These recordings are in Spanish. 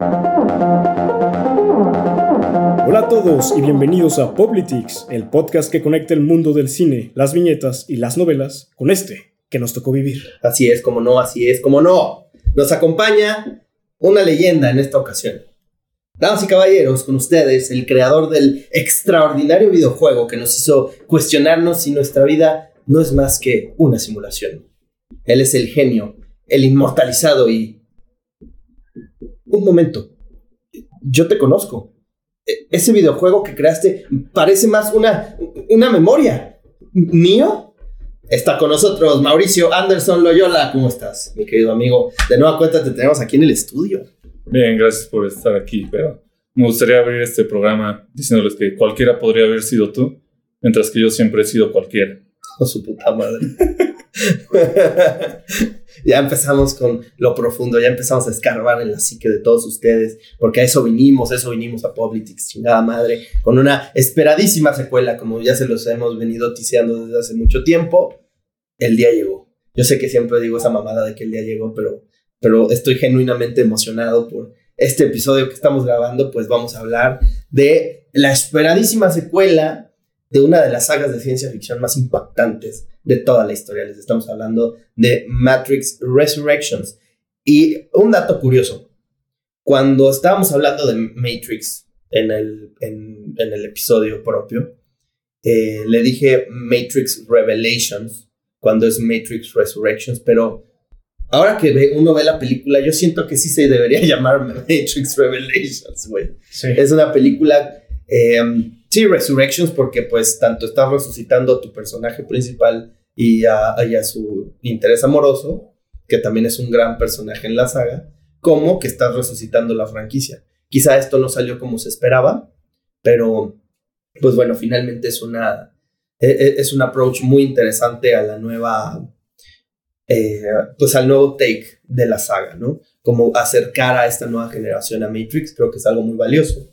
Hola a todos y bienvenidos a Poplitics, el podcast que conecta el mundo del cine, las viñetas y las novelas con este que nos tocó vivir. Así es, como no, así es, como no. Nos acompaña una leyenda en esta ocasión. Damas y caballeros, con ustedes, el creador del extraordinario videojuego que nos hizo cuestionarnos si nuestra vida no es más que una simulación. Él es el genio, el inmortalizado y... Un momento. Yo te conozco. E- Ese videojuego que creaste parece más una, una memoria. ¿Mío? Está con nosotros Mauricio Anderson Loyola. ¿Cómo estás, mi querido amigo? De nueva cuenta te tenemos aquí en el estudio. Bien, gracias por estar aquí, pero me gustaría abrir este programa diciéndoles que cualquiera podría haber sido tú, mientras que yo siempre he sido cualquiera. A su puta madre. ya empezamos con lo profundo, ya empezamos a escarbar en la psique de todos ustedes, porque a eso vinimos, a eso vinimos a Politics, chingada madre, con una esperadísima secuela, como ya se los hemos venido tiseando desde hace mucho tiempo. El día llegó. Yo sé que siempre digo esa mamada de que el día llegó, pero, pero estoy genuinamente emocionado por este episodio que estamos grabando, pues vamos a hablar de la esperadísima secuela de una de las sagas de ciencia ficción más impactantes de toda la historia. Les estamos hablando de Matrix Resurrections. Y un dato curioso, cuando estábamos hablando de Matrix en el, en, en el episodio propio, eh, le dije Matrix Revelations, cuando es Matrix Resurrections, pero ahora que ve, uno ve la película, yo siento que sí se debería llamar Matrix Revelations, güey. Sí. Es una película, eh, sí, Resurrections, porque pues tanto estás resucitando a tu personaje principal y a, su interés amoroso, que también es un gran personaje en la saga, como que estás resucitando la franquicia. Quizá esto no salió como se esperaba, pero pues bueno, finalmente es una e- e- es un approach muy interesante a la nueva eh, pues al nuevo take de la saga, ¿no? Como acercar a esta nueva generación a Matrix, creo que es algo muy valioso.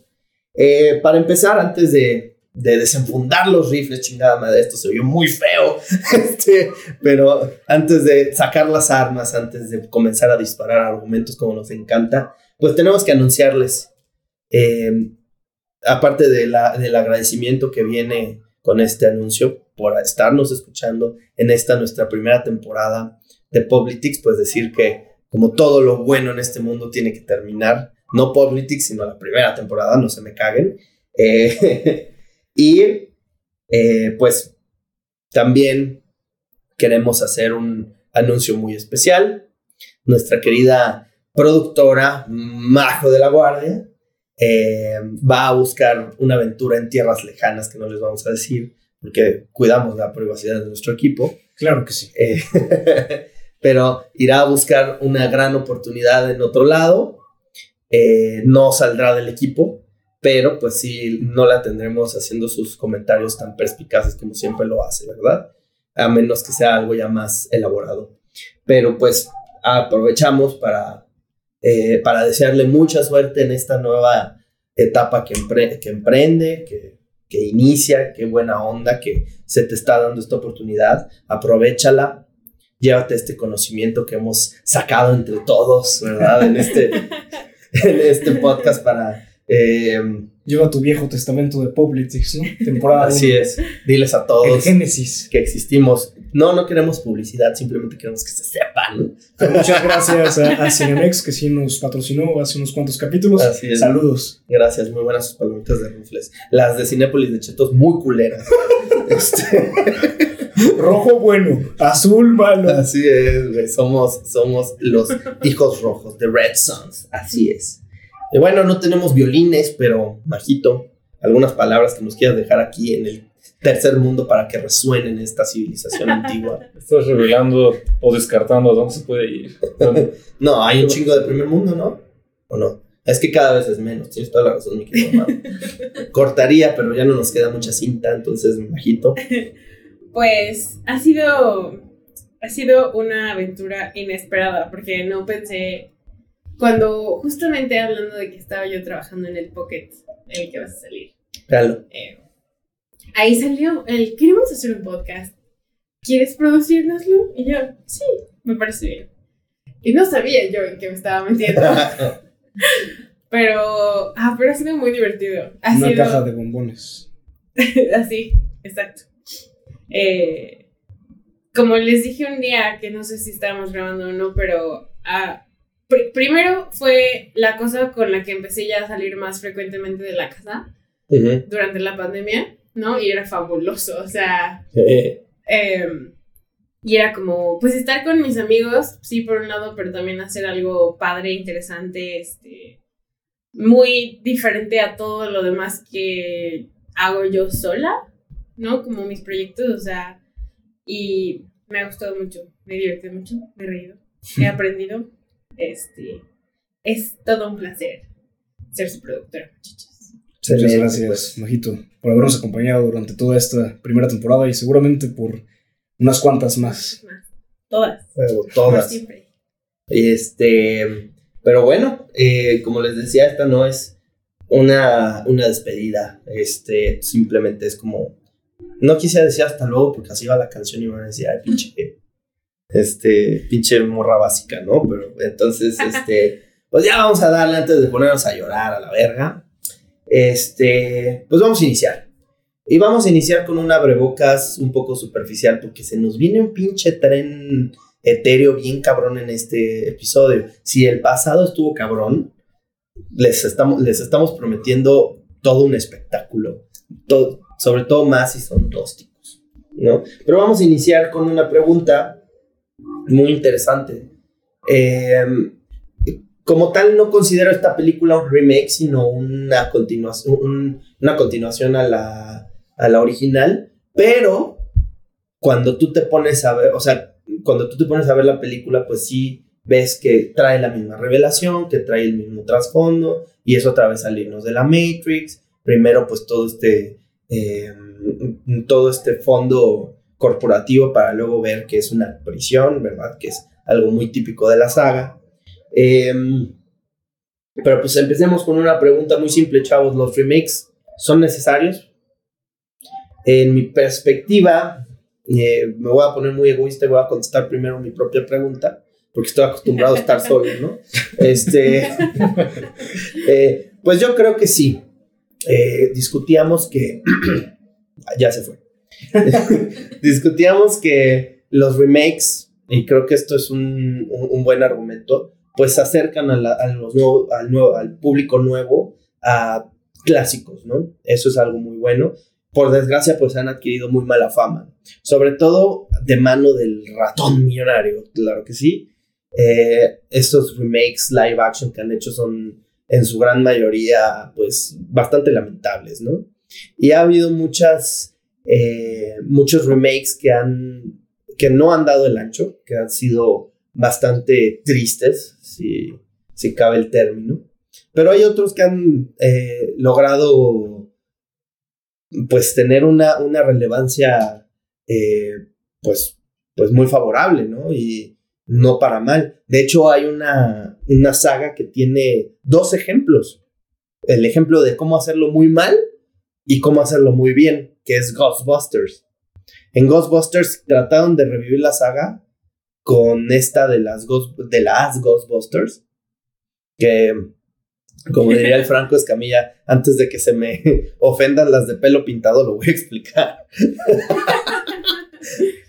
Eh, para empezar, antes de, de desenfundar los rifles, chingada madre, esto se oyó muy feo, este, pero antes de sacar las armas, antes de comenzar a disparar argumentos como nos encanta, pues tenemos que anunciarles, eh, aparte de la, del agradecimiento que viene con este anuncio, por estarnos escuchando en esta nuestra primera temporada de Politics, pues decir que como todo lo bueno en este mundo tiene que terminar, no Politics, sino la primera temporada, no se me caguen. Eh, y eh, pues también queremos hacer un anuncio muy especial. Nuestra querida productora Majo de la Guardia eh, va a buscar una aventura en tierras lejanas que no les vamos a decir porque cuidamos la privacidad de nuestro equipo. Claro que sí. Pero irá a buscar una gran oportunidad en otro lado. Eh, no saldrá del equipo, pero pues sí, no la tendremos haciendo sus comentarios tan perspicaces como siempre lo hace, ¿verdad? A menos que sea algo ya más elaborado. Pero pues aprovechamos para, eh, para desearle mucha suerte en esta nueva etapa que, empre- que emprende, que, que inicia, qué buena onda que se te está dando esta oportunidad, aprovechala, llévate este conocimiento que hemos sacado entre todos, ¿verdad? En este, en este podcast para... eh, Lleva tu viejo testamento de Politics, ¿no? Temporada así uno. es, diles a El todos Génesis. que existimos. No, no queremos publicidad, simplemente queremos que se sepan. ¿no? Pues muchas gracias a, a Cinemex, que sí nos patrocinó hace unos cuantos capítulos. Así es. Saludos. Gracias, muy buenas sus palomitas de rufles. Las de Cinépolis de Chetos, muy culeras. Este, Rojo bueno, azul malo. así es, güey. Somos, somos los hijos rojos, de Red Sons. Así es. Y bueno, no tenemos violines, pero, Majito, algunas palabras que nos quieras dejar aquí en el tercer mundo para que resuenen esta civilización antigua. Estás revelando o descartando a dónde se puede ir. No, hay un chingo de primer mundo, ¿no? ¿O no? Es que cada vez es menos, tienes toda la razón, mi querido. Cortaría, pero ya no nos queda mucha cinta, entonces, Majito. Pues ha sido, ha sido una aventura inesperada porque no pensé, cuando justamente hablando de que estaba yo trabajando en el Pocket, en el que vas a salir, Véalo. eh, ahí salió el, queremos hacer un podcast, ¿quieres producirnoslo? Y yo, sí, me parece bien. Y no sabía yo en qué me estaba metiendo. Pero, ah, pero ha sido muy divertido. Ha Una sido caja de bombones. así, exacto. Eh, como les dije un día, que no sé si estábamos grabando o no, pero ah, pr- primero fue la cosa con la que empecé ya a salir más frecuentemente de la casa durante la pandemia, ¿no? Y era fabuloso, o sea, Eh, Em, y era como, pues estar con mis amigos, sí, por un lado, pero también hacer algo padre, interesante, este, muy diferente a todo lo demás que hago yo sola, ¿no? Como mis proyectos, o sea, y me ha gustado mucho, me divertido mucho, me he reído, he aprendido, este, es todo un placer ser su productora, muchachos. Muchas gracias. Majito, por habernos acompañado durante toda esta primera temporada y seguramente por unas cuantas más. Todas, Pero por todas. siempre. Este, pero bueno, eh, como les decía, esta no es una, una despedida. Este, simplemente es como. No quise decir hasta luego porque así va la canción y me van a decir, ay, pinche. Este, pinche morra básica, ¿no? Pero entonces, este, pues ya vamos a darle antes de ponernos a llorar a la verga. Este, pues vamos a iniciar. Y vamos a iniciar con un abrebocas un poco superficial porque se nos viene un pinche tren etéreo bien cabrón en este episodio. Si el pasado estuvo cabrón, les estamos, les estamos prometiendo todo un espectáculo. To- sobre todo más si son tóxicos, ¿no? Pero vamos a iniciar con una pregunta muy interesante. Eh, como tal, no considero esta película un remake, sino una continuación, un- una continuación a la, a la original, pero cuando tú te pones a ver, o sea, cuando tú te pones a ver la película, pues sí ves que trae la misma revelación, que trae el mismo trasfondo, y eso otra vez salirnos de la Matrix. Primero, pues todo este, eh, todo este fondo corporativo para luego ver que es una prisión, ¿verdad? Que es algo muy típico de la saga. Eh, pero pues empecemos con una pregunta muy simple, chavos. ¿Los remakes son necesarios? En mi perspectiva, eh, me voy a poner muy egoísta y voy a contestar primero mi propia pregunta, porque estoy acostumbrado a estar solo, ¿no? Este, eh, pues yo creo que sí. Eh, discutíamos que... ya se fue. discutíamos que los remakes, y creo que esto es un, un- buen argumento, pues acercan nuevo- al, nuevo, al público nuevo a clásicos, ¿no? Eso es algo muy bueno. Por desgracia, pues han adquirido muy mala fama. Sobre todo de mano del ratón millonario, claro que sí. Eh, estos remakes live action que han hecho son en su gran mayoría, pues, bastante lamentables, ¿no? Y ha habido muchas, eh, muchos remakes que han, que no han dado el ancho, que han sido bastante tristes, si, si cabe el término. Pero hay otros que han eh, logrado, pues, tener una, una relevancia, eh, pues, pues, muy favorable, ¿no? Y no para mal. De hecho, hay una, una saga que tiene dos ejemplos. El ejemplo de cómo hacerlo muy mal y cómo hacerlo muy bien, que es Ghostbusters. En Ghostbusters trataron de revivir la saga con esta de las, Ghost, de las Ghostbusters, que como diría el Franco Escamilla, antes de que se me ofendan las de pelo pintado, lo voy a explicar.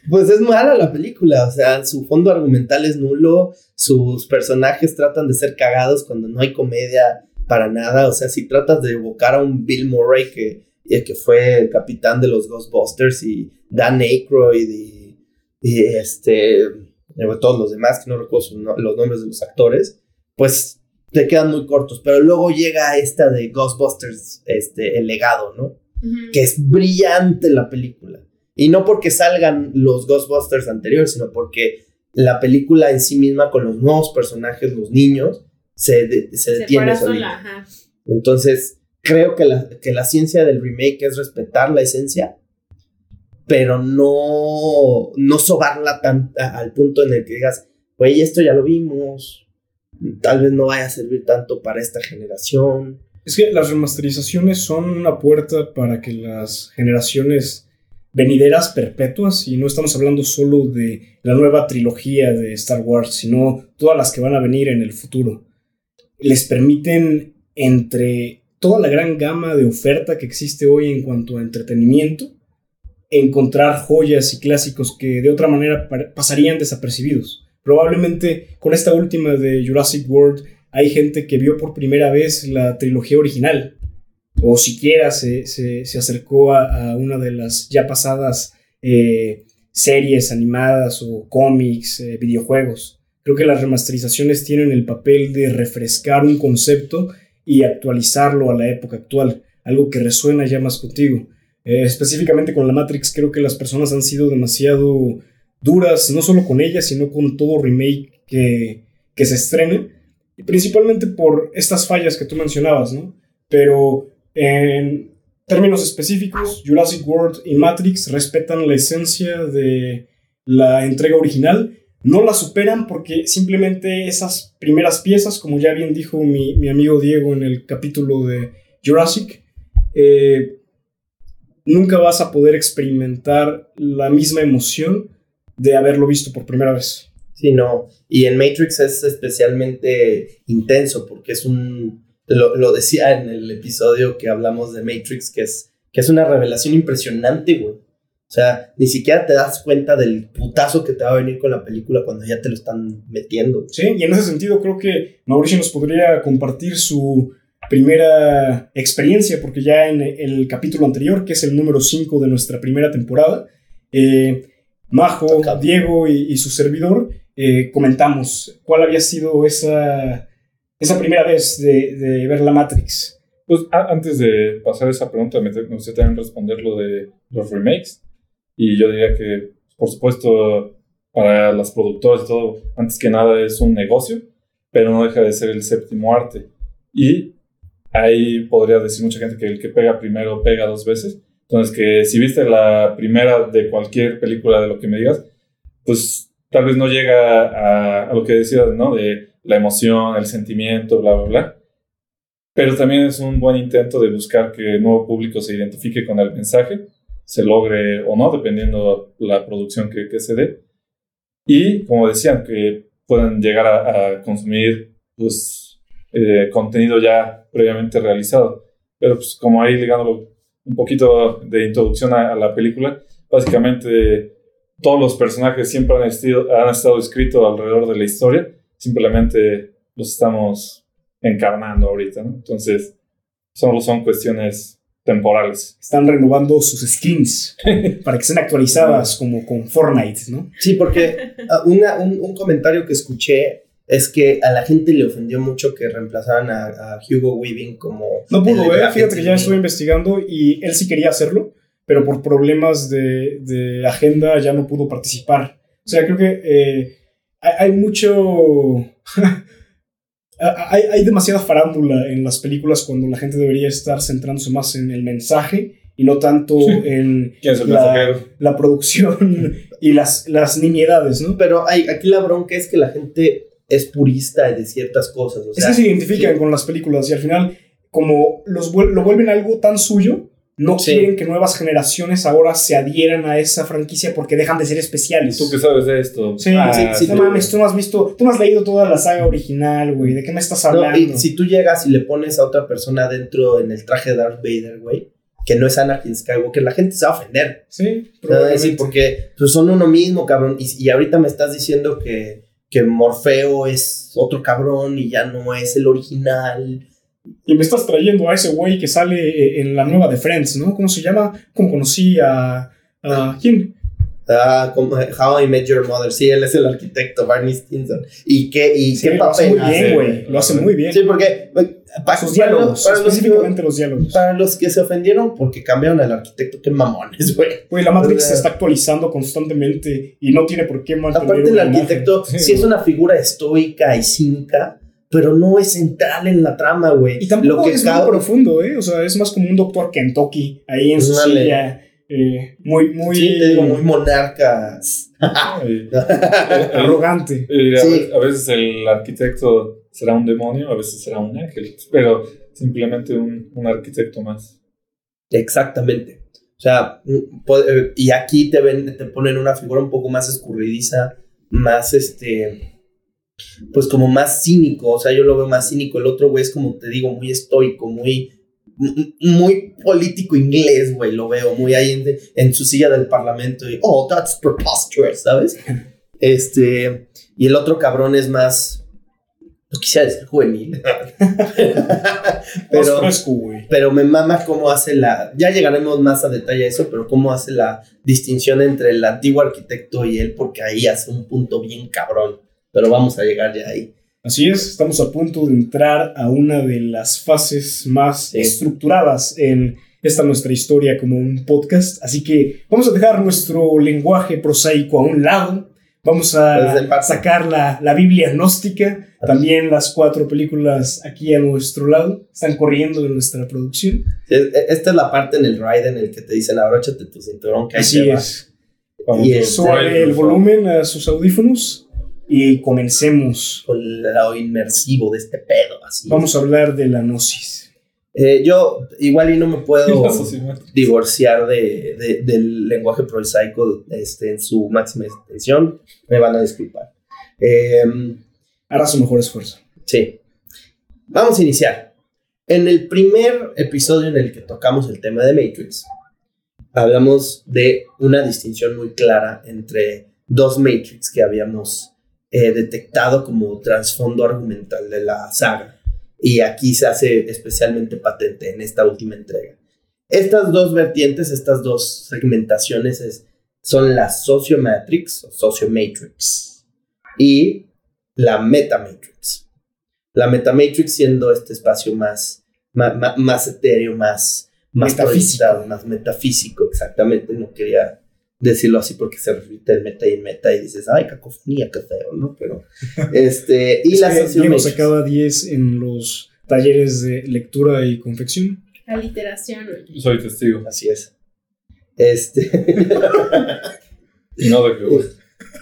pues es mala la película, o sea, su fondo argumental es nulo, sus personajes tratan de ser cagados cuando no hay comedia para nada, o sea, si tratas de evocar a un Bill Murray que, eh, que fue el capitán de los Ghostbusters y Dan Aykroyd y, y este, todos los demás, que no recuerdo no- los nombres de los actores, pues te quedan muy cortos, pero luego llega esta de Ghostbusters, este, el legado, ¿no? Que es brillante la película. Y no porque salgan los Ghostbusters anteriores, sino porque la película en sí misma, con los nuevos personajes, los niños, se, de- se Se detiene sola, ajá. Entonces, creo que la, que la ciencia del remake es respetar la esencia, pero no, no sobarla tan, a- al punto en el que digas, güey, esto ya lo vimos, tal vez no vaya a servir tanto para esta generación. Es que las remasterizaciones son una puerta para que las generaciones venideras perpetuas, y no estamos hablando solo de la nueva trilogía de Star Wars, sino todas las que van a venir en el futuro, les permiten entre toda la gran gama de oferta que existe hoy en cuanto a entretenimiento, encontrar joyas y clásicos que de otra manera pasarían desapercibidos. Probablemente con esta última de Jurassic World hay gente que vio por primera vez la trilogía original o siquiera se, acercó a, una de las ya pasadas eh, series animadas o cómics, eh, videojuegos. Creo que las remasterizaciones tienen el papel de refrescar un concepto y actualizarlo a la época actual, algo que resuena ya más contigo. Eh, específicamente con la Matrix, creo que las personas han sido demasiado duras, no solo con ella, sino con todo remake que, que se estrene, principalmente por estas fallas que tú mencionabas, ¿no? Pero en términos específicos, Jurassic World y Matrix respetan la esencia de la entrega original no la superan porque simplemente esas primeras piezas, como ya bien dijo mi, amigo Diego en el capítulo de Jurassic, eh, nunca vas a poder experimentar la misma emoción de haberlo visto por primera vez. Sí, no. Y en Matrix es especialmente intenso porque es un... Lo, decía en el episodio que hablamos de Matrix, que es, que es una revelación impresionante, güey. O sea, ni siquiera te das cuenta del putazo que te va a venir con la película cuando ya te lo están metiendo. Sí, y en ese sentido creo que Mauricio nos podría compartir su primera experiencia, porque ya en el capítulo anterior, que es el número 5 de nuestra primera temporada, eh, Majo, Diego y, su servidor eh, comentamos cuál había sido esa, esa primera vez de, de ver la Matrix. Pues antes de pasar esa pregunta, me gustaría también responder lo de los remakes. Y yo diría que, por supuesto, para las productoras y todo, antes que nada es un negocio, pero no deja de ser el séptimo arte. Y ahí podría decir mucha gente que el que pega primero pega dos veces. Entonces, que si viste la primera de cualquier película de lo que me digas, pues tal vez no llega a, a lo que decías, ¿no? De la emoción, el sentimiento, bla, bla, bla. Pero también es un buen intento de buscar que el nuevo público se identifique con el mensaje se logre o no, dependiendo la producción que, que se dé. Y, como decían, que puedan llegar a, consumir pues, eh, contenido ya previamente realizado. Pero, pues, como ahí ligándolo un poquito de introducción a, la película, básicamente todos los personajes siempre han, han estado escritos alrededor de la historia, simplemente los estamos encarnando ahorita, ¿no? Entonces, solo son cuestiones temporales. Están renovando sus skins para que estén actualizadas como con Fortnite, ¿no? Sí, porque ah, un, comentario que escuché es que a la gente le ofendió mucho que reemplazaran a, Hugo Weaving como... No pudo, ¿eh? Fíjate que ya estuve investigando y él sí quería hacerlo, pero por problemas de, agenda ya no pudo participar. O sea, creo que eh, hay, mucho... hay, demasiada farándula en las películas cuando la gente debería estar centrándose más en el mensaje y no tanto en la, producción y las, las nimiedades, ¿no? Pero hay, aquí la bronca es que la gente es purista de ciertas cosas. es que se identifican con las películas y al final, como los, lo vuelven algo tan suyo, no quieren que nuevas generaciones ahora se adhieran a esa franquicia porque dejan de ser especiales. ¿Tú qué sabes de esto? Sí, ah, sí, no mames, tú no has visto, tú no has leído toda la saga original, güey. ¿De qué me estás hablando? y si tú llegas y le pones a otra persona dentro en el traje de Darth Vader, güey, que no es Anakin Skywalker, la gente se va a ofender. Sí, sí porque pues, son uno mismo, cabrón. Y, y ahorita me estás diciendo que, que Morfeo es otro cabrón y ya no es el original y me estás trayendo a ese güey que sale eh, en la nueva de Friends, ¿no? ¿Cómo se llama? ¿Cómo conocí a. a ¿Quién? Ah, How I Met Your Mother. Sí, él es el arquitecto, Barney Stinson. Y qué, y qué papel. Lo hace muy bien, güey. Lo hace muy bien. Sí, porque. Para, Sus diálogos, para específicamente los, diálogos. Para los que se ofendieron porque cambiaron al arquitecto, qué mamones, güey. Güey, la Matrix se está actualizando constantemente y no tiene por qué mantener. Aparte, el arquitecto, sí, es una figura estoica y cínica pero no es central en la trama, güey. Y tampoco Lo que es muy profundo, ¿eh? O sea, es más como un doctor Kentucky ahí en su silla. Eh, muy, muy. Sí, te digo, muy monarca. Arrogante. a, veces el arquitecto será un demonio, a veces será un ángel, pero simplemente un, un arquitecto más. Exactamente. O sea, eh, y aquí te, ven, te ponen una figura un poco más escurridiza, más este pues como más cínico, o sea, yo lo veo más cínico, el otro güey es como te digo, muy estoico, muy, muy político inglés, güey, lo veo muy ahí en, en, su silla del parlamento y, oh, that's preposterous, ¿sabes? Este, y el otro cabrón es más, no quisiera decir juvenil, pero, pero me mama cómo hace la, ya llegaremos más a detalle a eso, pero cómo hace la distinción entre el antiguo arquitecto y él, porque ahí hace un punto bien cabrón, pero vamos a llegar ya ahí. Así es, estamos a punto de entrar a una de las fases más estructuradas en esta nuestra historia como un podcast, así que vamos a dejar nuestro lenguaje prosaico a un lado Vamos a sacar la, la, Biblia gnóstica, también las cuatro películas aquí a nuestro lado, están corriendo en nuestra producción. E, esta es la parte en el ride en el que te dicen abróchate tu cinturón. Que Así es. Y Sube el volumen a sus audífonos y comencemos. Con el lado inmersivo de este pedo. Así Vamos a hablar de la gnosis. Eh, yo igual y no me puedo divorciar de, del lenguaje prosaico este, en su máxima extensión. Me van a disculpar. Em, Hará su mejor esfuerzo. Sí. Vamos a iniciar. En el primer episodio en el que tocamos el tema de Matrix, hablamos de una distinción muy clara entre dos Matrix que habíamos eh, detectado como trasfondo argumental de la saga y aquí se hace especialmente patente en esta última entrega. Estas dos vertientes, estas dos segmentaciones son la sociomatrix o sociomatrix y la metamatrix. La metamatrix siendo este espacio más, más, más etéreo, más, más metafísico. más metafísico, exactamente. No quería decirlo así porque se repite el meta y meta y dices, ay, cacofonía, qué feo, ¿no? Pero, este, y la sociometría. sacaba 10 en los talleres de lectura y confección. Aliteración. Soy testigo. Así es. Este. y no de.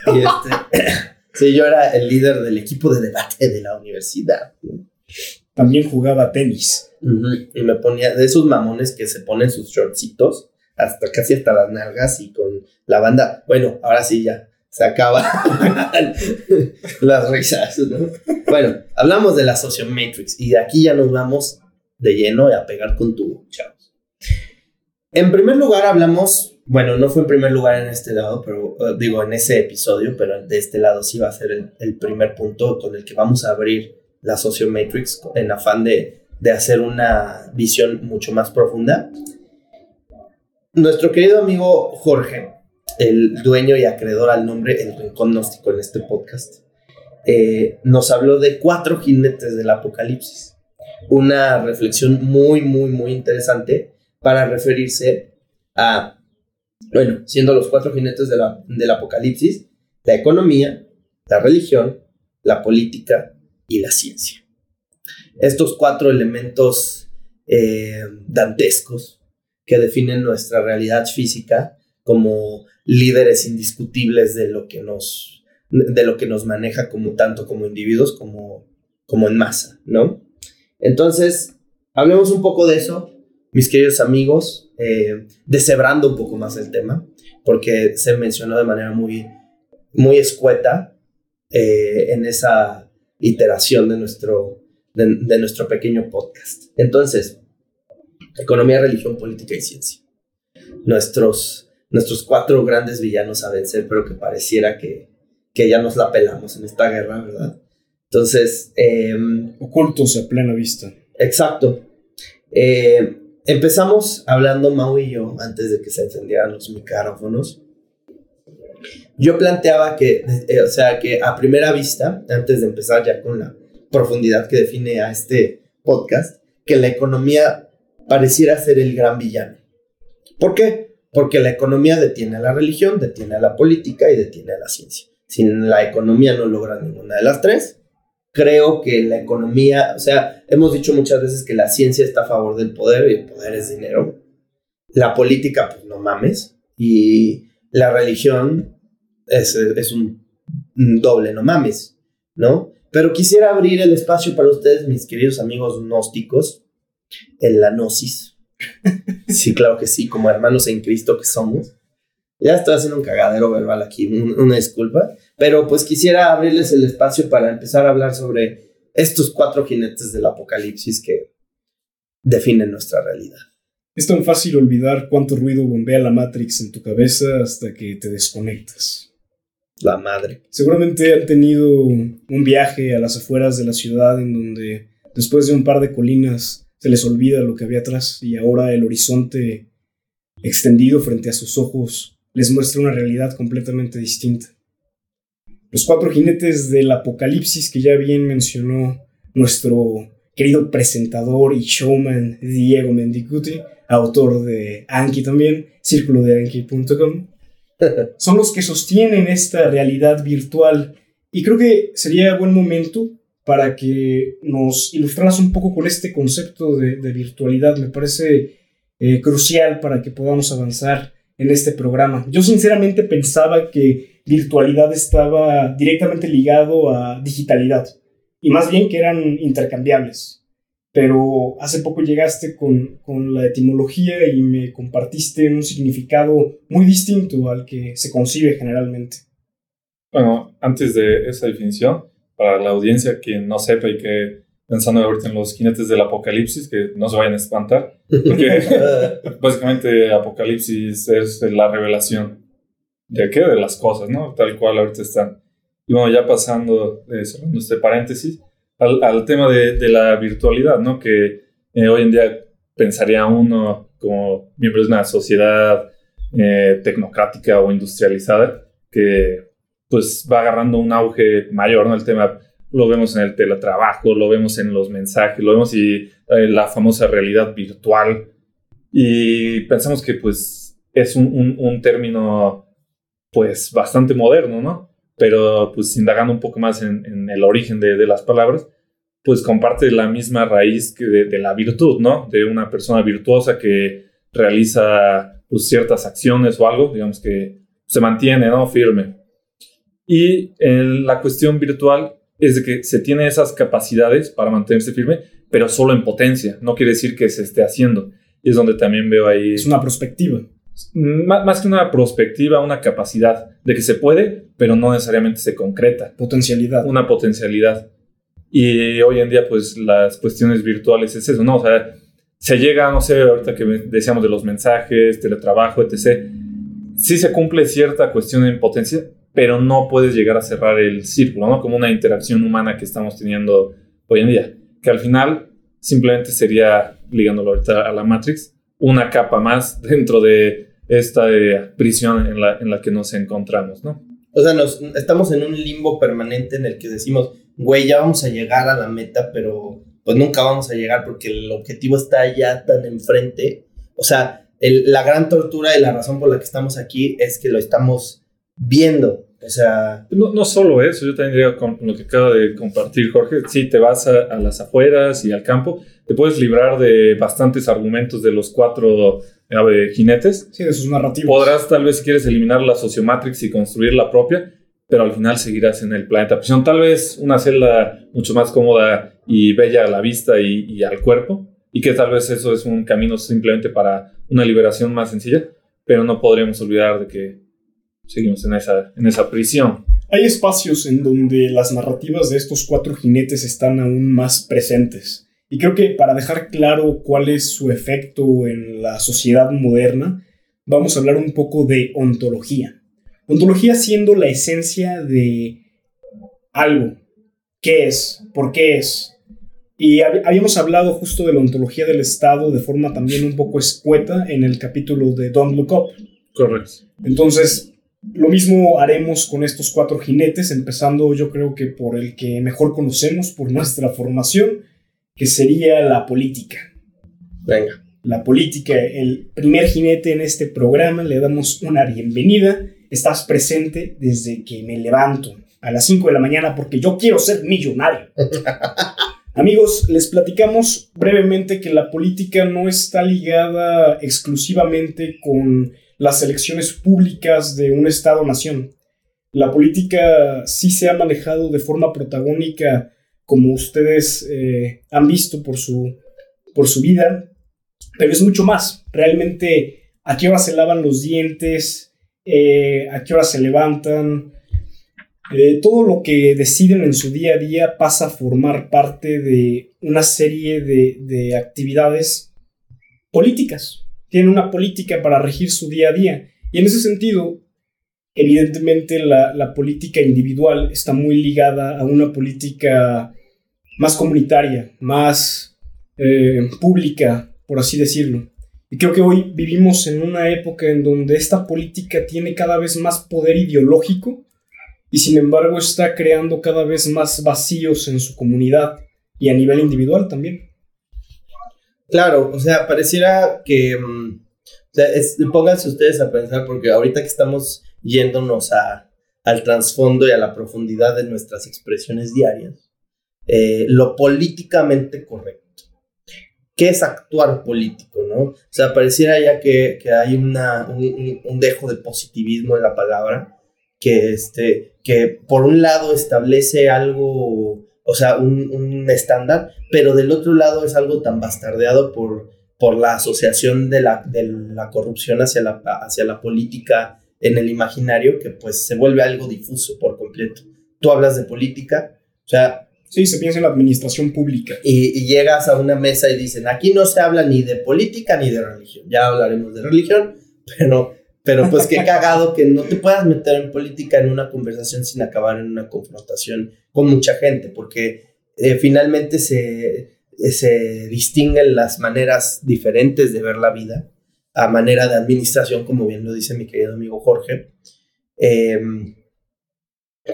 Y este. sí, yo era el líder del equipo de debate de la universidad. También jugaba tenis. Y me ponía de esos mamones que se ponen sus shortcitos hasta casi hasta las nalgas y con la banda, bueno, ahora sí ya se acaba las risas, ¿no? Bueno, hablamos de la Sociomatrix y de aquí ya nos vamos de lleno a pegar con tu chavos. En primer lugar hablamos, bueno, no fue en primer lugar en este lado, pero eh, digo en ese episodio, pero de este lado sí va a ser el, primer punto con el que vamos a abrir la Sociomatrix en afán de, de hacer una visión mucho más profunda. Nuestro querido amigo Jorge, el dueño y acreedor al nombre El Rincón en este podcast, eh, nos habló de cuatro jinetes del apocalipsis. Una reflexión muy, muy, muy interesante para referirse a, bueno, siendo los cuatro jinetes del apocalipsis, la economía, la religión, la política y la ciencia. Estos cuatro elementos eh, dantescos que definen nuestra realidad física como líderes indiscutibles de lo que nos, de lo que nos maneja como tanto como individuos como, como en masa, ¿no? Entonces, hablemos un poco de eso, mis queridos amigos, eh, deshebrando un poco más el tema, porque se mencionó de manera muy, muy escueta eh, en esa iteración de nuestro, de nuestro pequeño podcast. Entonces, economía, religión, política y ciencia. Nuestros, nuestros cuatro grandes villanos a vencer, pero que pareciera que, que ya nos la pelamos en esta guerra, ¿verdad? Entonces... Em, Ocultos a plena vista. Exacto. Eh, empezamos hablando Mau y yo antes de que se encendieran los micrófonos. Yo planteaba que, eh, o sea, que a primera vista, antes de empezar ya con la profundidad que define a este podcast, que la economía pareciera ser el gran villano. ¿Por qué? Porque la economía detiene a la religión, detiene a la política y detiene a la ciencia. Si la economía no logra ninguna de las tres, creo que la economía, o sea, hemos dicho muchas veces que la ciencia está a favor del poder y el poder es dinero. La política, pues no mames. Y la religión es, un doble, no mames, ¿no? Pero quisiera abrir el espacio para ustedes, mis queridos amigos gnósticos, en la gnosis. Sí, claro que sí, como hermanos en Cristo que somos. Ya estoy haciendo un cagadero verbal aquí, una disculpa, Pero pues quisiera abrirles el espacio para empezar a hablar sobre estos cuatro jinetes del apocalipsis que definen nuestra realidad. Es tan fácil olvidar cuánto ruido bombea la Matrix en tu cabeza hasta que te desconectas. La madre. Seguramente han tenido un viaje a las afueras de la ciudad en donde después de un par de colinas se les olvida lo que había atrás y ahora el horizonte extendido frente a sus ojos les muestra una realidad completamente distinta. Los cuatro jinetes del apocalipsis que ya bien mencionó nuestro querido presentador y showman Diego Mendicuti, autor de Anki también, círculo de Anki.com, son los que sostienen esta realidad virtual. Y creo que sería buen momento para que nos ilustraras un poco con este concepto de, virtualidad. Me parece eh, crucial para que podamos avanzar en este programa. Yo sinceramente pensaba que virtualidad estaba directamente ligado a digitalidad y más bien que eran intercambiables pero hace poco llegaste con, con, la etimología y me compartiste un significado muy distinto al que se concibe generalmente. Bueno, antes de esa definición, para la audiencia que no sepa y que pensando ahorita en los jinetes del apocalipsis, que no se vayan a espantar, porque básicamente apocalipsis es la revelación de qué, de las cosas, ¿no? Tal cual ahorita están. Y bueno, ya pasando, eh, este paréntesis, al, tema de, la virtualidad, ¿no? Que eh, hoy en día pensaría uno como miembro de una sociedad eh, tecnocrática o industrializada que pues va agarrando un auge mayor, ¿no? El tema lo vemos en el teletrabajo, lo vemos en los mensajes, lo vemos y eh, la famosa realidad virtual y pensamos que pues es un, un, término pues bastante moderno, ¿no? pero pues indagando un poco más en, el origen de, las palabras, pues comparte la misma raíz que de, la virtud, ¿no? De una persona virtuosa que realiza pues, ciertas acciones o algo, digamos que se mantiene, ¿no? Firme. Y en la cuestión virtual es de que se tiene esas capacidades para mantenerse firme, pero solo en potencia, no quiere decir que se esté haciendo. Y es donde también veo ahí... Es una perspectiva más que una perspectiva, una capacidad de que se puede, pero no necesariamente se concreta. Potencialidad. Una potencialidad. Y hoy en día, pues las cuestiones virtuales es eso, ¿no? O sea, se llega, no sé, ahorita que decíamos de los mensajes, teletrabajo, etc. Sí se cumple cierta cuestión en potencia, pero no puedes llegar a cerrar el círculo, ¿no? Como una interacción humana que estamos teniendo hoy en día. Que al final simplemente sería, ligándolo ahorita a la Matrix, una capa más dentro de esta eh, prisión en la, en la que nos encontramos, ¿no? O sea, nos, estamos en un limbo permanente en el que decimos, güey, ya vamos a llegar a la meta, pero pues nunca vamos a llegar porque el objetivo está ya tan enfrente. O sea, la gran tortura y la razón por la que estamos aquí es que lo estamos viendo. O sea... No, no solo eso, yo también diría con lo que acaba de compartir Jorge, sí, te vas a, a las afueras y al campo, te puedes librar de bastantes argumentos de los cuatro eh, jinetes. Sí, de sus narrativos. Podrás, tal vez, si quieres eliminar la sociomatrix y construir la propia, pero al final seguirás en el planeta prisión. Tal vez una celda mucho más cómoda y bella a la vista y, al cuerpo, y que tal vez eso es un camino simplemente para una liberación más sencilla, pero no podremos olvidar de que seguimos en esa, en esa prisión. Hay espacios en donde las narrativas de estos cuatro jinetes están aún más presentes. Y creo que para dejar claro cuál es su efecto en la sociedad moderna, vamos a hablar un poco de ontología. Ontología siendo la esencia de algo. ¿Qué es? ¿Por qué es? Y habíamos hablado justo de la ontología del Estado de forma también un poco escueta en el capítulo de Don't Look Up. Correcto. Entonces, lo mismo haremos con estos cuatro jinetes, empezando yo creo que por el que mejor conocemos por nuestra formación, que sería la política. Venga. La política, el primer jinete en este programa, le damos una bienvenida. Estás presente desde que me levanto a las 5 de la mañana porque yo quiero ser millonario. Amigos, les platicamos brevemente que la política no está ligada exclusivamente con las elecciones públicas de un Estado-nación. La política sí se ha manejado de forma protagónica como ustedes eh, han visto por su, por su vida, pero es mucho más. Realmente, a qué hora se lavan los dientes, eh, a qué hora se levantan, Eh, todo lo que deciden en su día a día pasa a formar parte de una serie de, de actividades políticas. Tienen una política para regir su día a día. Y en ese sentido, evidentemente la, política individual está muy ligada a una política más comunitaria, más eh, pública, por así decirlo. Y creo que hoy vivimos en una época en donde esta política tiene cada vez más poder ideológico y sin embargo está creando cada vez más vacíos en su comunidad y a nivel individual también. Claro, o sea, pareciera que... mm, o sea, pónganse ustedes a pensar, porque ahorita que estamos yéndonos a, al trasfondo y a la profundidad de nuestras expresiones diarias, eh, lo políticamente correcto. ¿Qué es actuar político, no? O sea, pareciera ya que, que hay una, un, un- un dejo de positivismo en la palabra, que, este, que por un lado establece algo, o sea, un, un estándar, pero del otro lado es algo tan bastardeado por, por la asociación de la, de la corrupción hacia la, hacia la política en el imaginario, que pues se vuelve algo difuso por completo. Tú hablas de política, o sea, Sí, se piensa en la administración pública. y, y llegas a una mesa y dicen, aquí no se habla ni de política ni de religión. Ya hablaremos de religión, pero, pero pues qué cagado que no te puedas meter en política en una conversación sin acabar en una confrontación con mucha gente, porque eh, finalmente se, eh, se distinguen las maneras diferentes de ver la vida a manera de administración, como bien lo dice mi querido amigo Jorge. Em,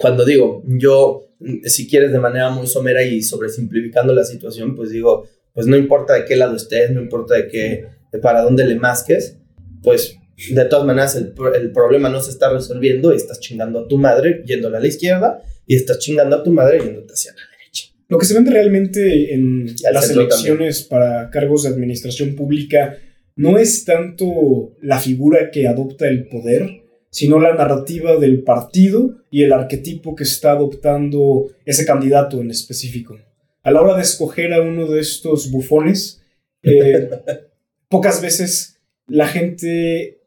cuando digo, yo, si quieres de manera muy somera y sobresimplificando la situación, pues digo, pues no importa de qué lado estés, no importa de qué, de para dónde le masques, pues de todas maneras el, el problema no se está resolviendo y estás chingando a tu madre yéndole a la izquierda y estás chingando a tu madre yéndote hacia la derecha. Lo que se vende realmente en las elecciones para cargos de administración pública no es tanto la figura que adopta el poder, sino la narrativa del partido y el arquetipo que está adoptando ese candidato en específico. A la hora de escoger a uno de estos bufones, eh, pocas veces la gente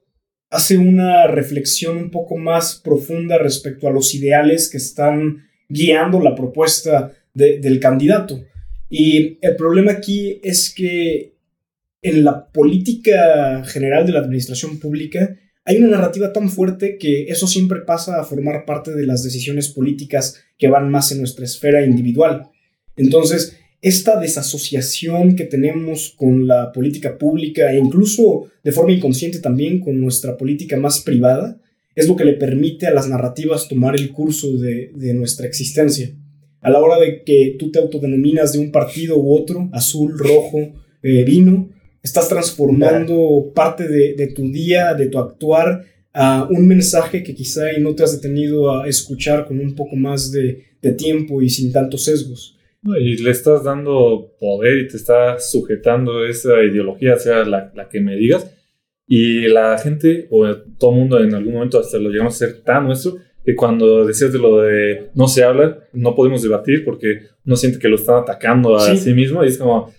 hace una reflexión un poco más profunda respecto a los ideales que están guiando la propuesta de- del candidato. Y el problema aquí es que en la política general de la administración pública hay una narrativa tan fuerte que eso siempre pasa a formar parte de las decisiones políticas que van más en nuestra esfera individual. Entonces, esta desasociación que tenemos con la política pública e incluso de forma inconsciente también con nuestra política más privada, es lo que le permite a las narrativas tomar el curso de, nuestra existencia. A la hora de que tú te autodenominas de un partido u otro, azul, rojo, eh, vino, estás transformando parte de, tu día, de tu actuar, a un mensaje que quizá no te has detenido a escuchar con un poco más de, de tiempo y sin tantos sesgos. Y le estás dando poder y te estás sujetando esa ideología, sea la, la que me digas. Y la gente, o todo el mundo en algún momento hasta lo llegamos a ser tan nuestro, que cuando decías de lo de no se habla, no podemos debatir porque uno siente que lo están atacando a Sí. sí, mismo y es como,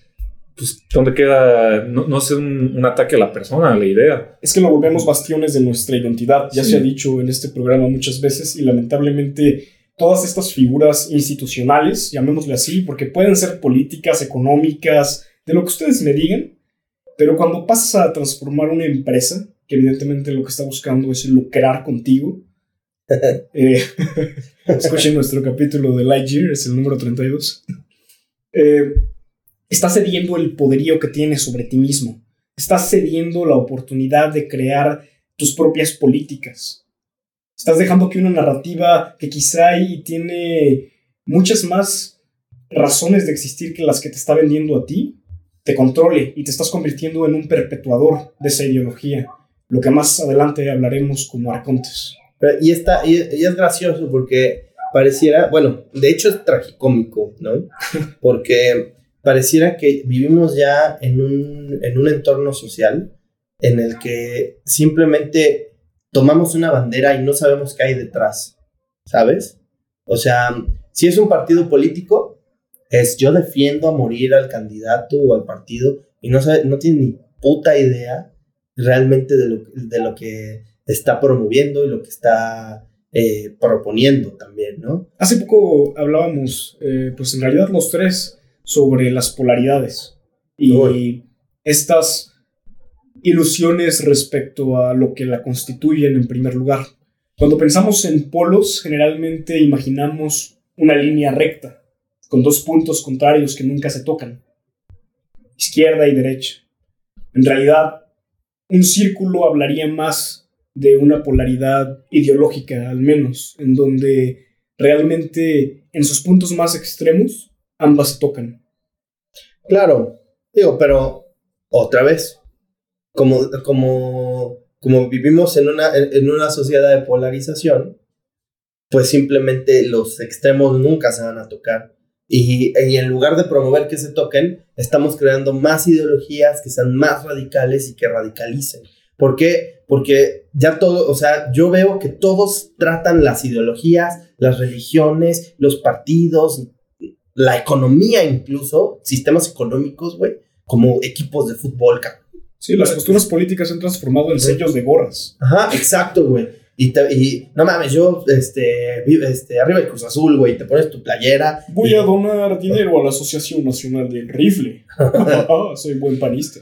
pues, ¿dónde queda? No, no es un, un ataque a la persona, a la idea. Es que lo volvemos bastiones de nuestra identidad, ya Sí. se ha dicho en este programa muchas veces y lamentablemente todas estas figuras institucionales, llamémosle así, porque pueden ser políticas, económicas, de lo que ustedes me digan, pero cuando pasas a transformar una empresa, que evidentemente lo que está buscando es lucrar contigo, eh, escuchen nuestro capítulo de Lightyear, es el número 32, eh, estás cediendo el poderío que tienes sobre ti mismo, estás cediendo la oportunidad de crear tus propias políticas. Estás dejando que una narrativa que quizá y tiene muchas más razones de existir que las que te está vendiendo a ti, te controle y te estás convirtiendo en un perpetuador de esa ideología, lo que más adelante hablaremos como arcontes. Y, está, y, y es gracioso porque pareciera, bueno, de hecho es tragicómico, ¿no? Porque pareciera que vivimos ya en un, en un entorno social en el que simplemente tomamos una bandera y no sabemos qué hay detrás, ¿sabes? O sea, si es un partido político, es yo defiendo a morir al candidato o al partido y no, sabe, no tiene ni puta idea realmente de lo, de lo que está promoviendo y lo que está eh, proponiendo también, ¿no? Hace poco hablábamos, eh, pues en realidad los tres, sobre las polaridades y Uy. estas ilusiones respecto a lo que la constituyen en primer lugar. Cuando pensamos en polos, generalmente imaginamos una línea recta, con dos puntos contrarios que nunca se tocan, izquierda y derecha. En realidad, un círculo hablaría más de una polaridad ideológica, al menos, en donde realmente en sus puntos más extremos ambas tocan. Claro, digo, pero otra vez, como, como, como vivimos en una, en una sociedad de polarización, pues simplemente los extremos nunca se van a tocar. Y, y en lugar de promover que se toquen, estamos creando más ideologías que sean más radicales y que radicalicen. ¿Por qué? Porque ya todo, o sea, yo veo que todos tratan las ideologías, las religiones, los partidos, la economía incluso, sistemas económicos, güey, como equipos de fútbol, cabrón. Sí, las posturas políticas se han transformado en sellos de gorras. Ajá, exacto, güey. Y, te- y no mames, yo, este, este, arriba el Cruz Azul, güey, te pones tu playera. Voy y- a donar dinero a la Asociación Nacional del Rifle. Soy buen panista.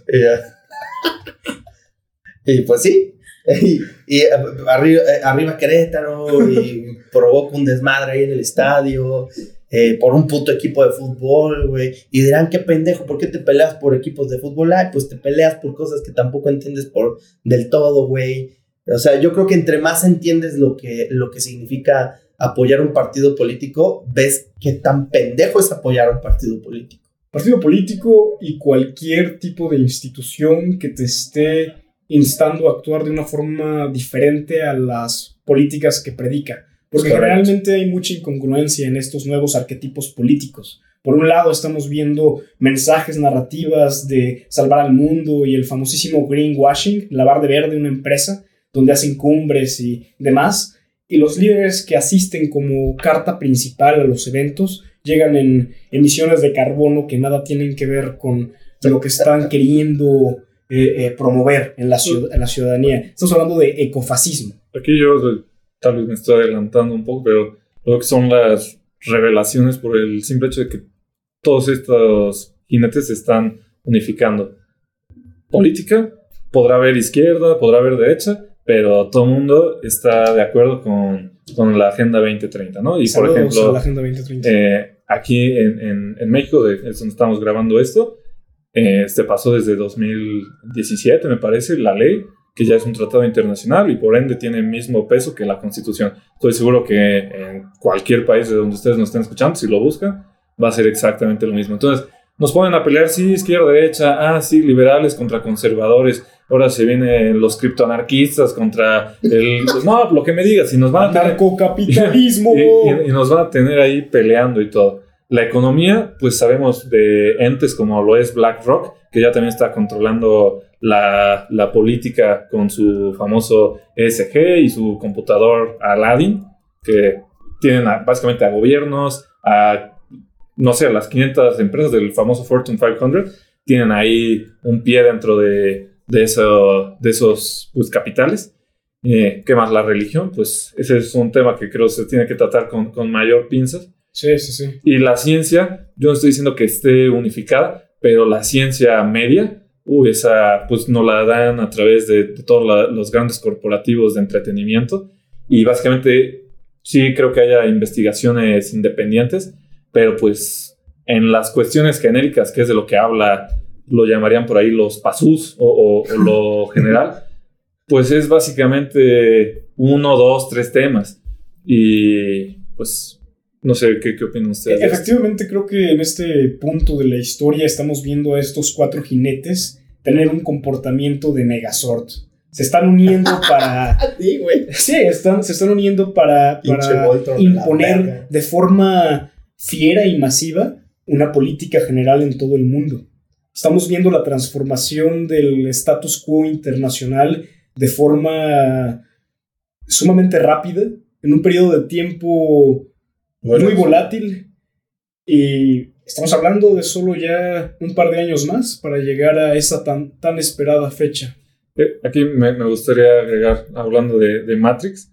Y, y pues sí. Y, y, eh, arriba, eh, arriba Querétaro y provoca un desmadre ahí en el estadio eh, por un puto equipo de fútbol, güey. Y dirán, qué pendejo, ¿por qué te peleas por equipos de fútbol? Ay, pues te peleas por cosas que tampoco entiendes por del todo, güey. O sea, yo creo que entre más entiendes lo que, lo que significa apoyar un partido político, ves qué tan pendejo es apoyar un partido político. Partido político y cualquier tipo de institución que te esté instando a actuar de una forma diferente a las políticas que predica. Porque Correcto. generalmente hay mucha incongruencia en estos nuevos arquetipos políticos. Por un lado estamos viendo mensajes narrativas de salvar al mundo y el famosísimo greenwashing, lavar de verde una empresa, donde hacen cumbres y demás. Y los líderes que asisten como carta principal a los eventos llegan en emisiones de carbono que nada tienen que ver con lo que están queriendo eh, eh, promover en la, ciud- en la ciudadanía. Estamos hablando de ecofascismo. Aquí yo tal vez me estoy adelantando un poco, pero lo que son las revelaciones por el simple hecho de que todos estos jinetes se están unificando. Política, podrá haber izquierda, podrá haber derecha, pero todo el mundo está de acuerdo con, con la Agenda 2030, ¿no? Y por ejemplo, la Agenda 2030. eh, aquí en, en- en México, de, es donde estamos grabando esto, eh, se pasó desde 2017, me parece, la ley, que ya es un tratado internacional y por ende tiene el mismo peso que la Constitución. Estoy seguro que en cualquier país de donde ustedes nos estén escuchando, si lo buscan, va a ser exactamente lo mismo. Entonces, nos ponen a pelear, sí, izquierda, derecha, ah, sí, liberales contra conservadores. Ahora se vienen los criptoanarquistas contra el... No, lo que me digas, si nos van a tener- Anarcocapitalismo. y, y- y nos van a tener ahí peleando y todo. La economía, pues sabemos de entes como lo es BlackRock, que ya también está controlando la, la política con su famoso ESG y su computador Aladdin, que tienen a- básicamente a gobiernos, a, no sé, a las 500 empresas del famoso Fortune 500, tienen ahí un pie dentro de, de, eso, de esos pues, capitales. Eh, ¿Qué más? La religión, pues ese es un tema que creo se tiene que tratar con, con mayor pinzas. Sí, sí, sí. Y la ciencia, yo no estoy diciendo que esté unificada, pero la ciencia media, uy, esa pues nos la dan a través de, de todos la- los grandes corporativos de entretenimiento. Y básicamente sí creo que haya investigaciones independientes, pero pues en las cuestiones genéricas, que es de lo que habla, lo llamarían por ahí los pasus o, o- o lo general, pues es básicamente uno, dos, tres temas. Y pues no sé qué, qué opinan ustedes. Efectivamente, creo que en este punto de la historia estamos viendo a estos cuatro jinetes tener un comportamiento de Megazord. Se están uniendo para. Sí, güey. Sí, están, se están uniendo para, para imponer de forma fiera y masiva una política general en todo el mundo. Estamos viendo la transformación del status quo internacional de forma sumamente rápida, en un periodo de tiempo Bueno, muy volátil. Y estamos hablando de solo ya un par de años más para llegar a esa tan, tan esperada fecha. Eh, Aquí me, me gustaría agregar, hablando de, de Matrix,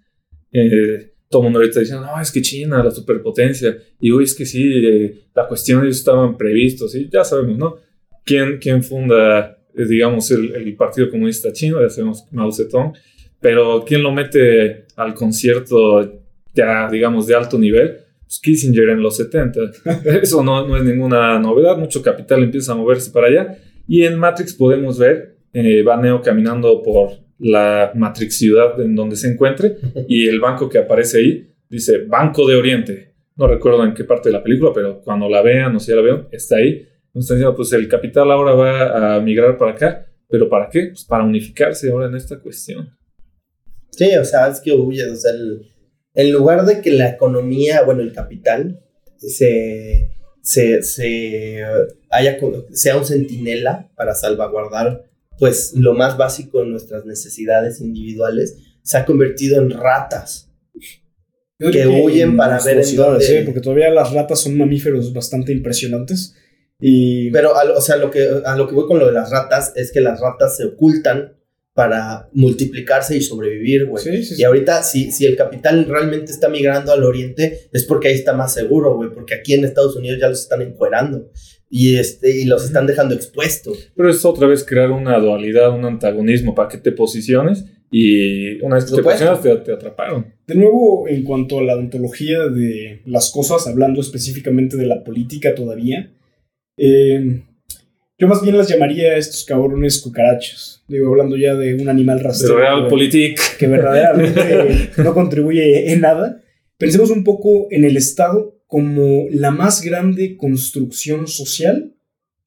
eh, todo el mundo ahorita dice, no, es que China, la superpotencia, y hoy es que sí, eh, la cuestión ellos estaban previstos, y ya sabemos, ¿no? ¿Quién, quién funda, eh, digamos, el, el, Partido Comunista Chino? Ya sabemos Mao Zedong, pero ¿quién lo mete al concierto ya, digamos, de alto nivel? Pues Kissinger en los 70. Eso no, es ninguna novedad, mucho capital empieza a moverse para allá, y en Matrix podemos ver, eh, va Neo caminando por la Matrix ciudad en donde se encuentre y el banco que aparece ahí dice Banco de Oriente. No recuerdo en qué parte de la película, pero cuando la vean o si ya la veo, está ahí. Nos pues el capital ahora va a migrar para acá, pero ¿para qué? Pues para unificarse ahora en esta cuestión. Sí, o sea, es que huye, o sea, en lugar de que la economía, bueno, el capital, se, se, se haya, sea un centinela para salvaguardar pues lo más básico en nuestras necesidades individuales, se ha convertido en ratas. Que huyen para ver en dónde... ¿sí? porque todavía las ratas son mamíferos bastante impresionantes. Y... Pero, o sea, lo que, a lo que voy con lo de las ratas es que las ratas se ocultan para multiplicarse y sobrevivir, güey. Sí, sí, y ahorita, si, si el capital realmente está migrando al oriente, es porque ahí está más seguro, güey, porque aquí en Estados Unidos ya los están encuerando y, este, y los están dejando expuestos. Pero es otra vez crear una dualidad, un antagonismo para que te posiciones y una vez que te posicionas te, atraparon. De nuevo, en cuanto a la ontología de las cosas, hablando específicamente de la política todavía, eh, yo más bien las llamaría a estos cabrones cucarachos. Digo, hablando ya de un animal rastrero. Realpolitik. Que verdaderamente no contribuye en nada. Pensemos un poco en el Estado como la más grande construcción social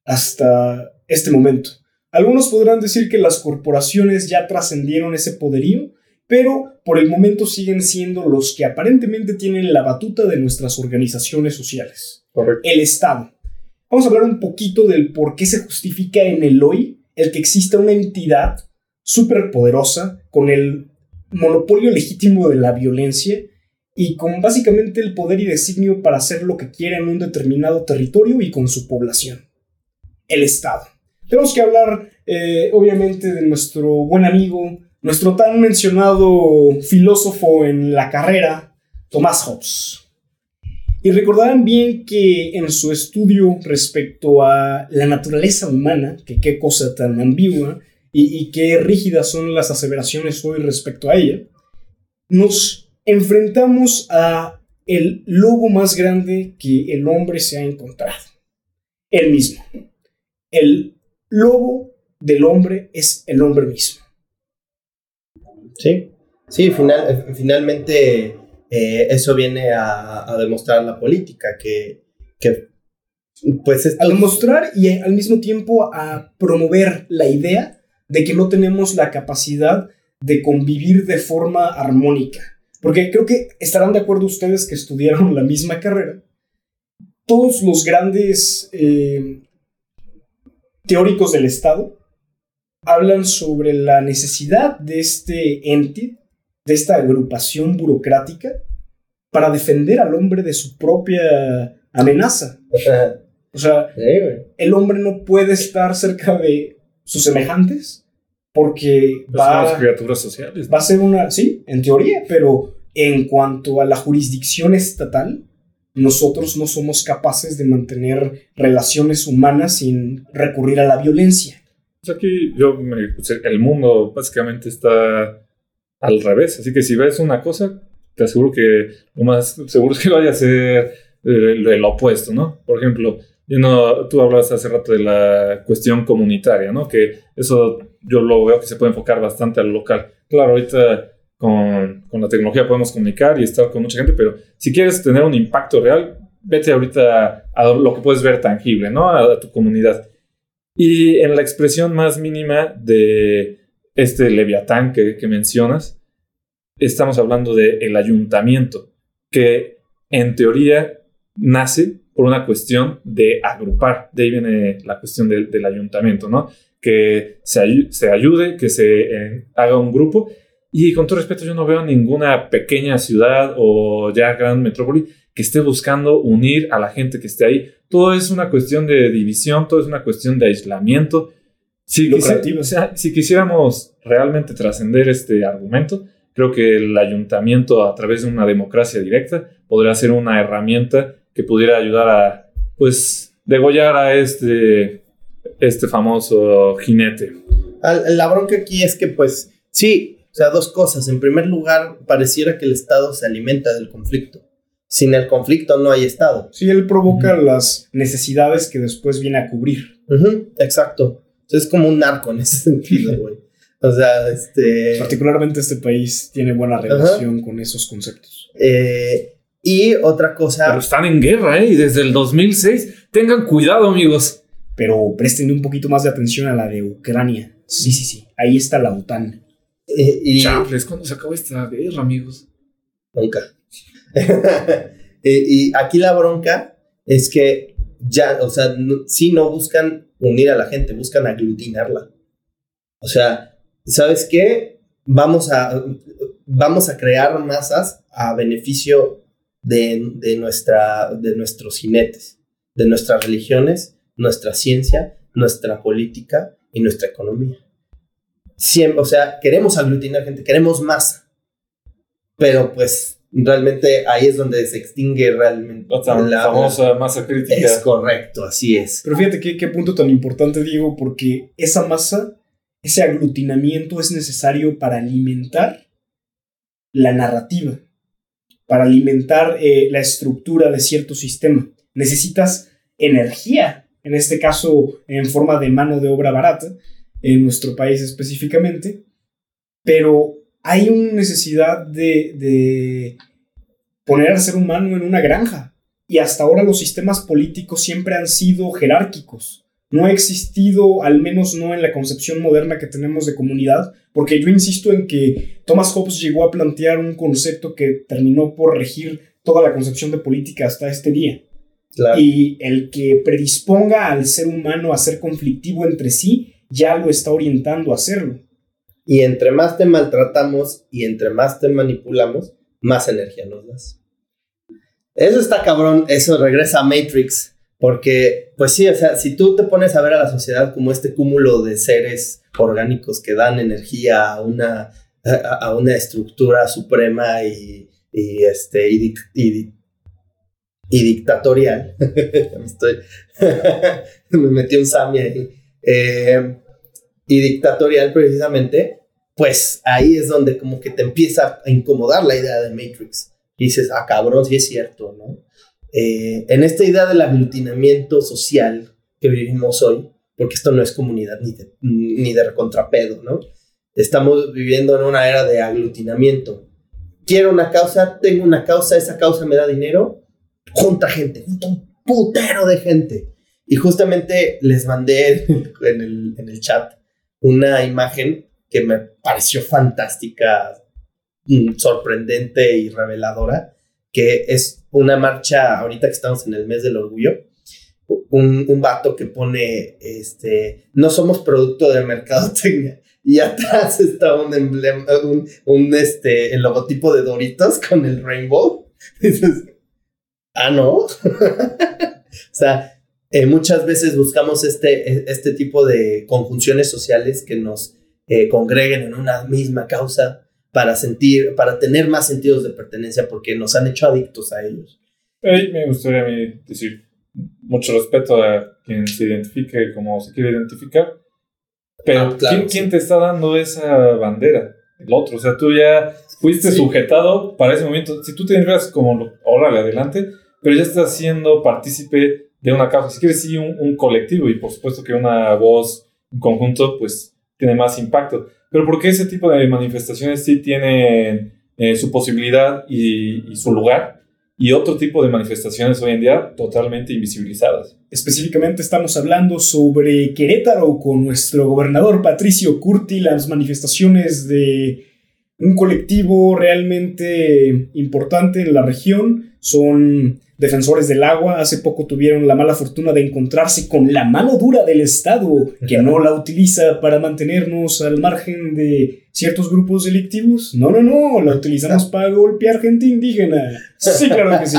hasta este momento. Algunos podrán decir que las corporaciones ya trascendieron ese poderío, pero por el momento siguen siendo los que aparentemente tienen la batuta de nuestras organizaciones sociales. El Estado. Vamos a hablar un poquito del por qué se justifica en el hoy el que exista una entidad superpoderosa con el monopolio legítimo de la violencia y con básicamente el poder y designio para hacer lo que quiera en un determinado territorio y con su población. El Estado. Tenemos que hablar, eh, obviamente, de nuestro buen amigo, nuestro tan mencionado filósofo en la carrera, Thomas Hobbes. Y recordarán bien que en su estudio respecto a la naturaleza humana, que qué cosa tan ambigua y, qué rígidas son las aseveraciones hoy respecto a ella, nos enfrentamos a el lobo más grande que el hombre se ha encontrado. El mismo. El lobo del hombre es el hombre mismo. Sí, sí, final, finalmente eh, eso viene a, demostrar la política, que, que pues demostrar y al mismo tiempo a promover la idea de que no tenemos la capacidad de convivir de forma armónica porque creo que estarán de acuerdo ustedes que estudiaron la misma carrera. Todos los grandes eh, teóricos del Estado hablan sobre la necesidad de este ente, de esta agrupación burocrática, para defender al hombre de su propia amenaza. O sea, el hombre no puede estar cerca de sus semejantes porque va, criaturas sociales. va a ser una, sí, en teoría, pero en cuanto a la jurisdicción estatal, nosotros no somos capaces de mantener relaciones humanas sin recurrir a la violencia. Pues aquí yo pues, el mundo básicamente está al revés, así que si ves una cosa, te aseguro que lo más seguro es que vaya a ser el, opuesto, ¿no? Por ejemplo, yo no, tú hablabas hace rato de la cuestión comunitaria, ¿no? Que eso yo lo veo que se puede enfocar bastante al local. Claro, ahorita con, con, la tecnología podemos comunicar y estar con mucha gente, pero si quieres tener un impacto real, vete ahorita a, lo que puedes ver tangible, ¿no? A, tu comunidad. Y en la expresión más mínima de este leviatán que, que mencionas, estamos hablando del el ayuntamiento, que en teoría nace por una cuestión de agrupar. De ahí viene la cuestión del ayuntamiento, ¿no? Que se, se ayude, que se eh, haga un grupo y con todo respeto, yo no veo ninguna pequeña ciudad o ya gran metrópoli que esté buscando unir a la gente que esté ahí. Todo es una cuestión de división, todo es una cuestión de aislamiento. Si, si quisiéramos realmente trascender este argumento, creo que el ayuntamiento a través de una democracia directa podría ser una herramienta que pudiera ayudar a, pues, degollar a este, este famoso jinete. La bronca aquí es que, pues, sí, o sea, dos cosas. En primer lugar, pareciera que el Estado se alimenta del conflicto. Sin el conflicto no hay Estado. Sí, él provoca las necesidades que después viene a cubrir. exacto. Es como un narco en ese sentido, güey. O sea, este... Particularmente este país tiene buena relación con esos conceptos. Eh, y otra cosa... Pero están en guerra, ¿eh? Y desde el 2006. Tengan cuidado, amigos. Pero presten un poquito más de atención a la de Ucrania. Sí, sí, sí. Ahí está la OTAN. Eh, y... ¿cuándo se acabó esta guerra, amigos? Nunca. y aquí la bronca es que ya, o sea, si no buscan unir a la gente, buscan aglutinarla. O sea, ¿sabes qué? Vamos a, vamos a crear masas a beneficio de, de, nuestra, de nuestros jinetes, de nuestras religiones, nuestra ciencia, nuestra política y nuestra economía. Siempre, o sea, queremos aglutinar gente, queremos masa, pero pues realmente ahí es donde se extingue realmente la famosa masa crítica. Es correcto, así es. Pero fíjate qué, qué punto tan importante, Diego, porque esa masa, ese aglutinamiento es necesario para alimentar la narrativa, para alimentar eh, la estructura de cierto sistema. Necesitas energía, en este caso en forma de mano de obra barata, en nuestro país específicamente, pero hay una necesidad de, poner al ser humano en una granja. Y hasta ahora los sistemas políticos siempre han sido jerárquicos. No ha existido, al menos no en la concepción moderna que tenemos de comunidad, porque yo insisto en que Thomas Hobbes llegó a plantear un concepto que terminó por regir toda la concepción de política hasta este día. Y el que predisponga al ser humano a ser conflictivo entre sí, ya lo está orientando a hacerlo. Y entre más te maltratamos y entre más te manipulamos, más energía nos das. Eso está cabrón, eso regresa a Matrix, porque pues sí, o sea, si tú te pones a ver a la sociedad como este cúmulo de seres orgánicos que dan energía a una, a, una estructura suprema y, y este, y, y, dictatorial, me, estoy me metí un Sami ahí, eh, y dictatorial precisamente, pues ahí es donde como que te empieza a incomodar la idea de Matrix. Y dices, ah, cabrón, sí es cierto, ¿no? Eh, en esta idea del aglutinamiento social que vivimos hoy, porque esto no es comunidad ni de, ni de recontrapedo, ¿no? Estamos viviendo en una era de aglutinamiento. Quiero una causa, tengo una causa, esa causa me da dinero, junta gente, junta un putero de gente. Y justamente les mandé en el, en el chat una imagen que me pareció fantástica, mm, sorprendente y reveladora, que es una marcha, ahorita que estamos en el mes del orgullo, un, un vato que pone, este, no somos producto de mercadotecnia, y atrás está un emblema, un, este, el logotipo de Doritos con el rainbow. dices, ah, no. o sea, eh, muchas veces buscamos este, este tipo de conjunciones sociales que nos eh, congreguen en una misma causa para sentir, para tener más sentidos de pertenencia porque nos han hecho adictos a ellos. me gustaría a mí decir mucho respeto a quien se identifique como se quiere identificar, pero ah, ¿quién, te está dando esa bandera? El otro, o sea, tú ya fuiste sujetado para ese momento. Si tú te identificas como, ahora adelante, pero ya estás siendo partícipe de una causa. Si quieres, sí, un, colectivo y por supuesto que una voz, un conjunto, pues tiene más impacto. Pero porque ese tipo de manifestaciones sí tienen eh, su posibilidad y, su lugar y otro tipo de manifestaciones hoy en día totalmente invisibilizadas. Específicamente estamos hablando sobre Querétaro con nuestro gobernador Patricio Curti, las manifestaciones de un colectivo realmente importante en la región. Son defensores del agua hace poco tuvieron la mala fortuna de encontrarse con la mano dura del Estado, que no la utiliza para mantenernos al margen de ciertos grupos delictivos. No, no, no, la utilizamos para golpear gente indígena. Sí, claro que sí.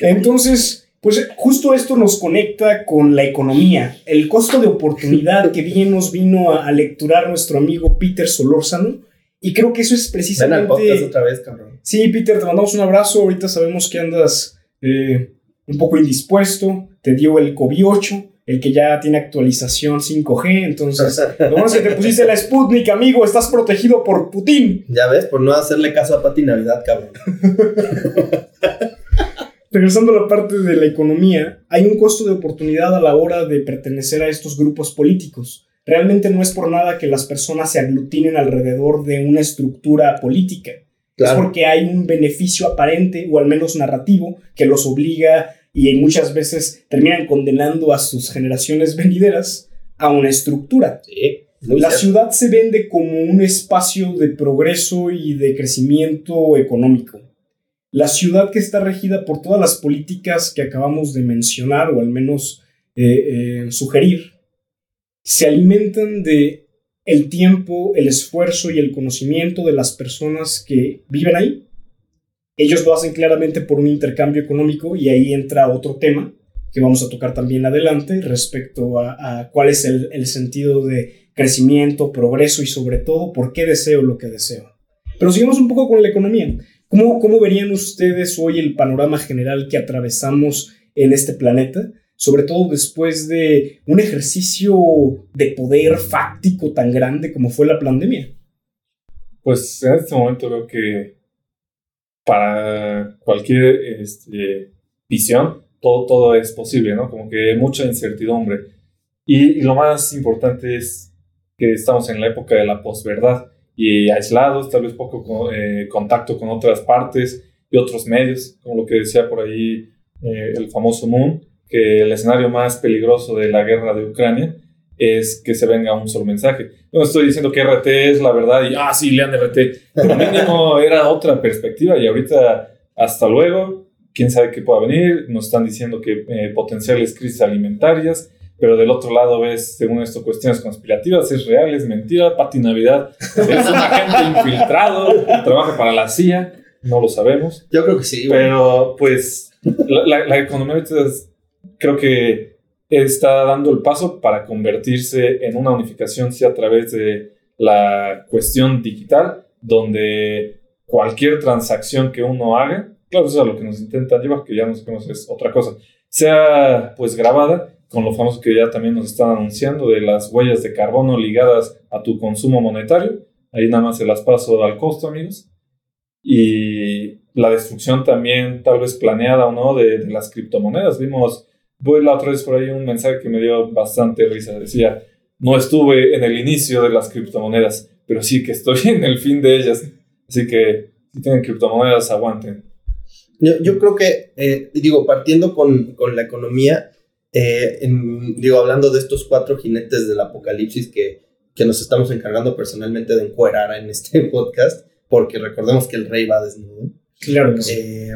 Entonces, pues justo esto nos conecta con la economía. El costo de oportunidad que bien nos vino a, a lecturar nuestro amigo Peter Solórzano Y creo que eso es Ven al precisamente... podcast otra vez, cabrón. Sí, Peter, te mandamos un abrazo. Ahorita sabemos que andas eh, un poco indispuesto. Te dio el COVID-8, el que ya tiene actualización 5G. Entonces, lo bueno es que te pusiste la Sputnik, amigo. Estás protegido por Putin. Ya ves, por no hacerle caso a Pati Navidad, cabrón. Regresando a la parte de la economía, hay un costo de oportunidad a la hora de pertenecer a estos grupos políticos. Realmente no es por nada que las personas se aglutinen alrededor de una estructura política. Es Claro. porque hay un beneficio aparente, o al menos narrativo, que los obliga y muchas veces terminan condenando a sus generaciones venideras a una estructura. Sí. La cierto. ciudad se vende como un espacio de progreso y de crecimiento económico. La ciudad que está regida por todas las políticas que acabamos de mencionar, o al menos eh, eh, sugerir, se alimentan de el tiempo, el esfuerzo y el conocimiento de las personas que viven ahí. Ellos lo hacen claramente por un intercambio económico y ahí entra otro tema que vamos a tocar también adelante respecto a, cuál es el, el sentido de crecimiento, progreso y sobre todo por qué deseo lo que deseo. Pero sigamos un poco con la economía. ¿Cómo, ¿Cómo verían ustedes hoy el panorama general que atravesamos en este planeta? Sobre todo después de un ejercicio de poder fáctico tan grande como fue la pandemia. Pues en este momento veo que para cualquier este, visión, todo, todo es posible, ¿no? Como que mucha incertidumbre. Y, y lo más importante es que estamos en la época de la posverdad y aislados, tal vez poco co- eh, contacto con otras partes y otros medios, como lo que decía por ahí eh, el famoso Moon, que el escenario más peligroso de la guerra de Ucrania es que se venga un solo mensaje. No estoy diciendo que RT es la verdad y, ah, sí, lean RT, pero mínimo era otra perspectiva y ahorita, hasta luego, quién sabe qué pueda venir, nos están diciendo que eh, potenciales crisis alimentarias, pero del otro lado ves, según esto, cuestiones conspirativas, es real, es mentira, Pati Navidad es un agente infiltrado, trabaja para la CIA, no lo sabemos. Yo creo que sí, güey. Pero pues la, la- la economía ahorita es- creo que está dando el paso para convertirse en una unificación sí a través de la cuestión digital, donde cualquier transacción que uno haga, claro, eso es a lo que nos intentan llevar, que ya no sabemos es otra cosa, sea pues grabada con lo famoso que ya también nos están anunciando de las huellas de carbono ligadas a tu consumo monetario. Ahí nada más se las paso al costo, amigos y la destrucción también tal vez planeada o no de, de las criptomonedas. Vimos, voy la otra vez por ahí un mensaje que me dio bastante risa. Decía, no estuve en el inicio de las criptomonedas, pero sí que estoy en el fin de ellas. Así que si tienen criptomonedas, aguanten. Yo, yo creo que, eh, digo, partiendo con, con la economía, eh, en- digo, hablando de estos cuatro jinetes del apocalipsis que, que nos estamos encargando personalmente de encuerar en este podcast, porque recordemos que el rey va desnudo. Claro que sí. Eh,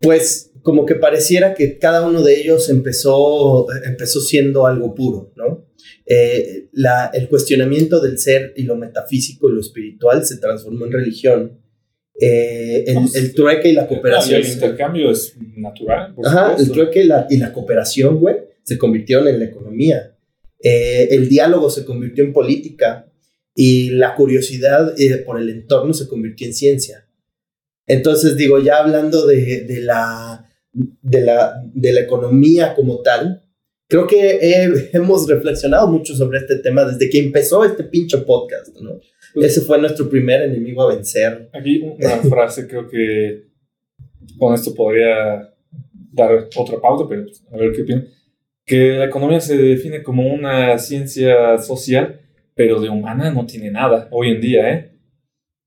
pues como que pareciera que cada uno de ellos empezó, empezó siendo algo puro, ¿no? Eh, la- el cuestionamiento del ser y lo metafísico y lo espiritual se transformó en religión. Eh, el, el trueque y la Y cooperación. el intercambio es natural. por Ajá, el supuesto. trueque y la, y la cooperación, güey, se convirtieron en la economía. Eh, el diálogo se convirtió en política y la curiosidad eh, por el entorno se convirtió en ciencia. Entonces, digo, ya hablando de, de la, de, la, de la economía como tal, creo que eh, hemos reflexionado mucho sobre este tema desde que empezó este pinche podcast, ¿no? Pues- Ese fue nuestro primer enemigo a vencer. Aquí una frase creo que con esto podría dar otra pauta, pero pues, a ver qué opinan. Que la economía se define como una ciencia social, pero de humana no tiene nada hoy en día, ¿eh?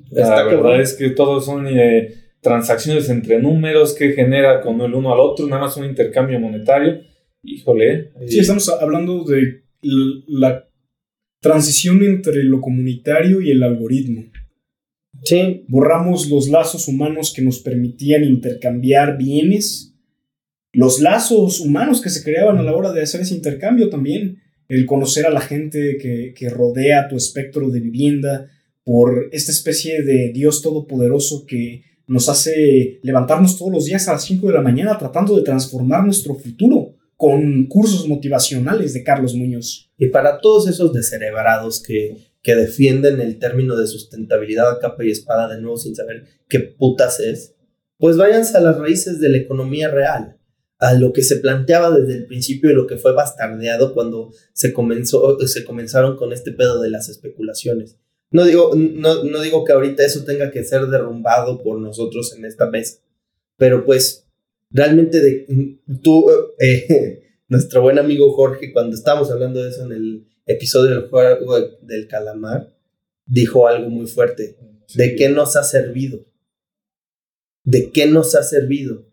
La Está verdad cabrón. es que todos son eh, transacciones entre números que genera con el uno al otro, nada más un intercambio monetario. Híjole. Sí, estamos hablando de la transición entre lo comunitario y el algoritmo. Sí, Borramos los lazos humanos que nos permitían intercambiar bienes, los lazos humanos que se creaban a la hora de hacer ese intercambio también, el conocer a la gente que, que rodea tu espectro de vivienda, por esta especie de Dios todopoderoso que nos hace levantarnos todos los días a las 5 de la mañana tratando de transformar nuestro futuro con cursos motivacionales de Carlos Muñoz. Y para todos esos descerebrados que, que defienden el término de sustentabilidad a capa y espada de nuevo sin saber qué putas es, pues váyanse a las raíces de la economía real, a lo que se planteaba desde el principio y lo que fue bastardeado cuando se, comenzó, se comenzaron con este pedo de las especulaciones. No digo, no, no digo que ahorita eso tenga que ser derrumbado por nosotros en esta mesa, pero pues realmente de, tú, eh, nuestro buen amigo Jorge, cuando estábamos hablando de eso en el episodio del juego del calamar, dijo algo muy fuerte. ¿De qué nos ha servido? ¿De qué nos ha servido?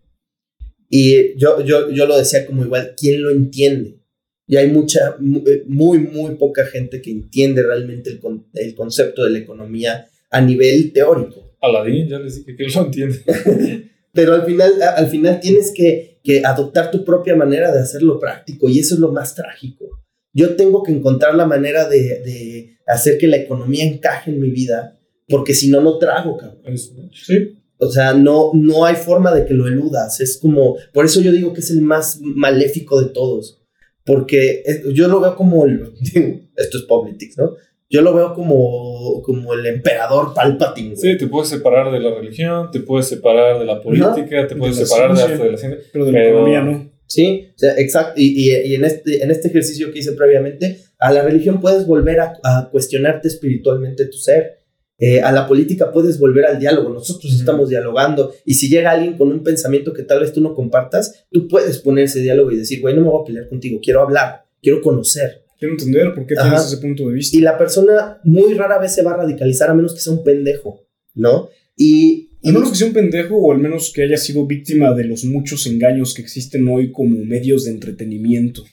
Y yo, yo, yo lo decía como igual, ¿quién lo entiende? Y hay mucha, muy, muy poca gente que entiende realmente el, el concepto de la economía a nivel teórico. Aladín, ya les dije que lo entiende. Pero al final, al final tienes que, que adoptar tu propia manera de hacerlo práctico y eso es lo más trágico. Yo tengo que encontrar la manera de, de hacer que la economía encaje en mi vida, porque si no, no trago, cabrón. Sí. O sea, no, no hay forma de que lo eludas. Es como, por eso yo digo que es el más maléfico de todos. Porque yo lo veo como, el, esto es politics, ¿no? Yo lo veo como, como el emperador Palpatine. Sí, te puedes separar de la religión, te puedes separar de la política, te puedes separar de, de, la ciencia. Pero de la economía no. Sí, o sea, exacto. Y, y, y, en, este, en este ejercicio que hice previamente, a la religión puedes volver a, a cuestionarte espiritualmente tu ser. Eh, a la política puedes volver al diálogo, nosotros estamos dialogando y si llega alguien con un pensamiento que tal vez tú no compartas, tú puedes poner ese diálogo y decir, güey, no me voy a pelear contigo, quiero hablar, quiero conocer. Quiero entender por qué Ajá. tienes ese punto de vista. Y la persona muy rara vez se va a radicalizar a menos que sea un pendejo, ¿no? Y A menos que sea un pendejo o al menos que haya sido víctima de los muchos engaños que existen hoy como medios de entretenimiento.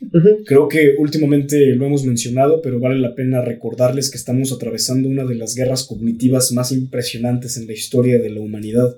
Creo que últimamente lo hemos mencionado, pero vale la pena recordarles que estamos atravesando una de las guerras cognitivas más impresionantes en la historia de la humanidad.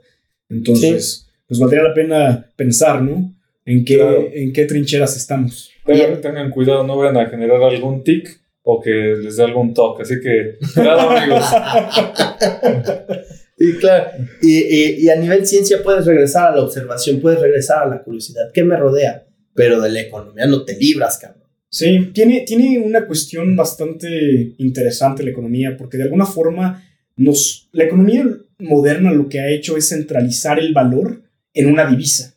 Entonces, pues valdría la pena pensar, ¿no? En qué, Claro. en qué trincheras estamos. Tengan, tengan cuidado, no vayan a generar algún tic o que les dé algún toque. Así que, cuidado, amigos. Y claro, y, y- y a nivel ciencia puedes regresar a la observación, puedes regresar a la curiosidad. ¿Qué me rodea? Pero de la economía no te libras, cabrón. Sí, tiene, tiene una cuestión bastante interesante la economía, porque de alguna forma nos, la economía moderna lo que ha hecho es centralizar el valor en una divisa.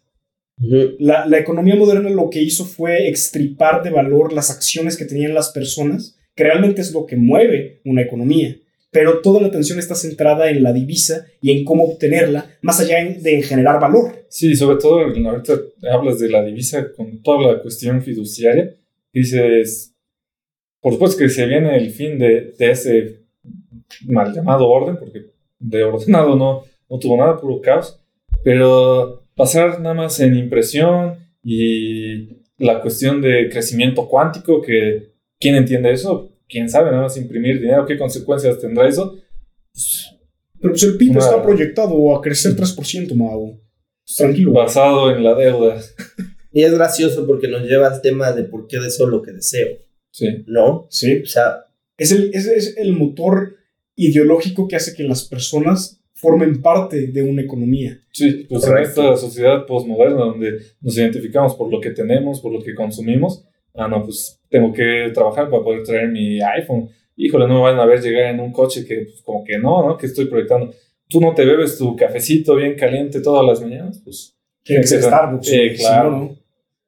La, la economía moderna lo que hizo fue extripar de valor las acciones que tenían las personas, que realmente es lo que mueve una economía. Pero toda la atención está centrada en la divisa y en cómo obtenerla, más allá de generar valor. Sí, sobre todo ahorita hablas de la divisa con toda la cuestión fiduciaria. Dices, por supuesto que se viene el fin de, de ese mal llamado orden, porque de ordenado no, no tuvo nada, puro caos, pero pasar nada más en impresión y la cuestión de crecimiento cuántico, que ¿quién entiende eso? ¿Quién sabe? Nada más imprimir dinero, ¿qué consecuencias tendrá eso? Pues, Pero pues el PIB Una- está proyectado a crecer 3%, Mau. Pues, tranquilo. basado en la deuda. Y es gracioso porque nos lleva al tema de por qué deseo lo que deseo, Sí. ¿no? Sí. O sea, Es el, es, es el motor ideológico que hace que las personas formen parte de una economía. Sí, pues Correcto. en esta sociedad postmoderna donde nos identificamos por lo que tenemos, por lo que consumimos, ah, no, pues tengo que trabajar para poder traer mi iPhone. Híjole, no me van a ver llegar en un coche que pues, como que no, ¿no? Que estoy proyectando. Tú no te bebes tu cafecito bien caliente todas las mañanas, pues... Tiene que ser Starbucks. Sí, claro. no.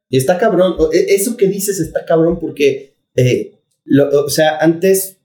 y está cabrón. e- Eso que dices está cabrón porque, eh, lo- o sea, antes,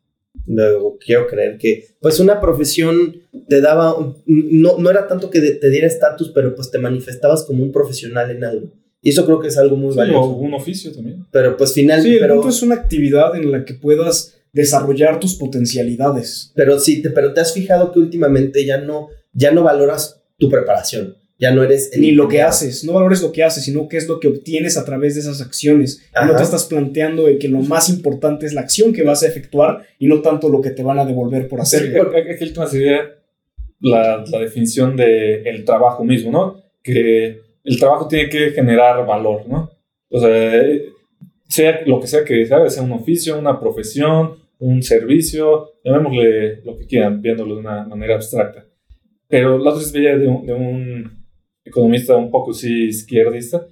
no, quiero creer que, pues una profesión te daba, no, no era tanto que de- te diera estatus, pero pues te manifestabas como un profesional en algo. Y eso creo que es algo muy Sí, valioso. o un oficio también. Pero pues final, Sí, el pero, punto es una actividad en la que puedas desarrollar tus potencialidades. pero sí, te, pero te has fijado que últimamente ya no, ya no valoras tu preparación. Ya no eres el Ni lo que haces, no valores lo que haces, sino qué es lo que obtienes a través de esas acciones. Y no Ajá. te estás planteando de que lo más importante es la acción que vas a efectuar y no tanto lo que te van a devolver por Sí, hacerlo. aquí el tema sería la, la definición del el trabajo mismo, ¿no? Que el trabajo tiene que generar valor, ¿no? O sea, sea lo que sea que sea, sea un oficio, una profesión, un servicio, llamémosle lo que quieran, viéndolo de una manera abstracta. Pero la otra vez veía de un, economista un poco sí izquierdista,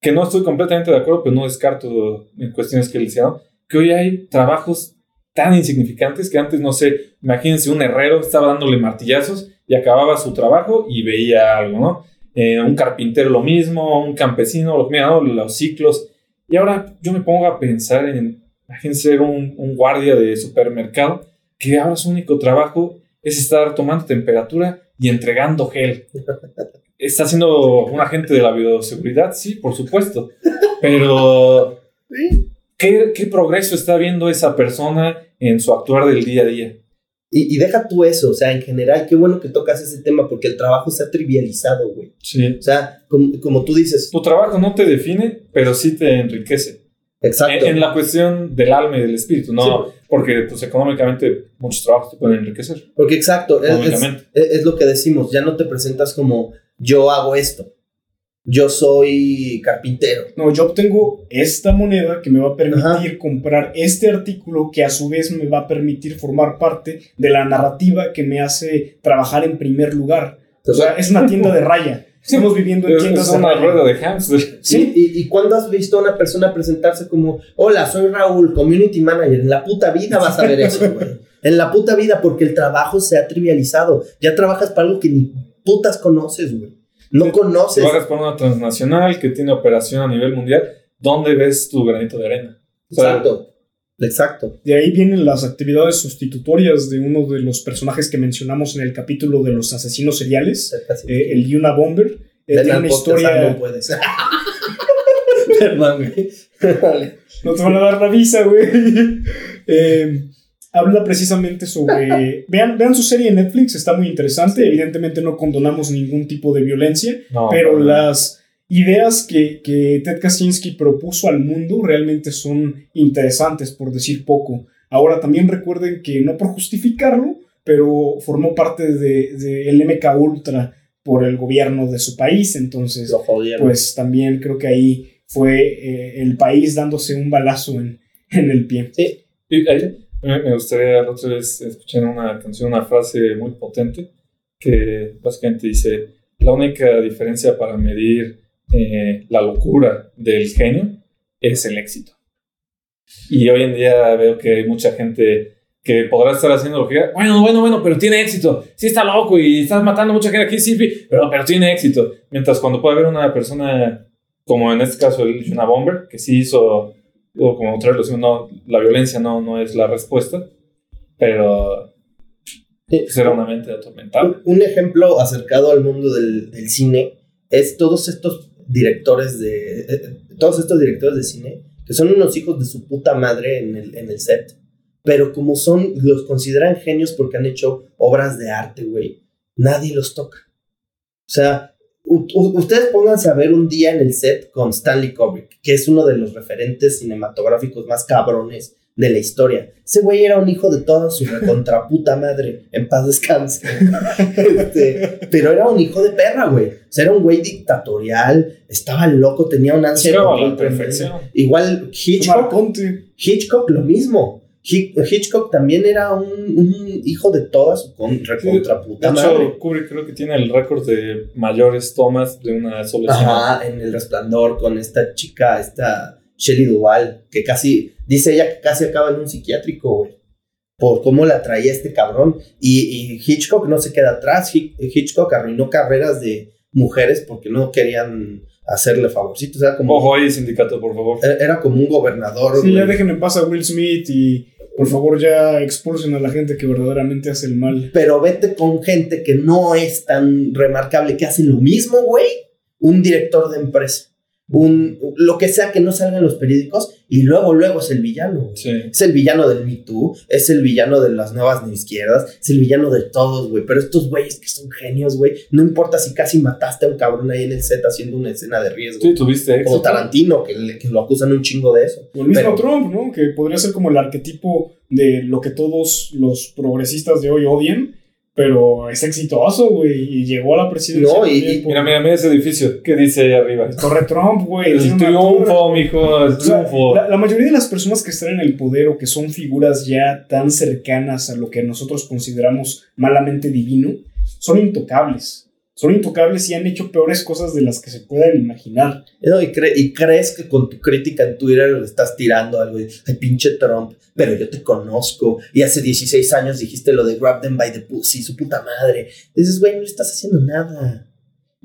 que no estoy completamente de acuerdo, pero no descarto en cuestiones que decía, ¿no? que hoy hay trabajos tan insignificantes que antes, no sé, imagínense un herrero estaba dándole martillazos y acababa su trabajo y veía algo, ¿no? Eh, un carpintero lo mismo, un campesino, lo mismo, ¿no? los ciclos. Y ahora yo me pongo a pensar en, ser un, un guardia de supermercado que ahora su único trabajo es estar tomando temperatura y entregando gel. ¿Está siendo un agente de la bioseguridad? Sí, por supuesto. Pero, ¿qué, ¿qué, progreso está viendo esa persona en su actuar del día a día? Y, y, deja tú eso, o sea, en general, qué bueno que tocas ese tema porque el trabajo se ha trivializado, güey. Sí. O sea, como, como tú dices. Tu trabajo no te define, pero sí te enriquece. Exacto. En, en, la cuestión del alma y del espíritu, ¿no? Sí. Porque, pues, económicamente muchos trabajos te pueden enriquecer. Porque, exacto, es, es, es, lo que decimos, ya no te presentas como yo hago esto. Yo soy carpintero. No, yo obtengo esta moneda que me va a permitir Ajá. comprar este artículo que a su vez me va a permitir formar parte de la narrativa que me hace trabajar en primer lugar. O sea, es una tienda de raya. Estamos viviendo en tiendas es una de rueda de hamster. ¿Sí? ¿Y, ¿Y cuándo has visto a una persona presentarse como, hola, soy Raúl, community manager? En la puta vida vas a ver eso, güey. En la puta vida, porque el trabajo se ha trivializado. Ya trabajas para algo que ni putas conoces, güey. No conoces. Trabajas para una transnacional que tiene operación a nivel mundial. ¿Dónde ves tu granito de arena? O sea, Exacto. Exacto. De ahí vienen las actividades sustitutorias de uno de los personajes que mencionamos en el capítulo de los asesinos seriales, eh, el Yuna Bomber. Eh, tiene una historia. No puedes. Perdón, güey. vale. No te van a dar la visa, güey. eh, habla precisamente sobre. vean, vean su serie en Netflix, está muy interesante. Evidentemente no condonamos ningún tipo de violencia, no, pero no. las ideas que, que Ted Kaczynski propuso al mundo realmente son interesantes, por decir poco. Ahora también recuerden que no por justificarlo, pero formó parte del de, de MK Ultra por el gobierno de su país, entonces pues también creo que ahí fue eh, el país dándose un balazo en, en el pie. Sí. Me gustaría la otra vez escuchar una canción, una frase muy potente que básicamente dice, la única diferencia para medir eh, la locura del genio es el éxito. Y hoy en día veo que hay mucha gente que podrá estar haciendo lo que. Bueno, bueno, bueno, pero tiene éxito. Sí está loco y estás matando mucha gente aquí, sí, pero, pero tiene éxito. Mientras cuando puede haber una persona, como en este caso el Bomber, que sí hizo, o como otra vez lo no, la violencia no, no es la respuesta, pero pues era una mente atormentada. Un, un ejemplo acercado al mundo del, del, cine es todos estos directores de, eh, todos estos directores de cine que son unos hijos de su puta madre en el, en el set pero como son, los consideran genios porque han hecho obras de arte, güey, nadie los toca. O sea, ustedes pónganse a ver un día en el set con Stanley Kubrick, que es uno de los referentes cinematográficos más cabrones de la historia. Ese güey era un hijo de toda su contraputa madre, en paz descanse. este, pero era un hijo de perra, güey. O sea, era un güey dictatorial, estaba loco, tenía un ansia. Igual Hitchcock, Hitchcock lo mismo. Hitchcock también era un, un hijo de toda su contra, sí, contra puta de hecho, madre. Kubrick creo que tiene el récord de mayores tomas de una sola Ajá, en El Resplandor con esta chica, esta Shelley Duvall, que casi, dice ella que casi acaba en un psiquiátrico, güey. Por cómo la traía este cabrón. Y, y Hitchcock no se queda atrás. Hitchcock arruinó carreras de mujeres porque no querían hacerle favorcitos. Era como, Ojo ahí, sindicato, por favor. Era como un gobernador. Sí, güey. ya dejen en paz a Will Smith y por favor ya expulsen a la gente que verdaderamente hace el mal. Pero vete con gente que no es tan remarcable, que hace lo mismo, güey. Un director de empresa. Un, lo que sea que no salga en los periódicos y luego, luego es el villano. Sí. Es el villano del Me Too, es el villano de las nuevas izquierdas, es el villano de todos, güey. Pero estos güeyes que son genios, güey, no importa si casi mataste a un cabrón ahí en el set haciendo una escena de riesgo. Sí, tuviste. O Tarantino, que, le, que, lo acusan un chingo de eso. O el mismo Pero, Trump, ¿no? Que podría ser como el arquetipo de lo que todos los progresistas de hoy odian pero es exitoso, güey, y llegó a la presidencia. No, y, y mira, mira, mira ese edificio, ¿qué dice ahí arriba? Torre Trump, güey. El triunfo, mijo, el triunfo. O sea, la, la, mayoría de las personas que están en el poder o que son figuras ya tan cercanas a lo que nosotros consideramos malamente divino, son intocables. Son intocables y han hecho peores cosas de las que se puedan imaginar. No, y, cre- y crees que con tu crítica en Twitter le estás tirando algo de, ay, pinche Trump, pero yo te conozco. Y hace 16 años dijiste lo de grab them by the pussy, su puta madre. Dices, güey, no le estás haciendo nada.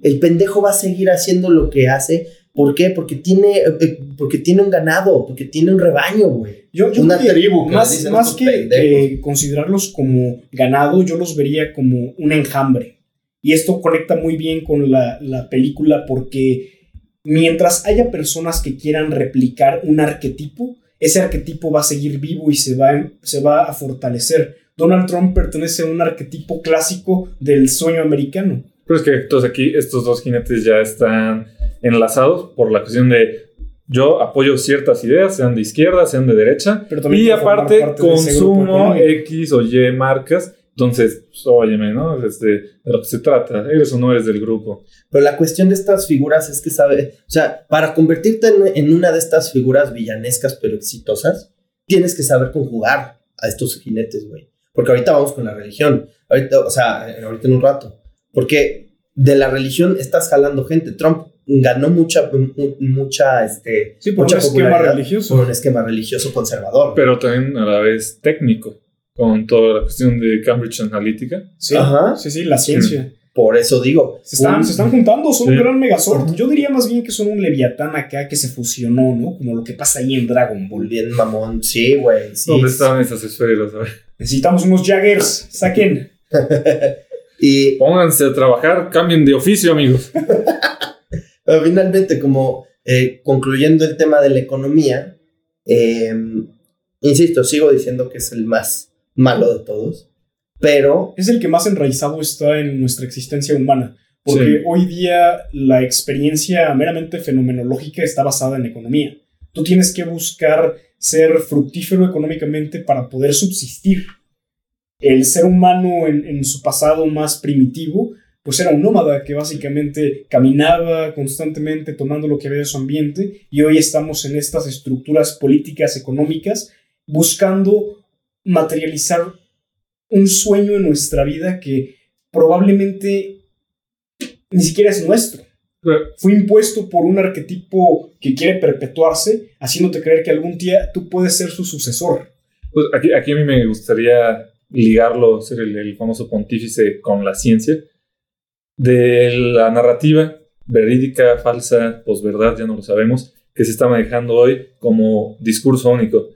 El pendejo va a seguir haciendo lo que hace. ¿Por qué? Porque tiene, eh, eh, porque tiene un ganado, porque tiene un rebaño, güey. Yo, yo Una tribu que más, más que considerarlos como ganado, yo los vería como un enjambre. Y esto conecta muy bien con la, la película porque mientras haya personas que quieran replicar un arquetipo, ese arquetipo va a seguir vivo y se va, a- se va a fortalecer. Donald Trump pertenece a un arquetipo clásico del sueño americano. Pero es que entonces aquí estos dos jinetes ya están enlazados por la cuestión de yo apoyo ciertas ideas, sean de izquierda, sean de derecha, Pero y aparte consumo. X o Y marcas. Entonces, pues, óyeme, ¿no? Este, de lo que se trata, eres o no eres del grupo. Pero la cuestión de estas figuras es que sabe, o sea, para convertirte en, en una de estas figuras villanescas pero exitosas, tienes que saber conjugar a estos jinetes, güey. Porque ahorita vamos con la religión, ahorita, o sea, ahorita en un rato. Porque de la religión estás jalando gente. Trump ganó mucha, mu- mucha, este, Sí, por mucha un esquema popularidad religioso. por un esquema religioso conservador. Pero también a la vez técnico, con toda la cuestión de Cambridge Analytica. Sí, Ajá. sí, sí, la ciencia. Por eso digo, Se están, un- se están juntando, son Sí. un gran megazord. Yo diría más bien que son un leviatán acá que se fusionó, ¿no? Como lo que pasa ahí en Dragon Ball. bien mamón, sí, güey. Sí, ¿Dónde estaban esas esferas? A ver. Necesitamos unos Jaggers, saquen. y Pónganse a trabajar, cambien de oficio, amigos. Pero finalmente, como eh, concluyendo el tema de la economía, eh, insisto, sigo diciendo que es el más malo de todos, pero Es el que más enraizado está en nuestra existencia humana. Porque Sí. hoy día la experiencia meramente fenomenológica está basada en economía. Tú tienes que buscar ser fructífero económicamente para poder subsistir. El ser humano en, en su pasado más primitivo, pues era un nómada que básicamente caminaba constantemente tomando lo que había de su ambiente y hoy estamos en estas estructuras políticas económicas buscando materializar un sueño en nuestra vida que probablemente ni siquiera es nuestro. Fue impuesto por un arquetipo que quiere perpetuarse, haciéndote creer que algún día tú puedes ser su sucesor. Pues aquí, aquí a mí me gustaría ligarlo, ser el, el famoso pontífice con la ciencia, de la narrativa verídica, falsa, posverdad, ya no lo sabemos, que se está manejando hoy como discurso único.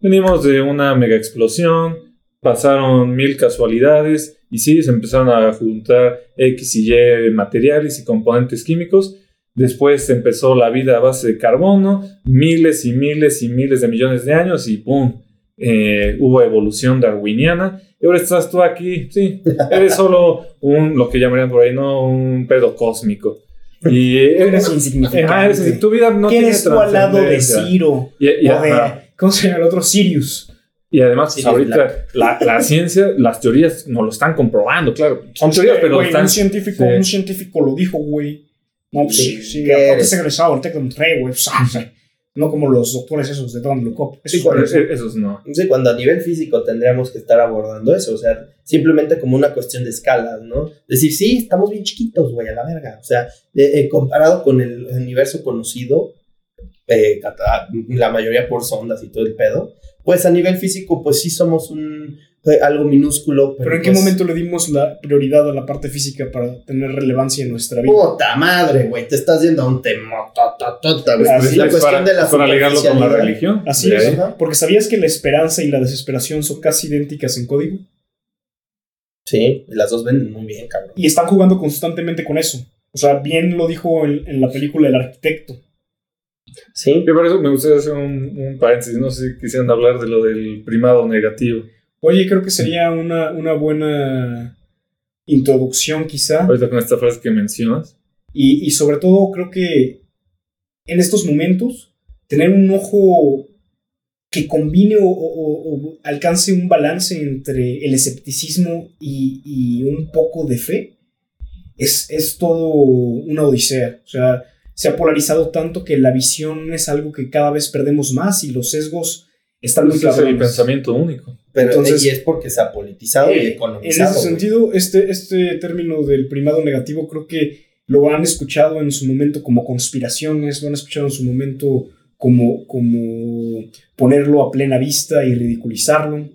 Venimos de una mega explosión, pasaron mil casualidades y sí, se empezaron a juntar X y Y materiales y componentes químicos. Después empezó la vida a base de carbono, miles y miles y miles de millones de años y ¡pum! eh, hubo evolución darwiniana y ahora estás tú aquí, sí, eres solo un, lo que llamarían por ahí, ¿no? Un pedo cósmico. Y Eres Ajá, insignificante. eres- tu vida no ¿Quién tiene es al lado de. Ciro? Y, y- o de, ajá. ¿Cómo se llama el otro? Sirius. Y además, Sí, ahorita la, la ciencia, las teorías no lo están comprobando, claro. Son teorías, pero Güey, están. un, científico, sí. un científico lo dijo, güey. No, pues sí, Sí, sí. ¿qué Aparte es egresado Tec de Monterrey, güey. pues, ah, no como los doctores esos de Don Look Up. Sí, es Eh, Esos no. no sé, cuando a nivel físico tendríamos que estar abordando eso, o sea, simplemente como una cuestión de escalas, ¿no? Decir, sí, estamos bien chiquitos, güey, a la verga, o sea, eh, eh, comparado con el universo conocido, eh, la mayoría por sondas y todo el pedo, pues a nivel físico, pues sí somos un eh, algo minúsculo. Pero, Pero ¿en qué pues, momento le dimos la prioridad a la parte física para tener relevancia en nuestra vida? Puta madre, güey, te estás yendo a un tema. Así la Es cuestión para, de la para ligarlo con la religión. Así es. Ajá. porque ¿sabías que la esperanza y la desesperación son casi idénticas en código? Sí, las dos venden muy bien, cabrón. Y están jugando constantemente con eso. O sea, bien lo dijo en, en la película El Arquitecto. Sí, Y por eso me gustaría hacer un, un paréntesis. No sé si quisieran hablar de lo del primado negativo. Oye, creo que sería una, una buena introducción quizá. Ahorita con esta frase que mencionas. Y, y sobre todo creo que en estos momentos tener un ojo que combine o, o- o alcance un balance entre el escepticismo y, y un poco de fe es, es todo una odisea. O sea, se ha polarizado tanto que la visión es algo que cada vez perdemos más y los sesgos están muy Ese es el pensamiento único. Pero Entonces- y es porque se ha politizado y Eh, economizado. En ese güey. sentido, este, este término del primado negativo creo que lo han escuchado en su momento como conspiraciones, lo han escuchado en su momento como, como ponerlo a plena vista y ridiculizarlo,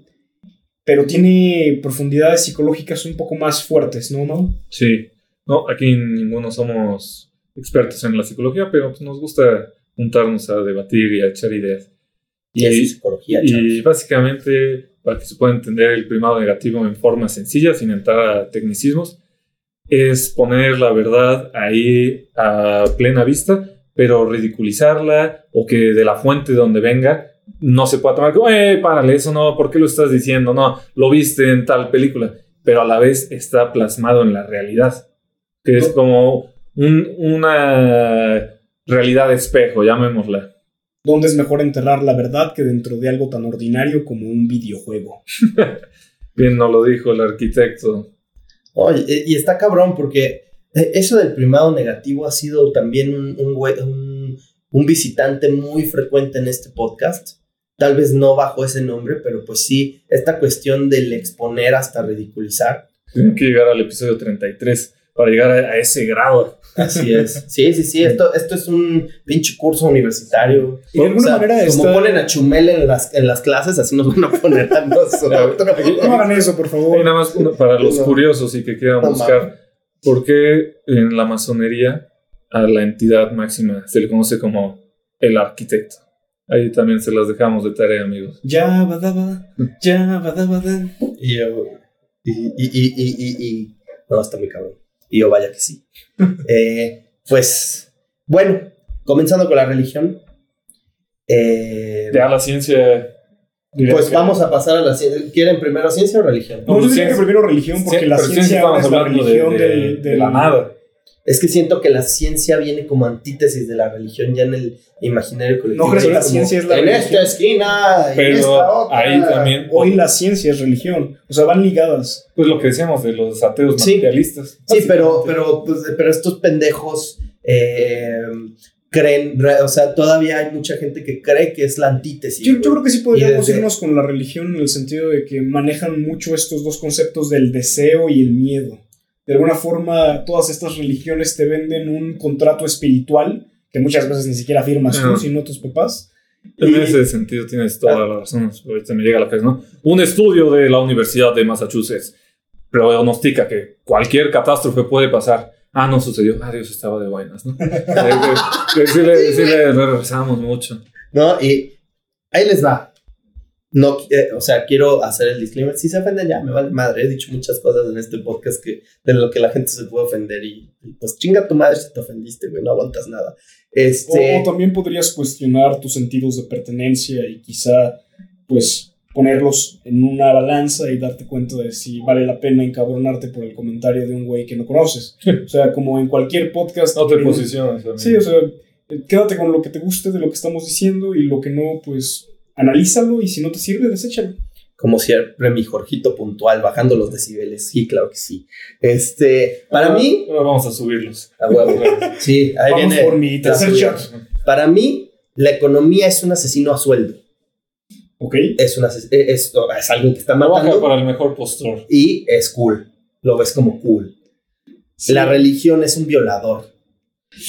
pero tiene profundidades psicológicas un poco más fuertes, ¿no, Mau? Sí, no, aquí ninguno somos expertos en la psicología, pero pues, nos gusta juntarnos a debatir y a echar ideas. Y es psicología, y básicamente, para que se pueda entender el primado negativo en forma sencilla, sin entrar a tecnicismos, es poner la verdad ahí a plena vista, pero ridiculizarla o que de la fuente donde venga no se pueda tomar como, eh, párale, eso no, ¿por qué lo estás diciendo? No, lo viste en tal película, pero a la vez está plasmado en la realidad, que es como un- una realidad de espejo, llamémosla. ¿Dónde es mejor enterrar la verdad que dentro de algo tan ordinario como un videojuego? Bien nos lo dijo el arquitecto. Oye, y está cabrón porque eh, eso del primado negativo ha sido también un, un- un visitante muy frecuente en este podcast. Tal vez no bajo ese nombre, pero pues sí, esta cuestión del exponer hasta ridiculizar. Tienen que llegar al episodio 33 para llegar a, a ese grado. Así es. Sí, sí, sí. Esto, esto es un pinche curso universitario. Y de alguna manera como está- ponen a Chumel en las, en las clases, así nos van a poner a nosotros. No hagan eso, por Y favor. nada más uno para los No. curiosos y que quieran No buscar por qué en la masonería a la entidad máxima se le conoce como el arquitecto. Ahí también se las dejamos de tarea, amigos. Ya, badaba, ya, badabada. Y yo, y, y, y, y, y, y- no, está muy cabrón. Y yo, vaya que sí. Eh, pues, bueno, comenzando con la religión. eh, Ya la ciencia. pues que- vamos a pasar a la ciencia. ¿Quieren primero ciencia o religión? No, yo diría que ciencia- primero religión, porque Sí, la ciencia ahora es la de- religión de, la nada. Es que siento que la ciencia viene como antítesis de la religión ya en el imaginario colectivo. ¿No crees que la ciencia es la En religión? esta esquina, en Pero esta otra. ahí también, Hoy la ciencia es religión. O sea, van ligadas. pues lo que decíamos de los ateos Sí. materialistas. Sí, pero, pero, pues, pero estos pendejos eh, creen, re- o sea, todavía hay mucha gente que cree que es la antítesis. Yo, yo creo que sí podríamos desde- irnos con la religión en el sentido de que manejan mucho estos dos conceptos del deseo y el miedo. De alguna forma, todas estas religiones te venden un contrato espiritual que muchas veces ni siquiera firmas tú, sino tus papás. En Y- ese sentido tienes toda Ah. la razón. Ahorita me llega a la cabeza, ¿no? Un estudio de la Universidad de Massachusetts pronostica que cualquier catástrofe puede pasar. Ah, no sucedió. Ah, Dios estaba de buenas, ¿no? Sí le, sí le rezamos mucho. ¿No? Y ahí les va. No, eh, o sea, quiero hacer el disclaimer. Si se ofenden ya, me vale madre. He dicho muchas cosas en este podcast que, de lo que la gente se puede ofender y, y, pues chinga tu madre si te ofendiste, güey, no aguantas nada. O, Este, o también podrías cuestionar tus sentidos de pertenencia y quizá, pues, ponerlos en una balanza y darte cuenta de si vale la pena encabronarte por el comentario de un güey que no conoces. O sea, como en cualquier podcast. No te posiciones. Sí, o sea, eh, quédate con lo que te guste de lo que estamos diciendo y lo que no, pues, analízalo y si no te sirve, deséchalo. como siempre, mi Jorgito puntual, bajando los decibeles. Sí, claro que sí. Este, para Ahora- mí, ahora vamos a subirlos. a huevo. Sí, ahí Vamos viene. por mi. Para mí, la economía es un asesino a sueldo. ¿Ok? Es, un ases- es, es alguien que está Trabaja matando para el mejor postor. y es cool. Lo ves como cool. La religión es un violador.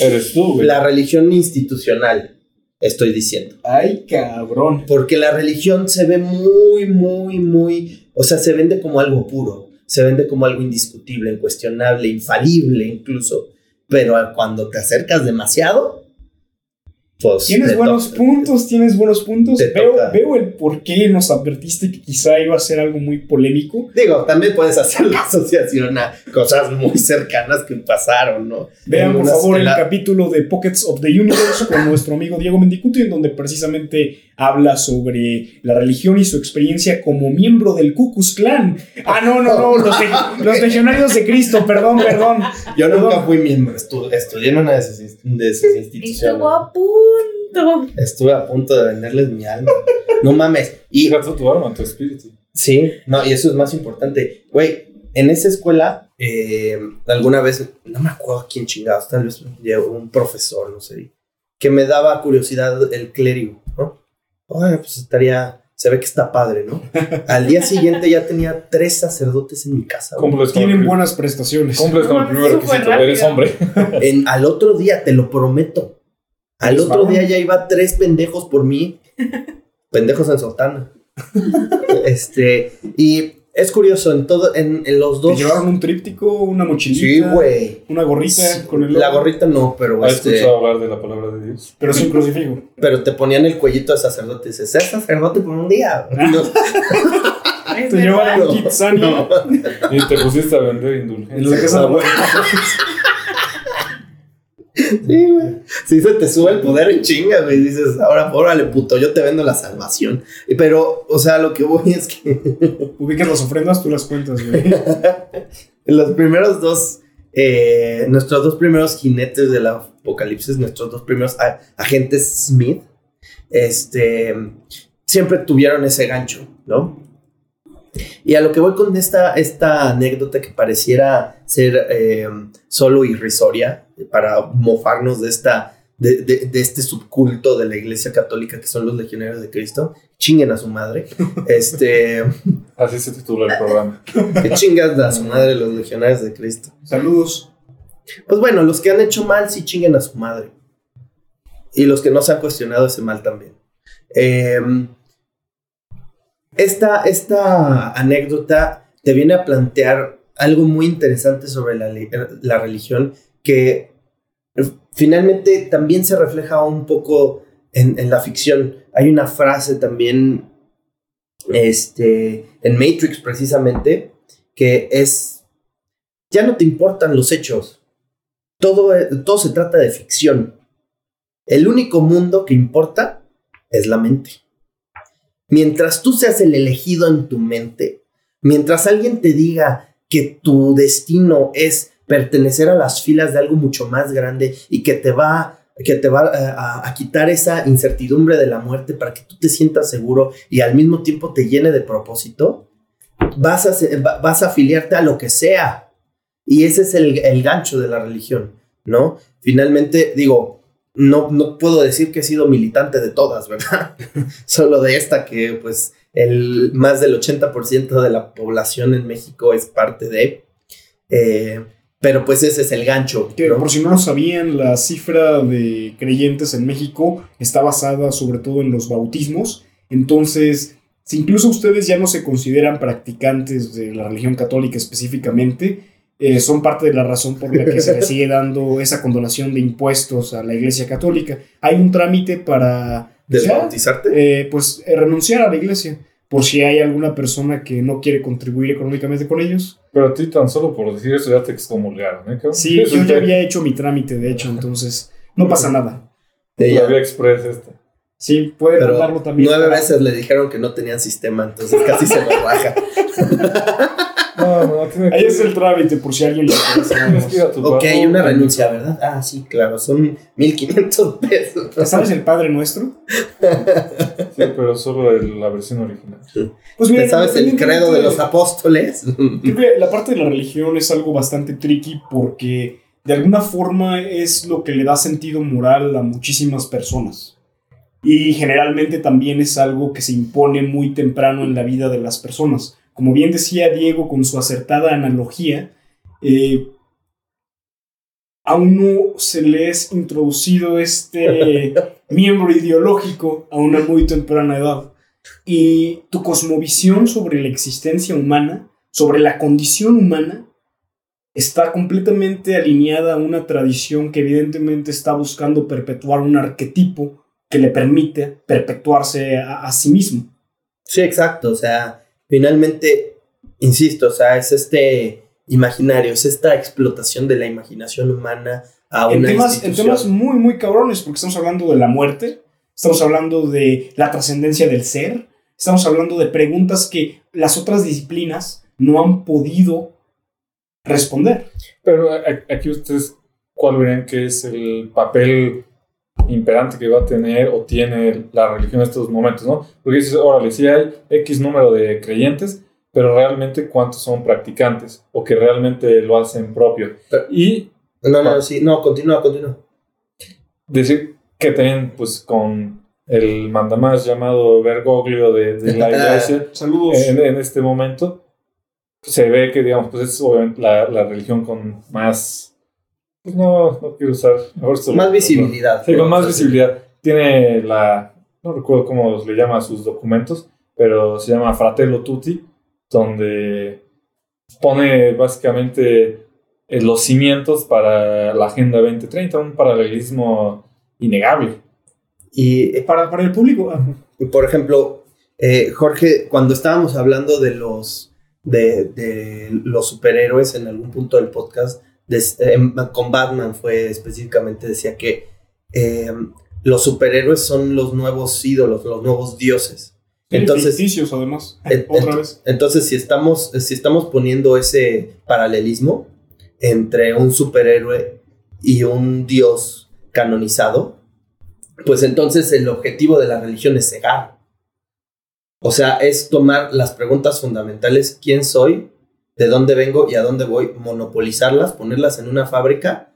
Eres tú, güey. La religión institucional, estoy diciendo. Ay, cabrón. Porque la religión se ve muy, muy, muy. O sea, se vende como algo puro. Se vende como algo indiscutible, incuestionable, infalible incluso. Pero cuando te acercas demasiado, pues. Tienes buenos puntos, tienes buenos puntos. Veo, veo el por qué nos advertiste que quizá iba a ser algo muy polémico. Digo, también puedes hacer la asociación a cosas muy cercanas que pasaron, ¿no? Vean, En por favor, el la- capítulo de Pockets of the Universe con nuestro amigo Diego Mendicuti, en donde precisamente habla sobre la religión y su experiencia como miembro del Ku Klux Klan. Ah, no, no, no, los, los legionarios de Cristo, perdón, perdón. Yo nunca Perdón. fui miembro, estu- estudié en una de esas, de esas instituciones. A punto. Estuve a punto de venderles mi alma. No mames. Y Fíjate tu arma, tu espíritu. sí, no, y eso es más importante. Güey, en esa escuela, eh, alguna vez, no me acuerdo quién chingados, tal vez llegó un profesor, no sé, que me daba curiosidad el clérigo, ¿no? Oye, pues estaría, se ve que está padre, ¿no? Al día siguiente ya tenía tres sacerdotes en mi casa. Cumples el, Tienen buenas prestaciones. cumples con el primer requisito. Eres hombre. En, al otro día, te lo prometo. Al otro día ya iba tres pendejos por mí. pendejos en sotana. este, y es curioso, en todo, en, en los Te dos. llevaron un tríptico, una Sí, mochilita, güey. una gorrita con el La gorrita no, pero ¿Has este, escuchado hablar de la palabra de Dios? pero sin crucifijo. pero te ponían el cuellito de sacerdote y dices, ser sacerdote por un día. No, Es Te llevaron un kitsani no. Y te pusiste a vender en la indulgencias. casa de Ah. Sí, güey. Sí, se te sube el poder en chinga, güey. Dices, ahora, órale, puto, yo te vendo la salvación. Pero, o sea, lo que voy es que Ubicas las ofrendas, tú las cuentas, güey. los primeros dos, eh, nuestros dos primeros jinetes del apocalipsis, nuestros dos primeros agentes Smith, este, siempre tuvieron ese gancho, ¿no? Y a lo que voy con esta, esta anécdota que pareciera ser eh, solo irrisoria para mofarnos de, esta, de, de- de este subculto de la Iglesia Católica que son los legionarios de Cristo, chinguen a su madre, este, Así se titula el programa. que chingas a su madre los legionarios de Cristo. Saludos. Pues bueno, los que han hecho mal sí chinguen a su madre. Y los que no se han cuestionado ese mal también. Eh, esta, esta anécdota te viene a plantear algo muy interesante sobre la, la religión que finalmente también se refleja un poco en, la ficción. Hay una frase también este, en Matrix precisamente que es, ya no te importan los hechos, todo, todo se trata de ficción. El único mundo que importa es la mente. Mientras tú seas el elegido en tu mente, mientras alguien te diga que tu destino es pertenecer a las filas de algo mucho más grande y que te va, que te va eh, a, quitar esa incertidumbre de la muerte para que tú te sientas seguro y al mismo tiempo te llene de propósito, vas a, vas a afiliarte a lo que sea. Y ese es el, el gancho de la religión, ¿no? Finalmente, digo, no, no puedo decir que he sido militante de todas, ¿verdad? Solo de esta que pues el más del 80% de la población en México es parte de. Eh, pero pues ese es el gancho. Que ¿no? por si no lo sabían, la cifra de creyentes en México está basada sobre todo en los bautismos. Entonces, si incluso ustedes ya no se consideran practicantes de la religión católica específicamente, eh, son parte de la razón por la que se le sigue dando esa condonación de impuestos a la iglesia católica. Hay un trámite para ¿Desbautizarte? eh, pues eh, renunciar a la iglesia por si hay alguna persona que no quiere contribuir económicamente con ellos. Pero a ti tan solo por decir eso ya te excomulgaron, ¿eh? cabrón? Sí, yo ya había hecho mi trámite, de hecho, entonces no pasa nada. De vía express esta. Sí, puede Pero mandarlo también. nueve para- veces le dijeron que no tenían sistema, entonces casi se lo raja. No, no, tiene que Ahí es el trámite, por si alguien le interesa. Ok, una renuncia, ¿verdad? Ah, sí, claro, son 1500 pesos. ¿Sabes el Padre Nuestro? Sí, pero solo el- la versión original. Pues ¿Te sabes el credo de los apóstoles? Creo que la parte de la religión es algo bastante tricky porque de alguna forma es lo que le da sentido moral a muchísimas personas. Y generalmente también es algo que se impone muy temprano en la vida de las personas. Como bien decía Diego con su acertada analogía, eh, a uno se le es introducido este miembro ideológico a una muy temprana edad. Y tu cosmovisión sobre la existencia humana, sobre la condición humana, está completamente alineada a una tradición que evidentemente está buscando perpetuar un arquetipo que le permite perpetuarse a, a sí mismo. Sí, exacto. O sea, finalmente, insisto, o sea, es este imaginario, es esta explotación de la imaginación humana a En una temas, en temas muy, muy cabrones, porque estamos hablando de la muerte, estamos hablando de la trascendencia del ser, estamos hablando de preguntas que las otras disciplinas no han podido responder. Pero aquí ustedes, ¿cuál verían que es el papel imperante que va a tener o tiene la religión en estos momentos, ¿no? Porque dices, órale, sí hay X número de creyentes, pero realmente cuántos son practicantes o que realmente lo hacen propio. Pero- Y No, no, sí, no, continúa, continúa. decir que también, pues, con el mandamás llamado Bergoglio de, de la iglesia Saludos. en, en este momento, se ve que, digamos, pues es obviamente la, la religión con más, pues no, no quiero usar, mejor solo- Más visibilidad. Sí, con más visibilidad. Tiene la, no recuerdo cómo le llama a sus documentos, pero se llama Fratello Tutti, donde pone básicamente los cimientos para la Agenda 2030, un paralelismo innegable. Y, eh, Para, para el público. por ejemplo, eh, Jorge, cuando estábamos hablando de los, de, de los superhéroes en algún punto del podcast, des- em, con Batman fue específicamente, decía que eh, los superhéroes son los nuevos ídolos, los nuevos dioses. Entonces, ficticios, además. En- Otra en- vez. Entonces, si estamos, si estamos poniendo ese paralelismo entre un superhéroe y un dios canonizado, pues entonces el objetivo de la religión es cegar. O sea, es tomar las preguntas fundamentales, quién soy, de dónde vengo y a dónde voy, monopolizarlas, ponerlas en una fábrica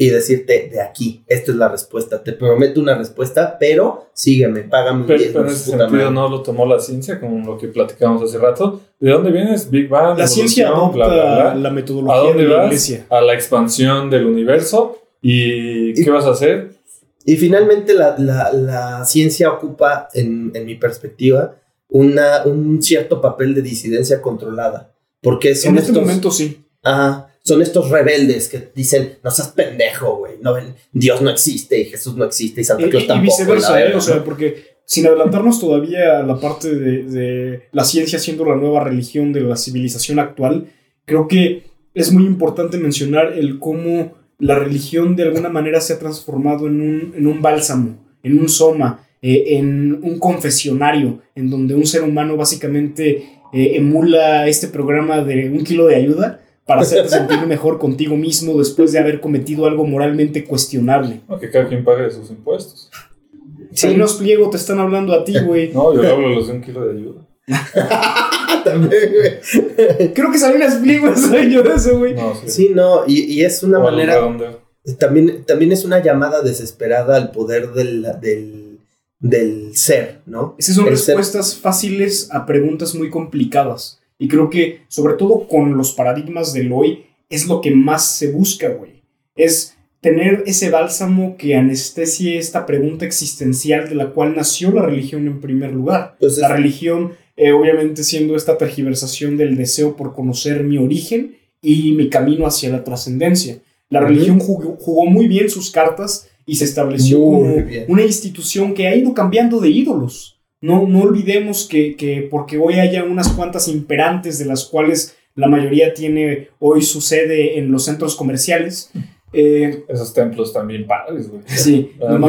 y decirte, de aquí, esta es la respuesta, te prometo una respuesta, pero sígueme, págame un Pero, diezmo, pero en ese sentido madre". no lo tomó la ciencia, como lo que platicamos hace rato. ¿De dónde vienes? Big Bang. La ciencia adopta bla, bla, bla. la ¿A metodología de dónde la vas? iglesia. A la expansión del universo. ¿Y Y- qué vas a hacer? Y finalmente la, la- la ciencia ocupa, en, en mi perspectiva, una, un cierto papel de disidencia controlada. Porque son, En este estos, momento sí. Ajá, son estos rebeldes que dicen, no seas pendejo, güey. No, Dios no existe y Jesús no existe y Santa Y, Claus y tampoco. viceversa, la ¿eh? verga, o sea, ¿no? porque sin adelantarnos todavía a la parte de, de la ciencia siendo la nueva religión de la civilización actual, creo que es muy importante mencionar el cómo la religión de alguna manera se ha transformado en un, en un bálsamo, en un soma, eh, en un confesionario, en donde un ser humano básicamente eh, emula este programa de un kilo de ayuda para hacerte sentir mejor contigo mismo después de haber cometido algo moralmente cuestionable. No, que cada quien pague sus impuestos. Si no pliego, te están hablando a ti, güey. No, yo hablo de los de un kilo de ayuda. También, güey. Creo que Salinas Pliego es dueño de eso, güey. No, sí. Sí, no, y, y es una O manera... También, también es una llamada desesperada al poder del, del, del ser, ¿no? Esas son El ser- respuestas fáciles a preguntas muy complicadas. Y creo que, sobre todo con los paradigmas del hoy, es lo que más se busca, güey. Es tener ese bálsamo que anestesie esta pregunta existencial de la cual nació la religión en primer lugar. Pues es- La religión, eh, obviamente, siendo esta tergiversación del deseo por conocer mi origen y mi camino hacia la trascendencia. La religión jugó, jugó muy bien sus cartas y se estableció Muy como bien. una institución que ha ido cambiando de ídolos. No, no olvidemos que, que porque hoy haya unas cuantas imperantes de las cuales la mayoría tiene hoy su sede en los centros comerciales. eh, Esos templos también padres, güey. sí, Ah, no.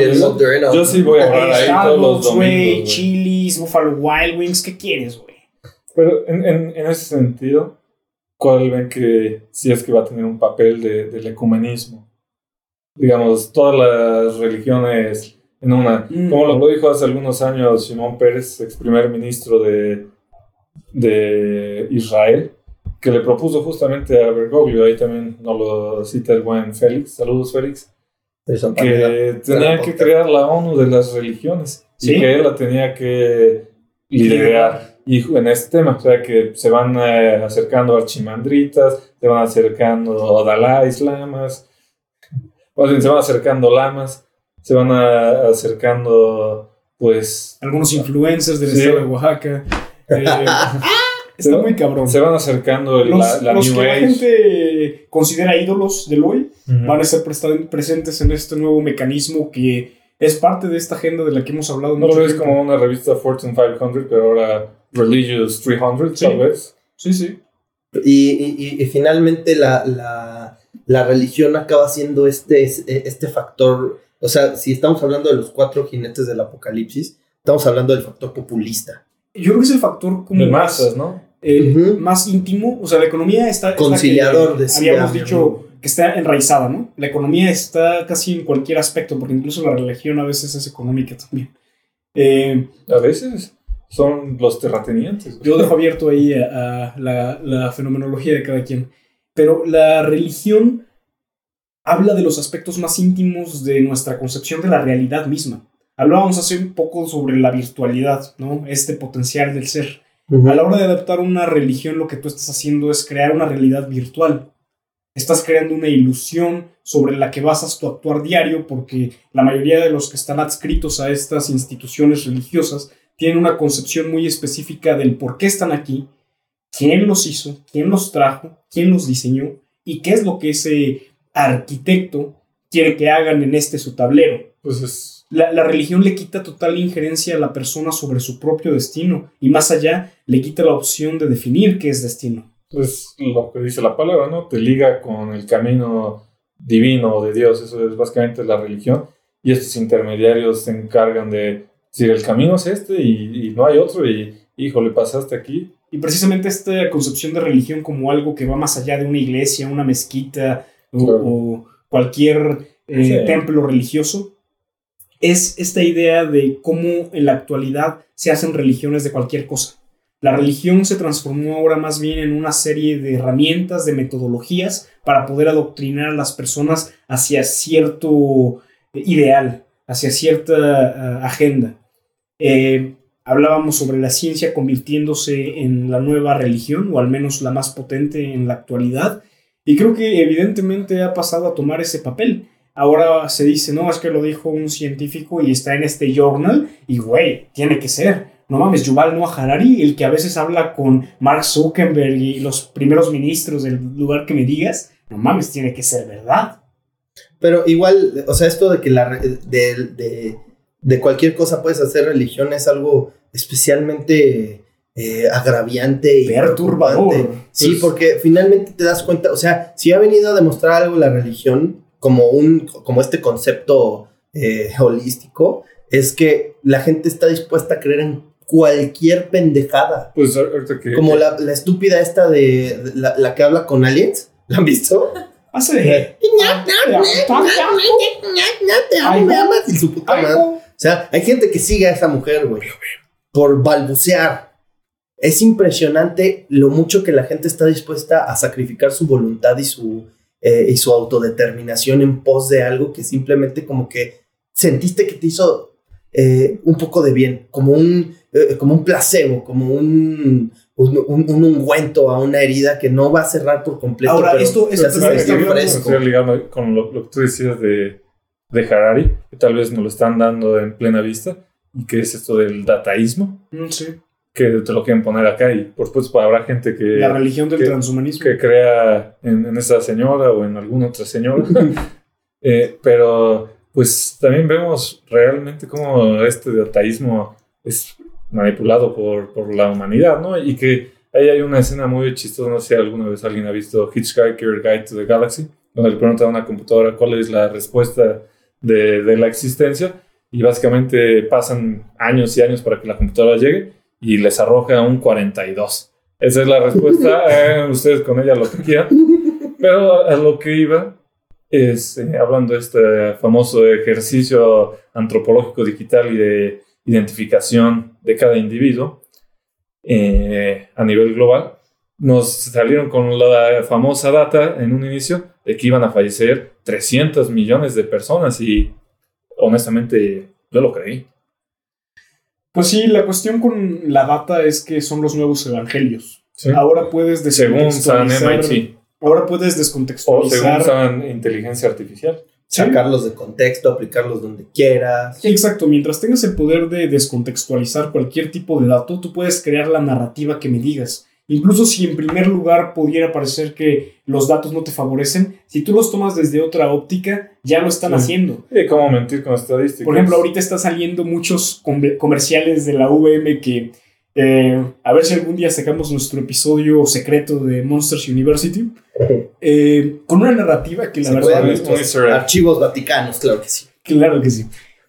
Yo sí voy a orar ahí todos los güey. Chili's, Buffalo Wild Wings, ¿qué quieres, güey? Pero en, en, en ese sentido, ¿cuál ven que si es que va a tener un papel de, del ecumenismo? Digamos, todas las religiones en una. Mm. Como lo dijo hace algunos años Simón Pérez, ex primer ministro de, de Israel, que le propuso justamente a Bergoglio, ahí también nos lo cita el buen Félix, saludos Félix, que tenía que crear la ONU de las religiones Sí. y que él la tenía que liderar y en este tema, o sea que se van eh, acercando archimandritas, se van acercando dalais lamas, más bien se van acercando lamas, se van a- acercando pues Algunos influencers del Sí. estado de Oaxaca. Eh, está muy cabrón. se van acercando el- Los, la, la los New que la Age. gente considera ídolos del hoy Ujú. van a estar presentes en este nuevo mecanismo que es parte de esta agenda de la que hemos hablado No lo mucho ves tiempo. como una revista Fortune 500, pero ahora Religious 300, Sí. tal vez. Sí, sí. Y, y- y- y finalmente la, la, la religión acaba siendo este, este factor, o sea, si estamos hablando de los cuatro jinetes del apocalipsis, estamos hablando del factor populista. Yo creo que es el factor como De más, masas, ¿no? eh, más íntimo. O sea, la economía está... Conciliador, decía Habíamos dicho que está enraizada, ¿no? La economía está casi en cualquier aspecto, porque incluso la religión a veces es económica también. Eh, A veces son los terratenientes. Yo dejo abierto ahí a, a la, la fenomenología de cada quien. Pero la religión habla de los aspectos más íntimos de nuestra concepción de la realidad misma. Hablábamos hace un poco sobre la virtualidad, ¿no? Este potencial del ser. A la hora de adaptar una religión, lo que tú estás haciendo es crear una realidad virtual. Estás creando una ilusión sobre la que basas tu actuar diario, porque la mayoría de los que están adscritos a estas instituciones religiosas tienen una concepción muy específica del por qué están aquí, quién los hizo, quién los trajo, quién los diseñó y qué es lo que ese arquitecto quiere que hagan en este su tablero. Pues es. La, la religión le quita total injerencia a la persona sobre su propio destino y más allá le quita la opción de definir qué es destino. Es lo que dice la palabra, ¿no? Te liga con el camino divino de Dios, eso es básicamente la religión. Y estos intermediarios se encargan de decir, el camino es este y, y no hay otro, y híjole, pasaste aquí. Y precisamente esta concepción de religión como algo que va más allá de una iglesia, una mezquita o, Claro. o cualquier eh, Sí. templo religioso, es esta idea de cómo en la actualidad se hacen religiones de cualquier cosa. La religión se transformó ahora más bien en una serie de herramientas, de metodologías para poder adoctrinar a las personas hacia cierto eh, ideal, hacia cierta ah, agenda. Eh, hablábamos sobre la ciencia convirtiéndose en la nueva religión, o al menos la más potente en la actualidad, y creo que evidentemente ha pasado a tomar ese papel. Ahora se dice, no, es que lo dijo un científico y está en este journal, y güey, tiene que ser. No mames, Yuval Noah Harari, el que a veces habla con Mark Zuckerberg y los primeros ministros del lugar que me digas, no mames, tiene que ser verdad. Pero igual, o sea, esto de que la de, de cualquier cosa puedes hacer religión es algo especialmente eh, agraviante y Perturbador. preocupante. Sí, Pues- porque finalmente te das cuenta, o sea, si ha venido a demostrar algo la religión como un como este concepto eh, holístico, es que la gente está dispuesta a creer en cualquier pendejada. Pues ahorita que. Como la, la estúpida esta de, de la, la que habla con aliens. ¿La han visto? Hace... Amas y su puta madre. O sea, hay gente que sigue a esa mujer, güey, por balbucear. Es impresionante lo mucho que la gente está dispuesta a sacrificar su voluntad y su, eh, y su autodeterminación en pos de algo que simplemente como que sentiste que te hizo eh, un poco de bien, como un, eh, como un placebo, como un, un, un- un ungüento a una herida que no va a cerrar por completo. Ahora, pero esto- esto también Me está ligando con lo, lo que tú decías de, de Harari, que tal vez nos lo están dando en plena vista, y que es esto del dataísmo, Mm, sí. que te lo quieren poner acá, y por supuesto habrá gente que, La religión del que- transhumanismo. que crea en, en esa señora o en alguna otra señora. Eh, pero pues también vemos realmente cómo este dataísmo es manipulado por, por la humanidad, ¿no? Y que ahí hay una escena muy chistosa, no sé si alguna vez alguien ha visto Hitchhiker Guide to the Galaxy, donde le pregunta a una computadora cuál es la respuesta de, de la existencia y básicamente pasan años y años para que la computadora llegue y les arroja un 42. Esa es la respuesta, hagan ustedes con ella lo que quieran. Pero a, a lo que iba es, eh, hablando de este famoso ejercicio antropológico digital y de identificación de cada individuo eh, a nivel global, nos salieron con la famosa data en un inicio de que iban a fallecer 300 millones de personas y honestamente yo lo creí. Pues sí, la cuestión con la data es que son los nuevos evangelios. ¿sí? Ahora puedes Según San descontextualizar. MIT Ahora puedes o descontextualizar. según San Inteligencia Artificial. Sí. Sacarlos de contexto, aplicarlos donde quieras. Exacto, mientras tengas el poder de descontextualizar cualquier tipo de dato, tú puedes crear la narrativa que me digas. Incluso si en primer lugar pudiera parecer que los datos no te favorecen, si tú los tomas desde otra óptica, ya lo están Sí. haciendo. ¿Y cómo mentir con estadísticas? Por ejemplo, ahorita están saliendo muchos com- comerciales de la VM que eh, a ver si algún día sacamos nuestro episodio secreto de Monsters University eh, con una narrativa que la Se verdad egg. archivos vaticanos, claro que sí. Claro que sí.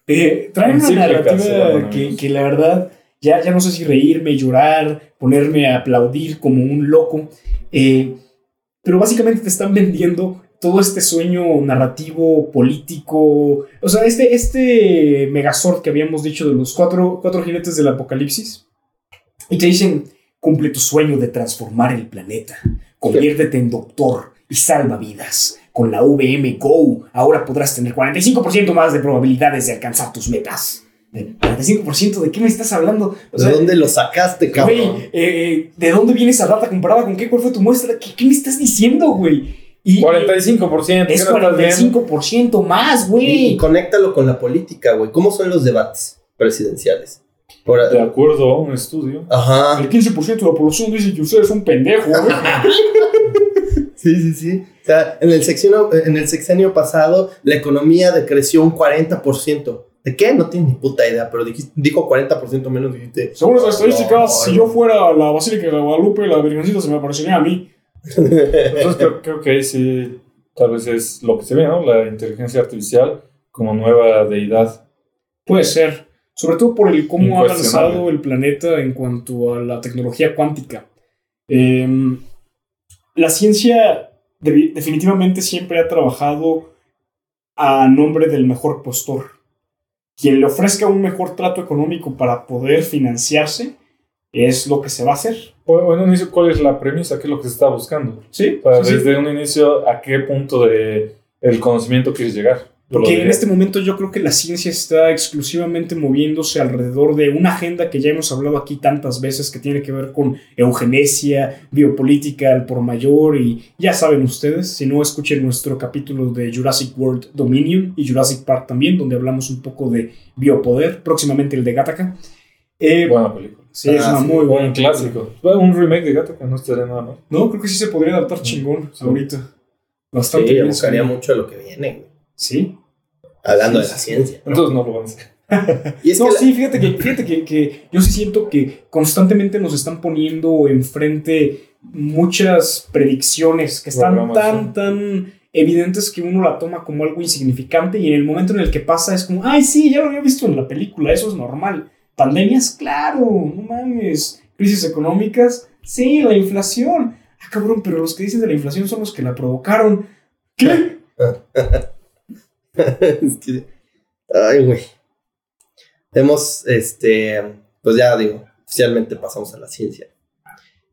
Eh, trae una narrativa que la verdad ya, ya no sé si reírme, llorar, ponerme a aplaudir como un loco. eh, pero básicamente te están vendiendo todo este sueño narrativo, político. O sea, este, este Megazord que habíamos dicho de los cuatro, cuatro jinetes del apocalipsis. Y te dicen, cumple tu sueño de transformar el planeta. Conviértete en doctor y salva vidas. Con la VM Go, ahora podrás tener 45% más de probabilidades de alcanzar tus metas. ¿De 45%? ¿De qué me estás hablando? O ¿De sea, dónde lo sacaste, cabrón? Güey, eh, eh, ¿de dónde viene esa data comparada con qué? ¿Cuál fue tu muestra? ¿Qué, qué me estás diciendo, güey? Y 45%. es ¿qué no estás viendo? 45% más, Y, y güey. conéctalo con la política, güey. ¿Cómo son los debates presidenciales? Por- De acuerdo a un estudio. Ajá. El 15% de la población dice que ustedes son pendejos, güey. Sí, sí, sí. O sea, en el, sexenio, en el sexenio pasado, la economía decreció un 40%. ¿De qué? No tienes ni puta idea, pero dijiste- dijo 40% menos, dijiste. Según las No, estadísticas, si yo fuera la Basílica de Guadalupe, la Virgencita se me aparecería a mí. Entonces creo, creo que ahí sí, tal vez es lo que se ve, ¿no? La inteligencia artificial como nueva deidad. Puede ser. Sobre todo por el cómo ha avanzado el planeta en cuanto a la tecnología cuántica. Em, la ciencia definitivamente siempre ha trabajado a nombre del mejor postor. Quien le ofrezca un mejor trato económico para poder financiarse es lo que se va a hacer. O o en un inicio, ¿cuál es la premisa? ¿Qué es lo que se está buscando? Sí, O sea, sí, sí. desde un inicio, ¿a qué punto de el conocimiento quieres llegar? Porque en este momento yo creo que la ciencia está exclusivamente moviéndose alrededor de una agenda que ya hemos hablado aquí tantas veces que tiene que ver con eugenesia, biopolítica al por mayor y ya saben ustedes, si no escuchen nuestro capítulo de Jurassic World Dominion y Jurassic Park también, donde hablamos un poco de biopoder, próximamente el de Gattaca. Eh, Buena película. sí, es Ah, una sí, muy buena Un clásico. Un remake de que no estaría nada mal. No, creo que sí se podría adaptar chingón Sí. ahorita. Bastante Sí, bien. buscaría mucho lo que viene, güey. Sí. Hablando Sí, de la sí. ciencia. ¿no? Entonces no lo van a hacer. Y es no, que la- sí, fíjate que, fíjate que, que yo sí siento que constantemente nos están poniendo enfrente muchas predicciones que están tan, tan evidentes que uno la toma como algo insignificante y en el momento en el que pasa es como, ay, sí, ya lo había visto en la película, eso es normal. Pandemias, claro, no mames. Crisis económicas, sí, la inflación. Ah, cabrón, pero los que dicen de la inflación son los que la provocaron. ¿Qué? es que- Ay, güey. Hemos, este, pues ya digo, oficialmente pasamos a la ciencia.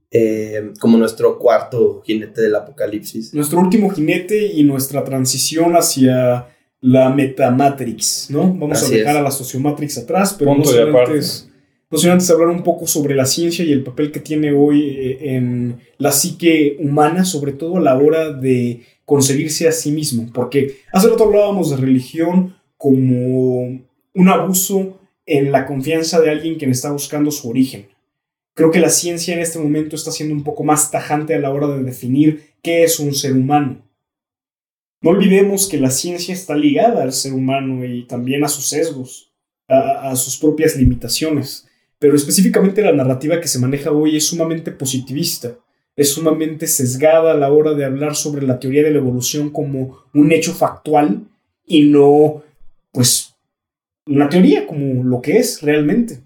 Eh, como nuestro cuarto jinete del apocalipsis. nuestro último jinete y nuestra transición hacia la metamatrix, ¿no? Vamos Así a dejar es. a la sociomatrix atrás, pero Punto no sin, antes, no sin antes hablar un poco sobre la ciencia y el papel que tiene hoy eh, en la psique humana, sobre todo a la hora de concebirse a sí mismo, porque hace rato hablábamos de religión como un abuso en la confianza de alguien quien está buscando su origen. Creo que la ciencia en este momento está siendo un poco más tajante a la hora de definir qué es un ser humano. No olvidemos que la ciencia está ligada al ser humano y también a sus sesgos, a, a sus propias limitaciones. Pero específicamente la narrativa que se maneja hoy es sumamente positivista, es sumamente sesgada a la hora de hablar sobre la teoría de la evolución como un hecho factual y no, pues, una teoría como lo que es realmente.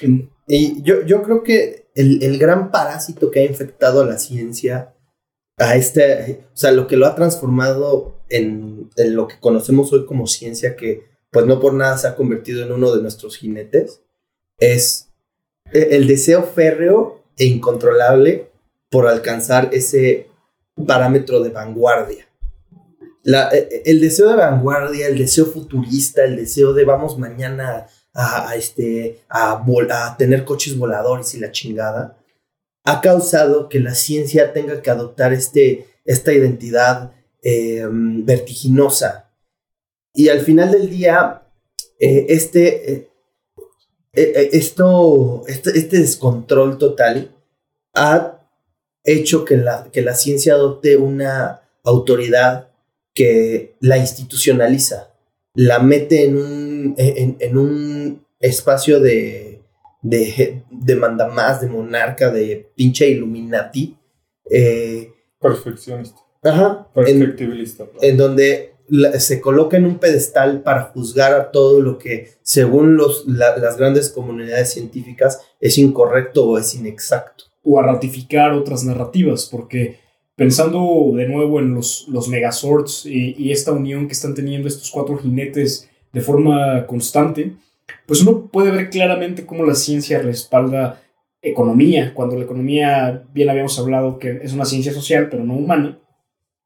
En- Y yo, yo creo que el, el gran parásito que ha infectado a la ciencia, a este, o sea, lo que lo ha transformado en, en lo que conocemos hoy como ciencia, que pues no por nada se ha convertido en uno de nuestros jinetes, es e- el deseo férreo e incontrolable por alcanzar ese parámetro de vanguardia. La- e- el deseo de vanguardia, el deseo futurista, el deseo de vamos mañana a, este, a, vol- a tener coches voladores y la chingada, ha causado que la ciencia tenga que adoptar este, esta identidad eh, vertiginosa. Y al final del día, eh, este, eh, eh, esto, este, este descontrol total ha hecho que la, que la ciencia adopte una autoridad que la institucionaliza, la mete en un, en, en un espacio de, de, de mandamás, de monarca, de pinche Illuminati. eh, Perfeccionista. ajá, en, Perfectibilista. en donde la- se coloca en un pedestal para juzgar a todo lo que, según los, la- las grandes comunidades científicas, es incorrecto o es inexacto. O a ratificar otras narrativas, porque pensando de nuevo en los, los Megazords y, y esta unión que están teniendo estos cuatro jinetes de forma constante, pues uno puede ver claramente cómo la ciencia respalda economía, cuando la economía, bien habíamos hablado que es una ciencia social, pero no humana,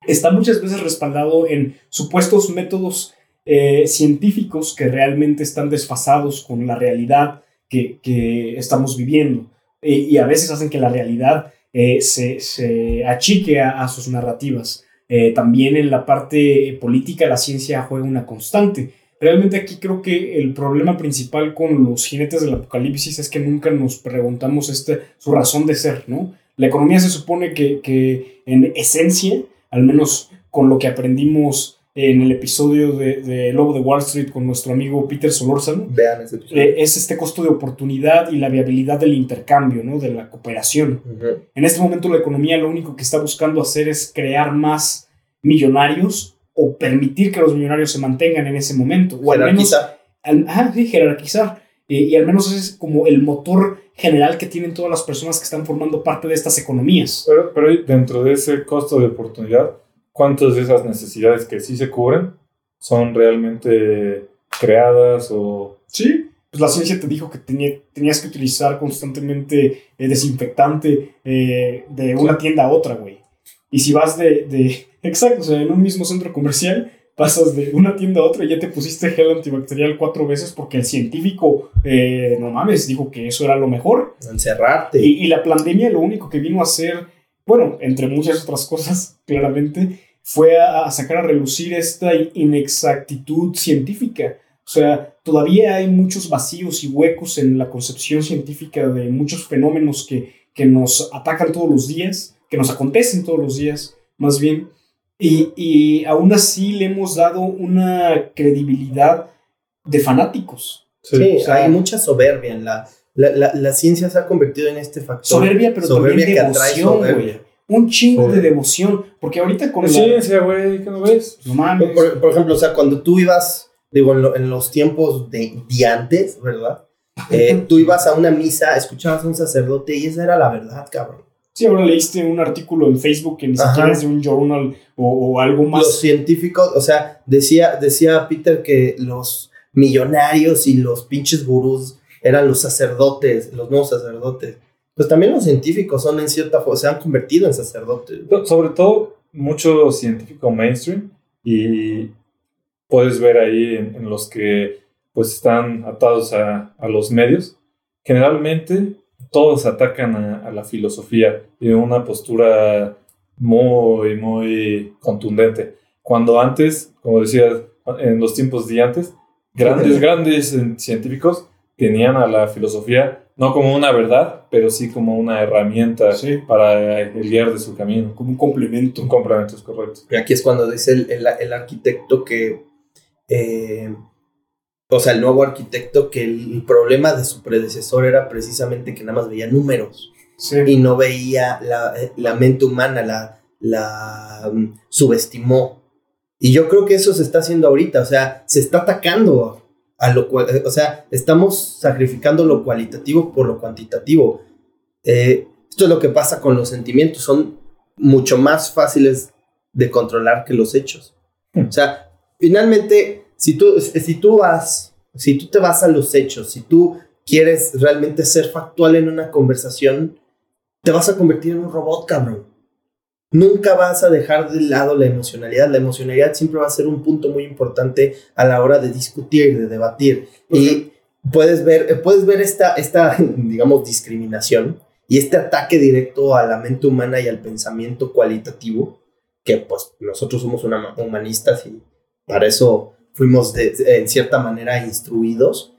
está muchas veces respaldado en supuestos métodos eh, científicos que realmente están desfasados con la realidad que, que estamos viviendo y a veces hacen que la realidad eh, se, se, achique a, sus narrativas. Eh, también en la parte política la ciencia juega una constante. Realmente aquí creo que el problema principal con los jinetes del apocalipsis es que nunca nos preguntamos este, su razón de ser, ¿no? La economía se supone que, que en esencia, al menos con lo que aprendimos en el episodio de, de, Lobo de Wall Street con nuestro amigo Peter Solórzano. Vean ese episodio. Eh, es este costo de oportunidad y la viabilidad del intercambio, ¿no? de la cooperación. Ujú. En este momento la economía lo único que está buscando hacer es crear más millonarios o permitir que los millonarios se mantengan en ese momento. O al menos Jerarquizar. al- ajá, sí, jerarquizar. Eh, y al menos es como el motor general que tienen todas las personas que están formando parte de estas economías. Pero, pero dentro de ese costo de oportunidad, ¿cuántas de esas necesidades que sí se cubren son realmente creadas o... Sí, pues la ciencia te dijo que tenía- tenías que utilizar constantemente eh, desinfectante eh, de una tienda a otra, güey. Y si vas de, de- Exacto, o sea, en un mismo centro comercial pasas de una tienda a otra y ya te pusiste gel antibacterial cuatro veces porque el científico, eh, no mames, dijo que eso era lo mejor. Encerrarte. Y, y la pandemia lo único que vino a hacer, bueno, entre muchas otras cosas, claramente, fue a, a sacar a relucir esta inexactitud científica. O sea, todavía hay muchos vacíos y huecos en la concepción científica de muchos fenómenos que, que nos atacan todos los días, que nos acontecen todos los días, más bien. Y, y aún así le hemos dado una credibilidad de fanáticos. Sí, o sea, hay mucha soberbia en la, la, la, la ciencia se ha convertido en este factor. Soberbia, pero Soberbia también que atrae devoción, soberbia. güey. Un chingo Sí. de devoción. Porque ahorita con la... ciencia, güey, ¿qué no ves? No mames. Por, por ejemplo, o sea, cuando tú ibas, digo, en, lo- en los tiempos de, de antes, ¿verdad? Eh, tú ibas a una misa, escuchabas a un sacerdote y esa era la verdad, cabrón. Sí, ahora leíste un artículo en Facebook que ni Ajá. siquiera es de un journal o, o algo Los más. científicos, o sea, decía, decía Peter que los millonarios y los pinches gurús eran los sacerdotes, los nuevos sacerdotes. Pues también los científicos son en cierta forma, se han convertido en sacerdotes. Sobre todo, mucho científico mainstream y puedes ver ahí en, en los que pues están atados a, a los medios. Generalmente todos atacan a, a la filosofía y una postura muy, muy contundente. Cuando antes, como decías, en los tiempos de antes, grandes, grandes científicos tenían a la filosofía no como una verdad, pero sí como una herramienta Sí, para el guiar de su camino. como un complemento. Un complemento es correcto. Y aquí es cuando dice el, el- el arquitecto que, eh, o sea, el nuevo arquitecto que el problema de su predecesor era precisamente que nada más veía números Sí. y no veía la, eh, la mente humana, la, la mm, subestimó. Y yo creo que eso se está haciendo ahorita, o sea, se está atacando a lo cual, o sea, estamos sacrificando lo cualitativo por lo cuantitativo. Eh, esto es lo que pasa con los sentimientos, son mucho más fáciles de controlar que los hechos. O sea, finalmente, si tú, si tú vas, si tú te vas a los hechos, si tú quieres realmente ser factual en una conversación, te vas a convertir en un robot, cabrón. Nunca vas a dejar de lado la emocionalidad. La emocionalidad siempre va a ser un punto muy importante a la hora de discutir, de debatir. Y puedes ver, eh, puedes ver esta, esta, digamos, discriminación y este ataque directo a la mente humana y al pensamiento cualitativo, que pues nosotros somos una, humanistas y para eso fuimos de, de- en cierta manera instruidos,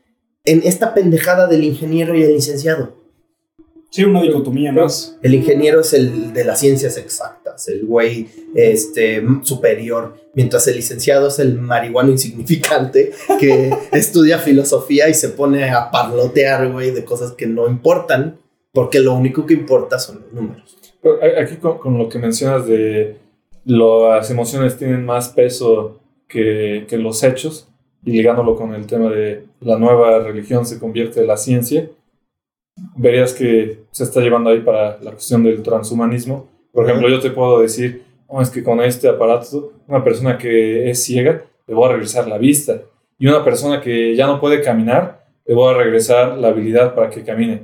en esta pendejada del ingeniero y el licenciado. Sí, una dicotomía más. El ingeniero es el de las ciencias exactas, el güey este, superior, mientras el licenciado es el marihuano insignificante que estudia filosofía y se pone a parlotear, güey, de cosas que no importan, porque lo único que importa son los números. Pero aquí con, con lo que mencionas de las emociones tienen más peso que, que los hechos, y ligándolo con el tema de la nueva religión se convierte en la ciencia, verías que se está llevando ahí para la cuestión del transhumanismo. Por ejemplo, yo te puedo decir, "No, es que con este aparato, una persona que es ciega, le voy a regresar la vista. Y una persona que ya no puede caminar, le voy a regresar la habilidad para que camine.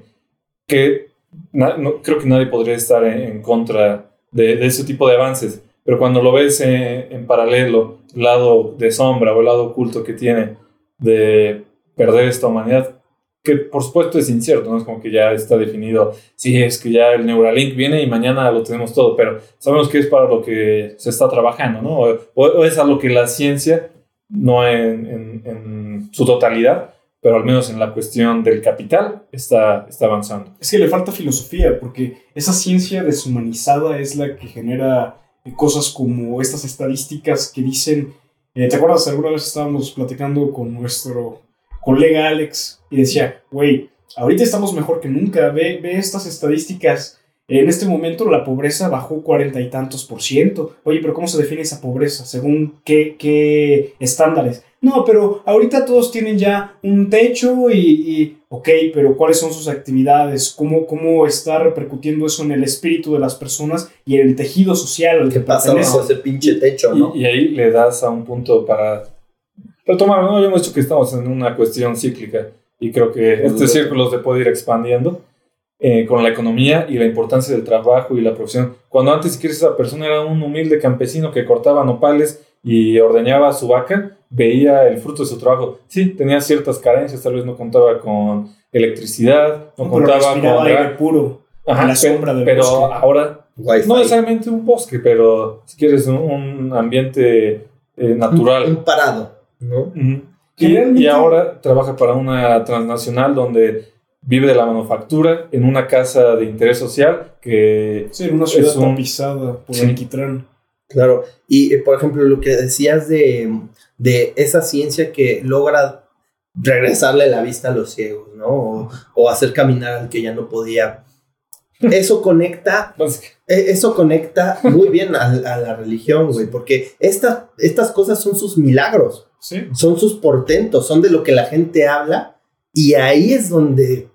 Que no, creo que nadie podría estar en, en contra de, de ese tipo de avances. Pero cuando lo ves en, en paralelo, el lado de sombra o el lado oculto que tiene de perder esta humanidad, que por supuesto es incierto, no es como que ya está definido, sí, es que ya el Neuralink viene y mañana lo tenemos todo, pero sabemos que es para lo que se está trabajando, ¿no? O, es a lo que la ciencia, no en, su totalidad, pero al menos en la cuestión del capital, está, está avanzando. Es que le falta filosofía, porque esa ciencia deshumanizada es la que genera cosas como estas estadísticas que dicen, eh, ¿te acuerdas? Alguna vez estábamos platicando con nuestro colega Alex y decía, güey, ahorita estamos mejor que nunca, ve, ve estas estadísticas. En este momento la pobreza bajó cuarenta y tantos por ciento. Oye, pero ¿cómo se define esa pobreza? ¿Según qué, qué estándares? No, pero ahorita todos tienen ya un techo y, y, ok, pero ¿cuáles son sus actividades? ¿Cómo, ¿Cómo está repercutiendo eso en el espíritu de las personas y en el tejido social al ¿Qué que pasa bajo ese pinche techo, no? Y, y ahí le das a un punto para retomar, ¿no? Habíamos dicho que estamos en una cuestión cíclica y creo que este círculo se puede ir expandiendo eh, con la economía y la importancia del trabajo y la profesión. Cuando antes, si quieres, esa persona era un humilde campesino que cortaba nopales y ordeñaba su vaca, veía el fruto de su trabajo. Sí, tenía ciertas carencias, tal vez no contaba con electricidad, no Pero contaba con... aire puro. Ajá, a la sombra del pero bosque. ahora Wi-Fi. no necesariamente un bosque, pero si quieres un, un ambiente eh, natural. Un parado, Y, ahora trabaja para una transnacional donde vive de la manufactura en una casa de interés social que Sí, en una ciudad Es un- tapizada por Sí. alquitrán. Claro. Y, eh, por ejemplo, lo que decías de, de esa ciencia que logra regresarle la vista a los ciegos, ¿no? O, o hacer caminar al que ya no podía. Eso conecta Eh, Eso conecta muy bien a, a la religión, güey, porque estas estas cosas son sus milagros, Sí. son sus portentos, son de lo que la gente habla y ahí es donde,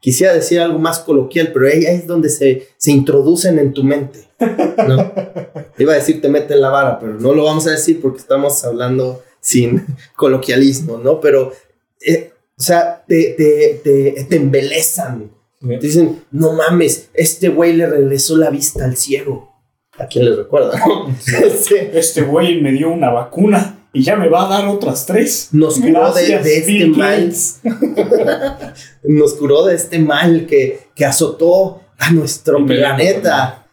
quisiera decir algo más coloquial, pero ahí es donde se, se introducen en tu mente. ¿no? Iba a decir te meten la vara, pero no lo vamos a decir porque estamos hablando sin coloquialismo, ¿no? Pero, eh, o sea, te, te, te, te embelezan, te dicen, no mames, este güey le regresó la vista al ciego. ¿A quién le recuerda? no? Este, Este güey me dio una vacuna y ya me va a dar otras tres. nos curó de, Gracias, de este Bill mal. Nos curó de este mal que, que azotó a nuestro Y planeta.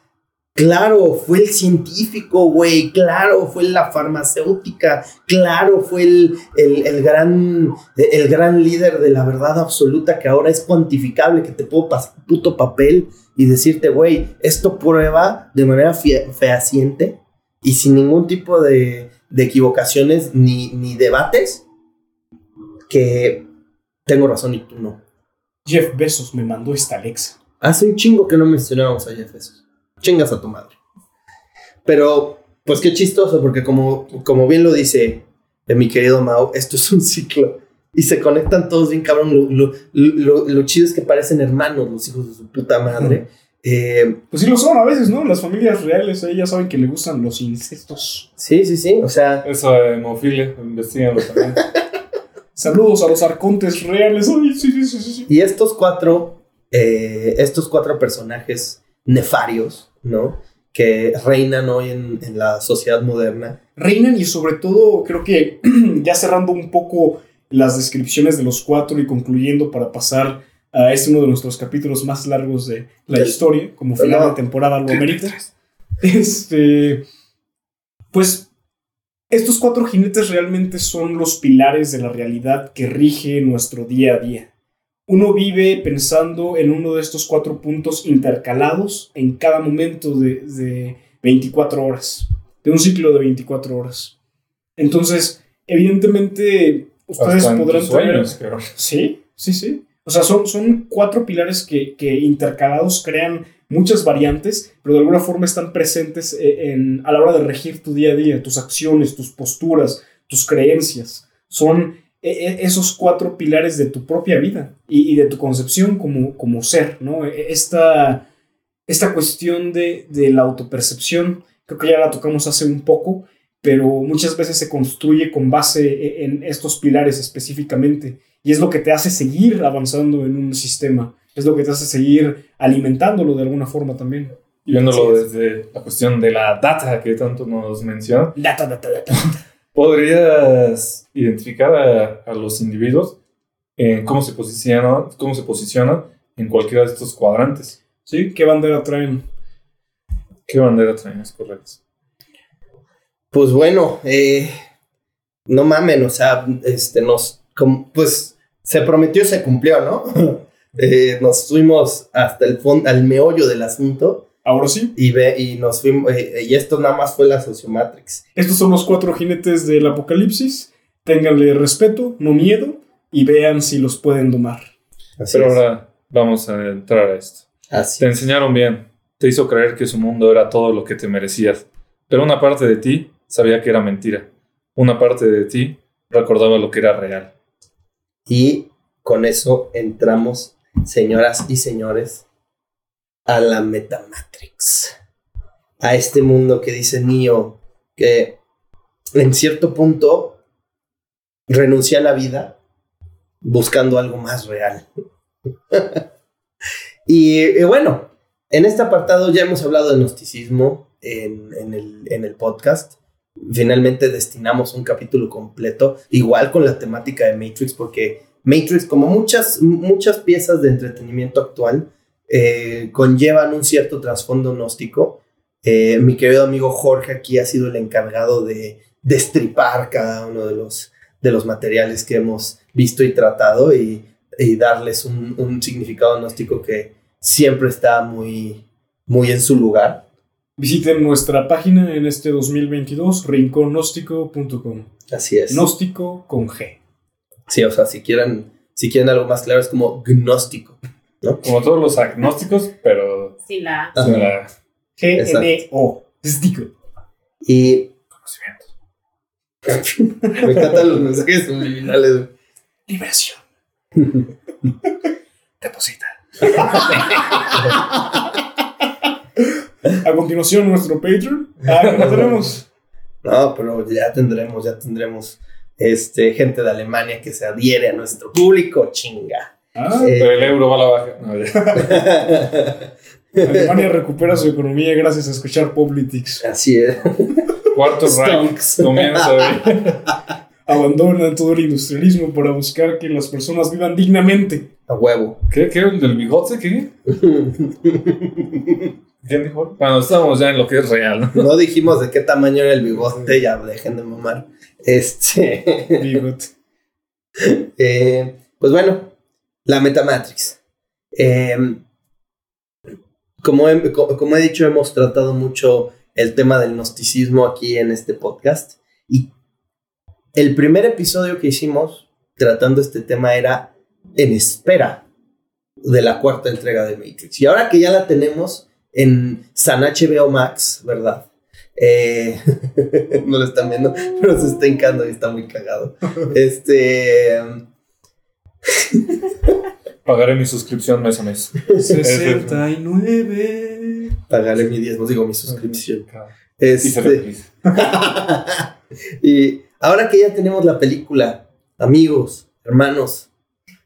Claro, fue el científico, güey. Claro, fue la farmacéutica. Claro, fue el, el, el gran, el gran líder de la verdad absoluta que ahora es cuantificable, que te puedo pasar un puto papel y decirte, güey, esto prueba de manera fehaciente y sin ningún tipo de, de equivocaciones ni, ni debates que tengo razón y tú no. Jeff Bezos me mandó esta Alexa. Hace un chingo que no mencionábamos a Jeff Bezos. Chingas a tu madre. Pero, pues qué chistoso, porque como, como bien lo dice eh, mi querido Mao, esto es un ciclo. Y se conectan todos bien cabrón. Lo, lo, lo- lo chido es que parecen hermanos los hijos de su puta madre. Eh, Pues sí lo son a veces, ¿no? Las familias reales, ahí ya saben que le gustan los incestos. sí, sí, sí. O sea, Eso de hemofilia, investiguenlo también. Saludos a los arcontes reales. Ay, sí, sí, sí, sí, sí. y estos cuatro, eh, estos cuatro personajes nefarios, ¿no? Que reinan hoy en, en la sociedad moderna. Reinan y sobre todo creo que ya cerrando un poco las descripciones de los cuatro y concluyendo para pasar a este uno de nuestros capítulos más largos de la Del- historia, como final No. de temporada lo amerita. Este, pues estos cuatro jinetes realmente son los pilares de la realidad que rige nuestro día a día. Uno vive pensando en uno de estos cuatro puntos intercalados en cada momento de, de 24 horas, de un ciclo de 24 horas. Entonces, evidentemente, ustedes Hasta podrán tener- sueños, creo. Sí, sí, sí. O sea, son, son cuatro pilares que, que intercalados crean muchas variantes, pero de alguna forma están presentes eh, en, a la hora de regir tu día a día, tus acciones, tus posturas, tus creencias. Son eh, eh, esos cuatro pilares de tu propia vida y, de tu concepción como, como ser, ¿no? E- Esta, esta cuestión de, de la autopercepción, creo que ya la tocamos hace un poco, pero muchas veces se construye con base e- en estos pilares específicamente. Y es lo que te hace seguir avanzando en un sistema. Es lo que te hace seguir alimentándolo de alguna forma también. y viéndolo desde la cuestión de la data que tanto nos menciona, Data, data, data. podrías identificar a, a los individuos en cómo se posicionan, cómo se posicionan en cualquiera de estos cuadrantes. ¿Sí? ¿Qué bandera traen? ¿Qué bandera traen? Es correcto. Pues bueno, eh, no mamen, o sea, este, nos, pues se prometió, se cumplió, ¿no? Eh, nos fuimos hasta el fondo, al meollo del asunto Ahora sí, y ve, y nos fuimos, eh, y esto nada más fue la Sociomatrix. estos son los cuatro jinetes del apocalipsis. Ténganle respeto, no miedo, y vean si los pueden domar. Así Pero es. ahora vamos a entrar a esto. Así Te es. enseñaron bien, te hizo creer que su mundo era todo lo que te merecías, pero una parte de ti sabía que era mentira. Una parte de ti recordaba lo que era real. Y con eso entramos, señoras y señores, a la Metamatrix. A este mundo que dice Neo que en cierto punto renuncia a la vida buscando algo más real. y, eh, bueno, en este apartado ya hemos hablado de gnosticismo en, el podcast. Finalmente destinamos un capítulo completo, igual con la temática de Matrix, porque Matrix, como muchas, muchas piezas de entretenimiento actual, eh, conllevan un cierto trasfondo gnóstico. Eh, mi querido amigo Jorge aquí ha sido el encargado de destripar cada uno de los, de los materiales que hemos visto y tratado y, darles un, un significado gnóstico que siempre está muy, muy en su lugar. Visiten nuestra página en este 2022, rinconnóstico.com. Así es. Gnóstico con G. Sí, o sea, si quieren, si quieren algo más claro, es como gnóstico. Como todos los agnósticos, pero Sí, la. Sin la G-N-O. Gnóstico. Y conocimiento. me encantan los mensajes subliminales. güey. Liberación. Deposita. A continuación, nuestro Patreon. Ah, no tenemos. No, pero ya tendremos, ya tendremos este, gente de Alemania que se adhiere a nuestro público, chinga. Ah, Eh, Pero el euro va a la baja. No. Alemania recupera su economía gracias a escuchar Politics. Así es. Cuarto rank comienza. Abandonan todo el industrialismo para buscar que las personas vivan dignamente. A huevo. ¿Qué? ¿Qué? ¿El del bigote? ¿Qué? ¿Quién dijo? Bueno, estamos ya en lo que es real, ¿no? No dijimos de qué tamaño era el bigote, ya dejen de mamar. Este. Bigot. Eh, pues bueno, la Metamatrix. Eh, como, he, co- como he dicho, hemos tratado mucho el tema del gnosticismo aquí en este podcast. Y el primer episodio que hicimos tratando este tema era en espera de la cuarta entrega de Matrix. Y ahora que ya la tenemos en San HBO Max, ¿verdad? Eh, no lo están viendo, pero se está hincando y está muy cagado. Este. Pagaré mi suscripción mes a mes. 69. Pagaré mi diezmo, digo mi suscripción. Y se Este, feliz. y ahora que ya tenemos la película, amigos, hermanos,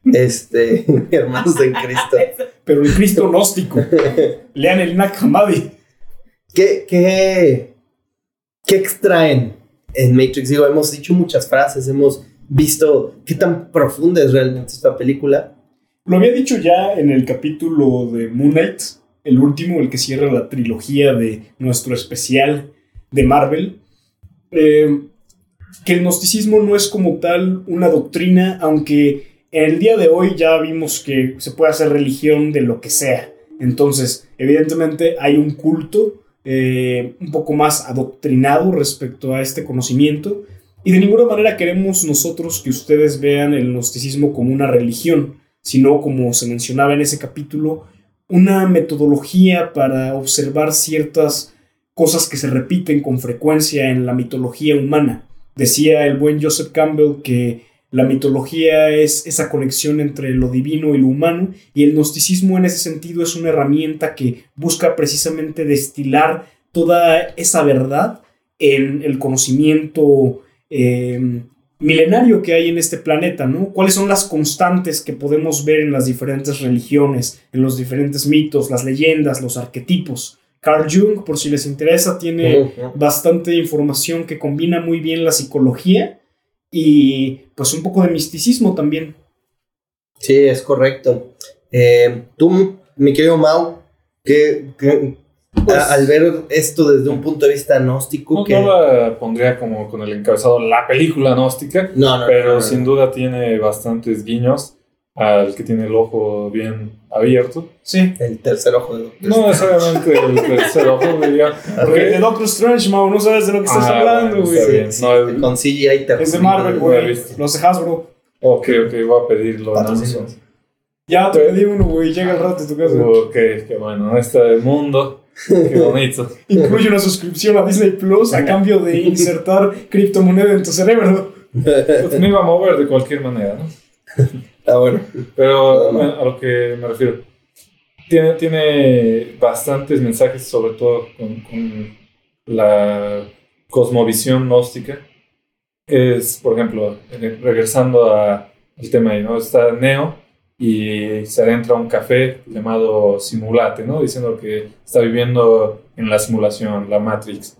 este, hermanos en Cristo, Pero el Cristo gnóstico. Lean el Nag Hammadi. ¿qué, qué, qué extraen en Matrix? Digo, hemos dicho muchas frases, hemos visto qué tan profunda es realmente esta película. Lo había dicho ya en el capítulo de Moon Knight, el último, el que cierra la trilogía de nuestro especial de Marvel, eh, que el gnosticismo no es como tal una doctrina, aunque el día de hoy ya vimos que se puede hacer religión de lo que sea. Entonces, evidentemente hay un culto eh, un poco más adoctrinado respecto a este conocimiento. Y de ninguna manera queremos nosotros que ustedes vean el gnosticismo como una religión sino como se mencionaba en ese capítulo, una metodología para observar ciertas cosas que se repiten con frecuencia en la mitología humana. Decía el buen Joseph Campbell que la mitología es esa conexión entre lo divino y lo humano y el gnosticismo en ese sentido es una herramienta que busca precisamente destilar toda esa verdad en el conocimiento eh, milenario que hay en este planeta, ¿no? ¿Cuáles son las constantes que podemos ver en las diferentes religiones, en los diferentes mitos, las leyendas, los arquetipos? Carl Jung, por si les interesa, tiene bastante información que combina muy bien la psicología y pues un poco de misticismo también. Sí, es correcto. Eh, tú, mi querido Mau, que, Pues- al ver esto desde un punto de vista gnóstico, No, que no la pondría como con el encabezado la película gnóstica, no, no, pero no, no, sin duda tiene bastantes guiños al que tiene el ojo bien abierto. Sí. el tercer ojo de No necesariamente el tercer ojo, diría. Porque de Doctor Strange, Mau, no sabes de lo que estás Ah, hablando, bueno, güey. está bien. Sí, No, sí, con CGI te Es de Marvel, güey. Los de Hasbro. Ok, ok, voy a pedirlo en Patrocinio. Amazon. Ya te pedí uno, güey. Llega el rato a tu casa. Ok, qué bueno, este mundo, qué bonito. Incluye una suscripción a Disney Plus a cambio de insertar criptomoneda en tu cerebro. Pues me iba a mover de cualquier manera, ¿no? Ah, bueno. Pero bueno, a lo que me refiero, tiene, tiene bastantes mensajes, sobre todo con, con la cosmovisión gnóstica. Es, por ejemplo, regresando a- al tema ahí, ¿no? Está Neo y se adentra a un café llamado Simulate, ¿no? Diciendo que está viviendo en la simulación, la Matrix.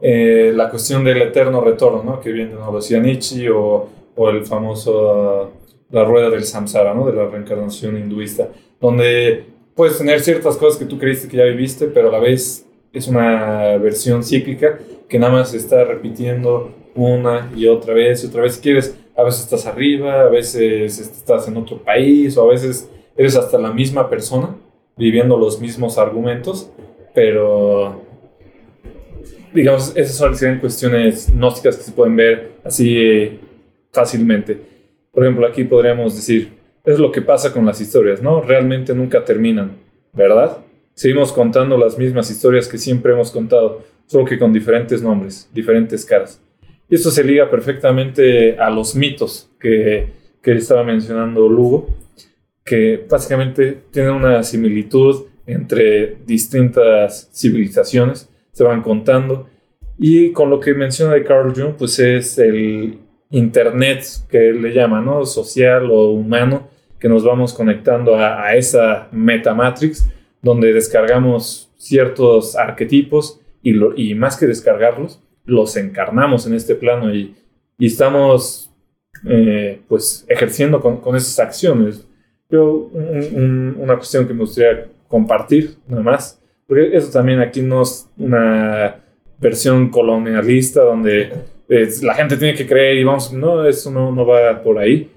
Eh, la cuestión del eterno retorno, ¿no? Que viene, ¿no? Lo decía Nietzsche o, o el famoso la rueda del samsara, ¿no? De la reencarnación hinduista, donde puedes tener ciertas cosas que tú creíste que ya viviste, pero a la vez es una versión cíclica que nada más se está repitiendo una y otra vez y otra vez. Quieres, a veces estás arriba, a veces estás en otro país, o a veces eres hasta la misma persona viviendo los mismos argumentos, pero digamos, esas son- cuestiones gnósticas que se pueden ver así fácilmente. Por ejemplo, aquí podríamos decir, es lo que pasa con las historias, ¿no? Realmente nunca terminan, ¿verdad? Seguimos contando las mismas historias que siempre hemos contado, solo que con diferentes nombres, diferentes caras. Y esto se liga perfectamente a los mitos que, que estaba mencionando Lugo, que básicamente tienen una similitud entre distintas civilizaciones, se van contando. Y con lo que menciona de Carl Jung, pues es el Internet que le llama, ¿no? Social o humano, que nos vamos conectando a, a esa metamatrix, donde descargamos ciertos arquetipos y, más que descargarlos, los encarnamos en este plano y, estamos eh, pues ejerciendo con, esas acciones. Yo, un- un- una cuestión que me gustaría compartir, nada más, porque eso también aquí no es una versión colonialista donde eh, la gente tiene que creer y vamos, no, eso no, no va por ahí,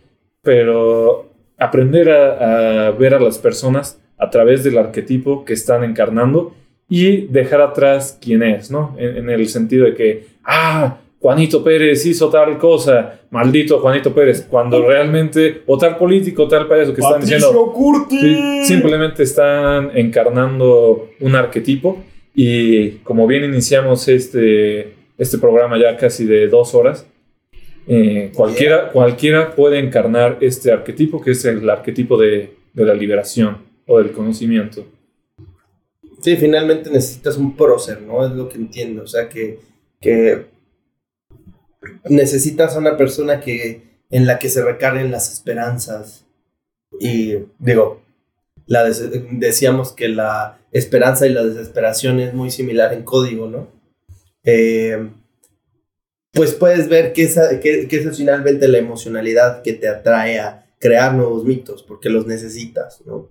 pero aprender a, a ver a las personas a través del arquetipo que están encarnando y dejar atrás quién es, ¿no? En, en el sentido de que, ah, Juanito Pérez hizo tal cosa, maldito Juanito Pérez, cuando realmente, o tal político, tal payaso que están diciendo, Curti. Simplemente están encarnando un arquetipo y como bien iniciamos este, este programa ya casi de dos horas, eh, cualquiera, cualquiera puede encarnar este arquetipo que es el arquetipo de, de la liberación o del conocimiento. Sí, finalmente necesitas un prócer, ¿no? Es lo que entiendo. O sea, que, que necesitas a una persona que, en la que se recarguen las esperanzas. Y digo, la decíamos que la esperanza y la desesperación es muy similar en código, ¿no? Eh, pues puedes ver que esa, que, que esa es finalmente la emocionalidad que te atrae a crear nuevos mitos, porque los necesitas, ¿no?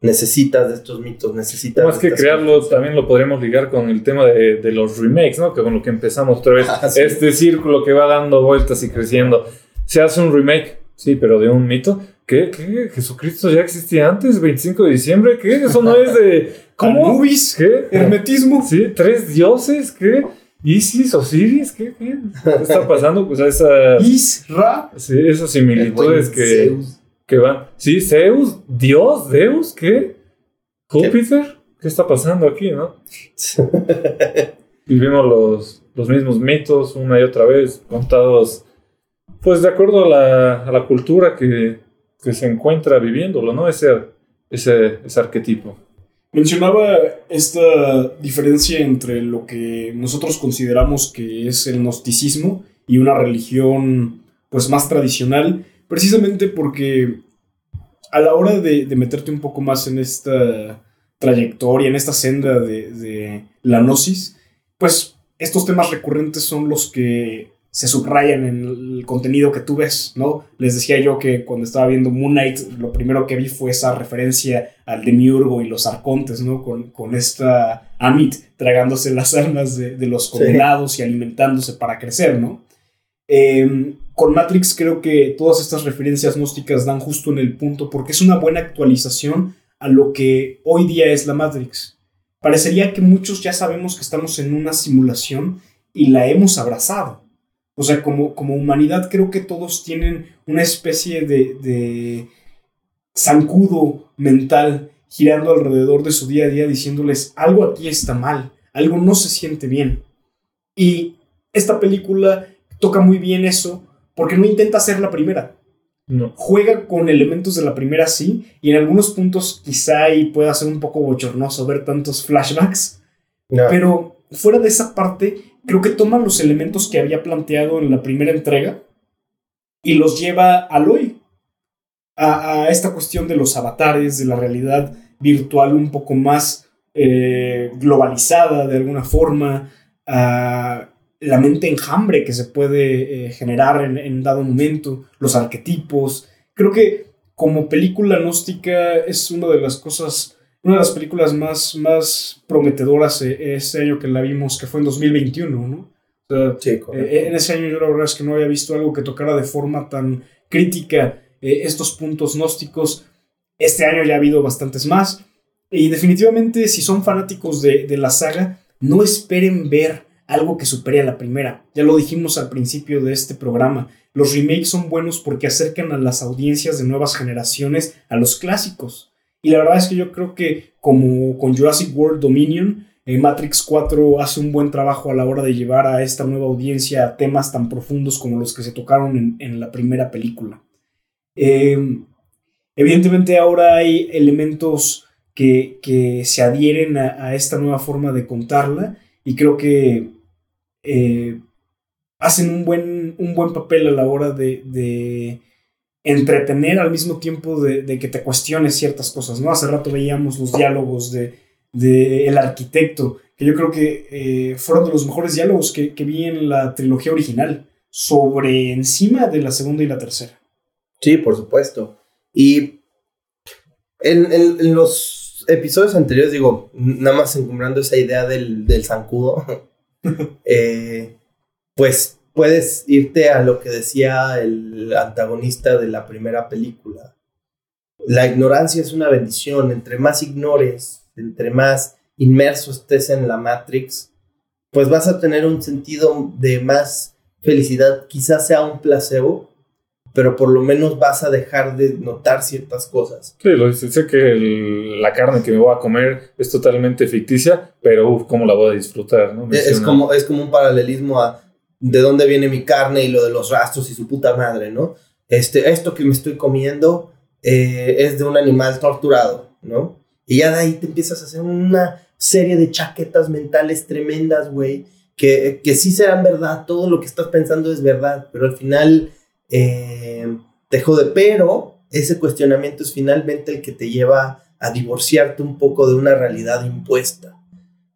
Necesitas de estos mitos, necesitas... Más que crearlo, cosas. también lo podríamos ligar con el tema de, de los remakes, ¿no? Que con lo que empezamos otra vez, Ah, sí. este círculo que va dando vueltas y creciendo. Se hace un remake, sí, pero de un mito. ¿Qué? ¿Qué? ¿Jesucristo ya existía antes? ¿25 de diciembre? ¿Qué? Eso no es de... ¿Cómo? Anubis. ¿Qué? Hermetismo. Sí, tres dioses, ¿qué? ¿Isis, Osiris? ¿Qué? ¿Qué? ¿Qué está pasando? Pues esas, Isra. sí, esas similitudes que, Zeus. que van. Sí, Zeus, Dios, Deus, ¿qué? Júpiter, ¿qué está pasando aquí, no? Vivimos los, los mismos mitos una y otra vez, contados, pues de acuerdo a la, a la cultura que, que se encuentra viviéndolo, ¿no? Ese, ese, arquetipo. Mencionaba esta diferencia entre lo que nosotros consideramos que es el gnosticismo y una religión pues más tradicional, precisamente porque a la hora de, meterte un poco más en esta trayectoria, en esta senda de la gnosis, pues estos temas recurrentes son los que se subrayan en el contenido que tú ves, ¿no? Les decía yo que cuando estaba viendo Moon Knight, lo primero que vi fue esa referencia al Demiurgo y los arcontes, ¿no? Con, con esta Amit tragándose las almas de, de los condenados y alimentándose para crecer, ¿no? Em, con Matrix creo que todas estas referencias gnósticas dan justo en el punto porque es una buena actualización a lo que hoy día es la Matrix. Parecería que muchos ya sabemos que estamos en una simulación y la hemos abrazado o sea, como, como humanidad creo que todos tienen una especie de, de zancudo mental girando alrededor de su día a día diciéndoles algo aquí está mal, algo no se siente bien. Y esta película toca muy bien eso porque no intenta ser la primera. No. Juega con elementos de la primera sí, y en algunos puntos quizá ahí pueda ser un poco bochornoso ver tantos flashbacks, No. pero fuera de esa parte, creo que toma los elementos que había planteado en la primera entrega y los lleva al hoy. A, a esta cuestión de los avatares, de la realidad virtual un poco más eh, globalizada de alguna forma, a la mente enjambre que se puede eh, generar en, en dado momento, los arquetipos. Creo que como película gnóstica es una de las cosas una de las películas más, más prometedoras eh, ese año que la vimos, que fue en 2021, ¿no? O sea, Sí, eh, en ese año yo la verdad es que no había visto algo que tocara de forma tan crítica eh, estos puntos gnósticos. Este año ya ha habido bastantes más. Y definitivamente, si son fanáticos de, de la saga, no esperen ver algo que supere a la primera. Ya lo dijimos al principio de este programa. Los remakes son buenos porque acercan a las audiencias de nuevas generaciones a los clásicos. Y la verdad es que yo creo que como con Jurassic World Dominion, eh, Matrix 4 hace un buen trabajo a la hora de llevar a esta nueva audiencia a temas tan profundos como los que se tocaron en, la primera película. Eh, evidentemente ahora hay elementos que, que se adhieren a, esta nueva forma de contarla y creo que eh, hacen un buen, un buen papel a la hora de entretener al mismo tiempo de, que te cuestiones ciertas cosas, ¿no? Hace rato veíamos los diálogos de, El Arquitecto, que yo creo que eh, fueron de los mejores diálogos que, vi en la trilogía original, sobre encima de la segunda y la tercera. Sí, por supuesto. Y en, los episodios anteriores, digo, nada más encumbrando esa idea del, del zancudo, eh, pues puedes irte a lo que decía el antagonista de la primera película. La ignorancia es una bendición. Entre más ignores, entre más inmerso estés en la Matrix, pues vas a tener un sentido de más felicidad. Quizás sea un placebo, pero por lo menos vas a dejar de notar ciertas cosas. Sí, lo dice, sé que el, la carne que me voy a comer es totalmente ficticia, pero uf, cómo la voy a disfrutar, ¿no? Es como, es como un paralelismo a de dónde viene mi carne y lo de los rastros y su puta madre, ¿no? Este, esto que me estoy comiendo eh, es de un animal torturado, ¿no? Y ya de ahí te empiezas a hacer una serie de chaquetas mentales tremendas, güey, que, que sí serán verdad, todo lo que estás pensando es verdad, pero al final eh, te jode, pero ese cuestionamiento es finalmente el que te lleva a divorciarte un poco de una realidad impuesta,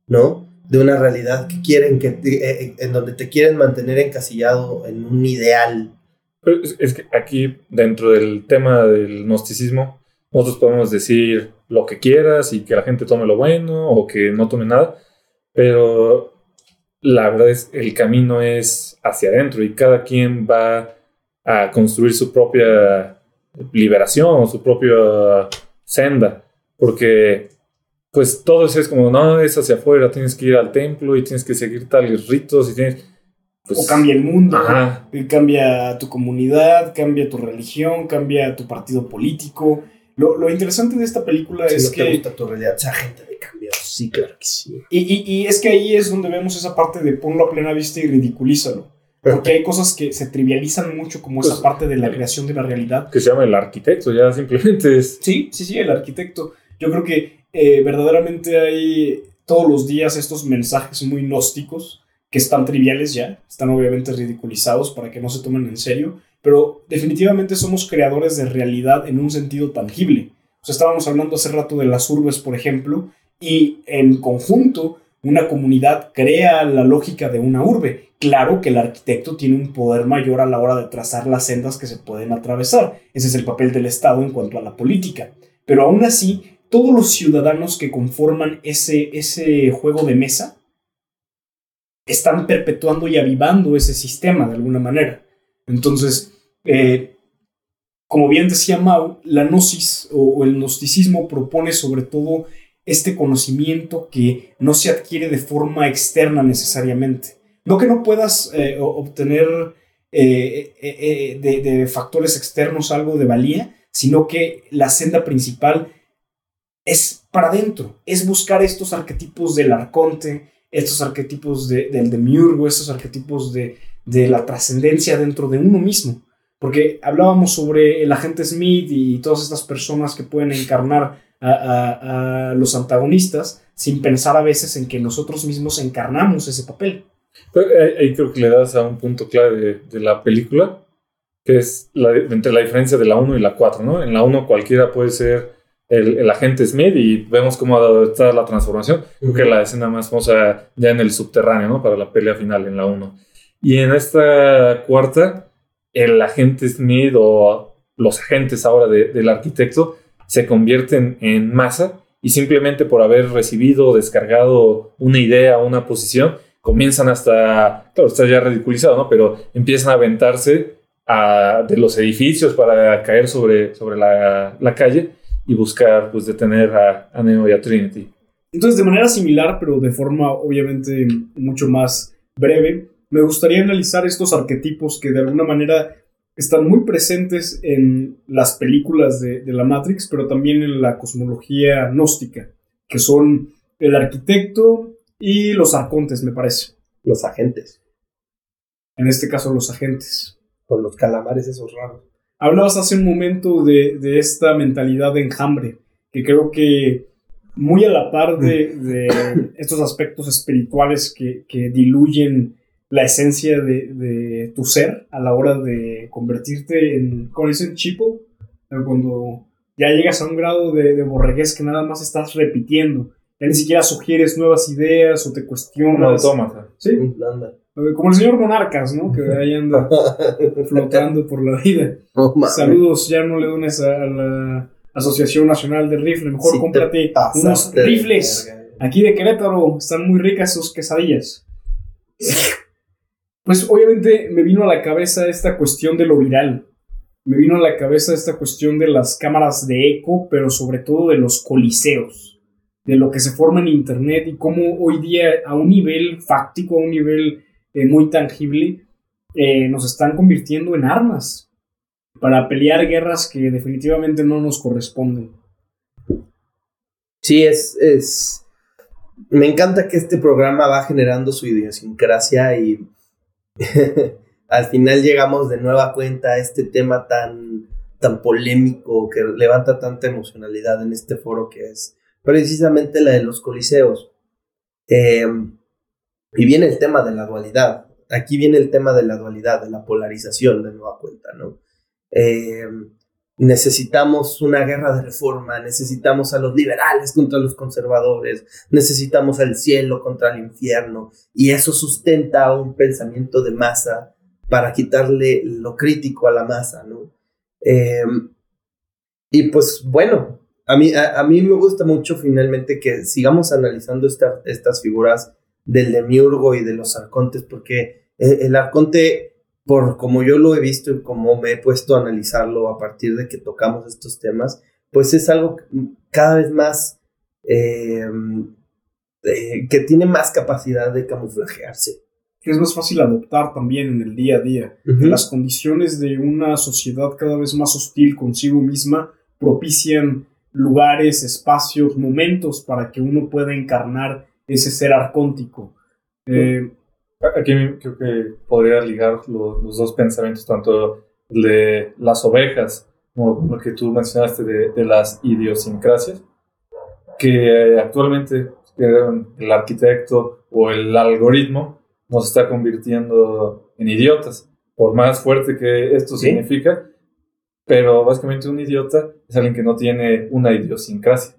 ¿no? De una realidad que quieren que te, eh, en donde te quieren mantener encasillado en un ideal. Pero es, es, que aquí dentro del tema del gnosticismo nosotros podemos decir lo que quieras y que la gente tome lo bueno o que no tome nada, pero la verdad es el camino es hacia adentro y cada quien va a construir su propia liberación su propia senda, porque pues todo eso es como, no, es hacia afuera, tienes que ir al templo y tienes que seguir tales ritos y tienes... Pues, o cambia el mundo, ajá. cambia tu comunidad, cambia tu religión, cambia tu partido político. Lo, lo interesante de esta película si es no que... te gusta tu realidad, esa gente de cambio. Sí, claro que sí. Y, y, y, es que ahí es donde vemos esa parte de ponlo a plena vista y ridiculízalo. Porque hay cosas que se trivializan mucho, como pues, esa parte de la creación de la realidad. Que se llama el arquitecto, ya simplemente es... Sí, sí, sí, el arquitecto. Yo creo que eh, verdaderamente hay todos los días estos mensajes muy gnósticos que están triviales ya, están obviamente ridiculizados para que no se tomen en serio, pero definitivamente somos creadores de realidad en un sentido tangible. Estábamos hablando hace rato de las urbes, por ejemplo, y en conjunto una comunidad crea la lógica de una urbe. Claro que el arquitecto tiene un poder mayor a la hora de trazar las sendas que se pueden atravesar. Ese es el papel del Estado en cuanto a la política. Pero aún así, todos los ciudadanos que conforman ese, ese juego de mesa están perpetuando y avivando ese sistema de alguna manera. Entonces, eh, como bien decía Mao, la gnosis o, el gnosticismo propone sobre todo este conocimiento que no se adquiere de forma externa necesariamente. No que no puedas eh, obtener eh, de, de, factores externos algo de valía, sino que la senda principal es para adentro, es buscar estos arquetipos del arconte, estos arquetipos de, del demiurgo, estos arquetipos de, de la trascendencia dentro de uno mismo. Porque hablábamos sobre el agente Smith y todas estas personas que pueden encarnar a, los antagonistas sin pensar a veces en que nosotros mismos encarnamos ese papel. ahí creo que le das a un punto clave de, la película, que es la, entre la diferencia de la 1 y la 4, ¿no? En la 1 cualquiera puede ser el, agente Smith y vemos cómo está la transformación. Creo que la escena más famosa ya en el subterráneo, ¿no? Para la pelea final en la 1. Y en esta cuarta, el agente Smith o los agentes ahora del arquitecto se convierten en masa y simplemente por haber recibido o descargado una idea o una posición, comienzan hasta, claro, está ya ridiculizado, ¿no? Pero empiezan a aventarse a, de los edificios para caer sobre, sobre la, la calle y buscar pues detener a, a Neo y a Trinity. Entonces, de manera similar, pero de forma obviamente mucho más breve, me gustaría analizar estos arquetipos que de alguna manera están muy presentes en las películas de, de, la Matrix, pero también en la cosmología gnóstica, que son el arquitecto y los arcontes, me parece. Los agentes. En este caso, los agentes. Con los calamares esos raros. Hablabas hace un momento de, esta mentalidad de enjambre, que creo que muy a la par de, estos aspectos espirituales que, diluyen la esencia de, tu ser a la hora de convertirte en, ¿cómo dicen? Chipo, cuando ya llegas a un grado de, de borregués que nada más estás repitiendo, ya ni siquiera sugieres nuevas ideas o te cuestionas. Un autómata. Sí. Como el señor Monarcas, ¿no? Que ahí anda flotando por la vida. Saludos, ya no le dones a la Asociación Nacional de Rifle. Mejor cómprate unos rifles. Aquí de Querétaro están muy ricas sus quesadillas. Pues obviamente me vino a la cabeza esta cuestión de lo viral. Me vino a la cabeza esta cuestión de las cámaras de eco, pero sobre todo de los coliseos, de lo que se forma en Internet y cómo hoy día a un nivel fáctico, a un nivel eh, muy tangible, eh, nos están convirtiendo en armas para pelear guerras que definitivamente no nos corresponden. Sí, es, es... Me encanta que este programa va generando su idiosincrasia y al final llegamos de nueva cuenta a este tema tan, tan polémico que levanta tanta emocionalidad en este foro que es precisamente la de los coliseos. Eh, y viene el tema de la dualidad. Aquí viene el tema de la dualidad, de la polarización de nueva cuenta, ¿no? Eh, necesitamos una guerra de reforma, necesitamos a los liberales contra los conservadores, necesitamos al cielo contra el infierno, y eso sustenta un pensamiento de masa para quitarle lo crítico a la masa, ¿no? Eh, y pues bueno, a mí, a, mí me gusta mucho finalmente que sigamos analizando estas figuras del demiurgo y de los arcontes, porque eh, el arconte, por como yo lo he visto y como me he puesto a analizarlo a partir de que tocamos estos temas, pues es algo cada vez más em, eh, que tiene más capacidad de camuflajearse. Que es más fácil adoptar también en el día a día. Las condiciones de una sociedad cada vez más hostil consigo misma propician lugares, espacios, momentos para que uno pueda encarnar ese ser arcóntico. Eh, Aquí creo que podría ligar los, dos pensamientos, tanto de las ovejas, como lo que tú mencionaste de, las idiosincrasias, que actualmente el arquitecto o el algoritmo nos está convirtiendo en idiotas. Por más fuerte que esto significa, pero básicamente un idiota es alguien que no tiene una idiosincrasia.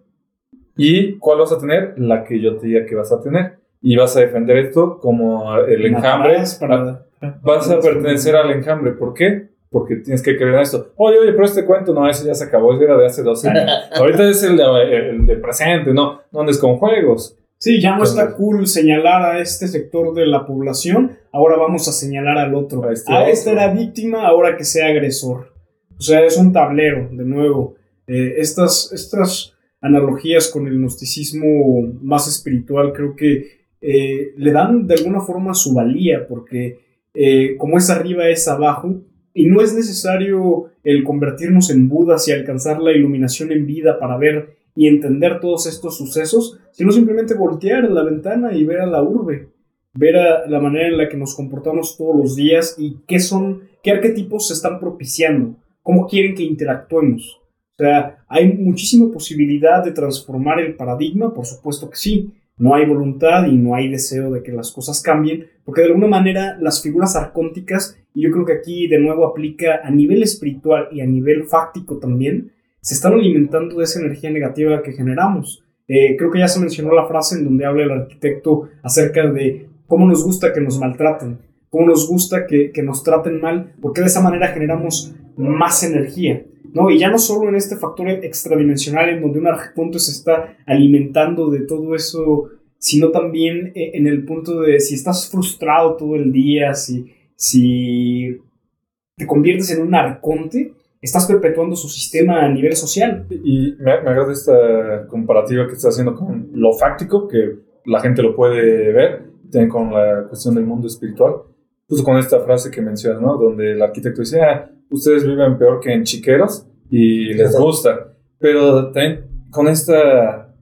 ¿Y cuál vas a tener? La que yo te diga que vas a tener. Y vas a defender esto como el enjambre. Para- Vas a pertenecer al enjambre. ¿Por qué? Porque tienes que creer en esto. Oye, oye, pero este cuento no, ese ya se acabó, ese era de hace dos años. Ahorita es el de, el de presente, no, no andes con juegos. Sí, ya no está cool señalar a este sector de la población, ahora vamos a señalar al otro. A este ah, otro. este era víctima, ahora que sea agresor. O sea, es un tablero, de nuevo. Eh, estas, estas analogías con el gnosticismo más espiritual creo que eh, le dan de alguna forma su valía, porque eh, como es arriba es abajo, y no es necesario el convertirnos en Budas y alcanzar la iluminación en vida para ver y entender todos estos sucesos, sino simplemente voltear la ventana y ver a la urbe, ver a la manera en la que nos comportamos todos los días y qué son, qué arquetipos se están propiciando, cómo quieren que interactuemos. O sea, hay muchísima posibilidad de transformar el paradigma, por supuesto que sí. No hay voluntad y no hay deseo de que las cosas cambien, porque de alguna manera las figuras arcónticas, y yo creo que aquí de nuevo aplica a nivel espiritual y a nivel fáctico también, se están alimentando de esa energía negativa que generamos. Eh, creo que ya se mencionó la frase en donde habla el arquitecto acerca de cómo nos gusta que nos maltraten, cómo nos gusta que, que nos traten mal, porque de esa manera generamos más energía. ¿No? Y ya no solo en este factor extradimensional en donde un arconte se está alimentando de todo eso, sino también eh, en el punto de si estás frustrado todo el día, si, si te conviertes en un arconte, estás perpetuando su sistema a nivel social. Y me, me agrada esta comparativa que estás haciendo con lo fáctico, que la gente lo puede ver, con la cuestión del mundo espiritual. Justo con esta frase que mencionas, ¿no? Donde el arquitecto dice, ah, ustedes viven peor que en chiqueros y les gusta. Pero también con esta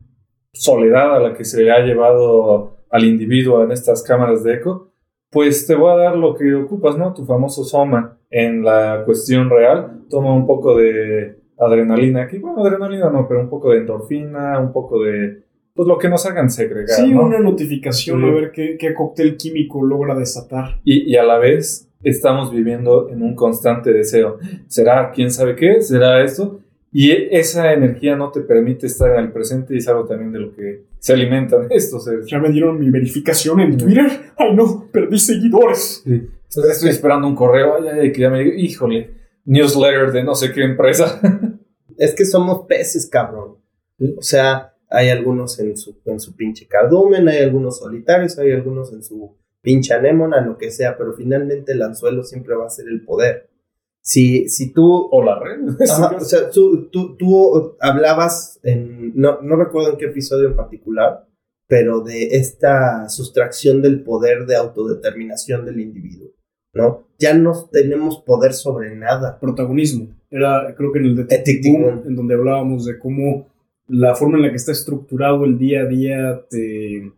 soledad a la que se ha llevado al individuo en estas cámaras de eco, pues te voy a dar lo que ocupas, ¿no? Tu famoso soma en la cuestión real. Toma un poco de adrenalina aquí. Bueno, adrenalina no, pero un poco de endorfina, un poco de... Pues lo que nos hagan segregar, Sí, ¿no? una notificación Sí. a ver qué, qué cóctel químico logra desatar. Y, y a la vez estamos viviendo en un constante deseo. ¿Será quién sabe qué? ¿Será esto? Y esa energía no te permite estar en el presente y es algo también de lo que se alimentan estos seres. Ya me dieron mi verificación en Twitter. Ay, no, perdí seguidores. Sí. Estoy esperando un correo, ay, ay, ay, que ya me diga, híjole, newsletter de no sé qué empresa. Es que somos peces, cabrón. O sea, hay algunos en su, en su pinche cardumen, hay algunos solitarios, hay algunos en su pinche anémona, lo que sea, pero finalmente el anzuelo siempre va a ser el poder. Si, si tú o la red. Ajá, o sea, tú, tú, tú hablabas en, no, no recuerdo en qué episodio en particular, pero de esta sustracción del poder de autodeterminación del individuo, ¿no? Ya no tenemos poder sobre nada. Protagonismo. Era, creo que en el de Boom. en donde hablábamos de cómo la forma en la que está estructurado el día a día te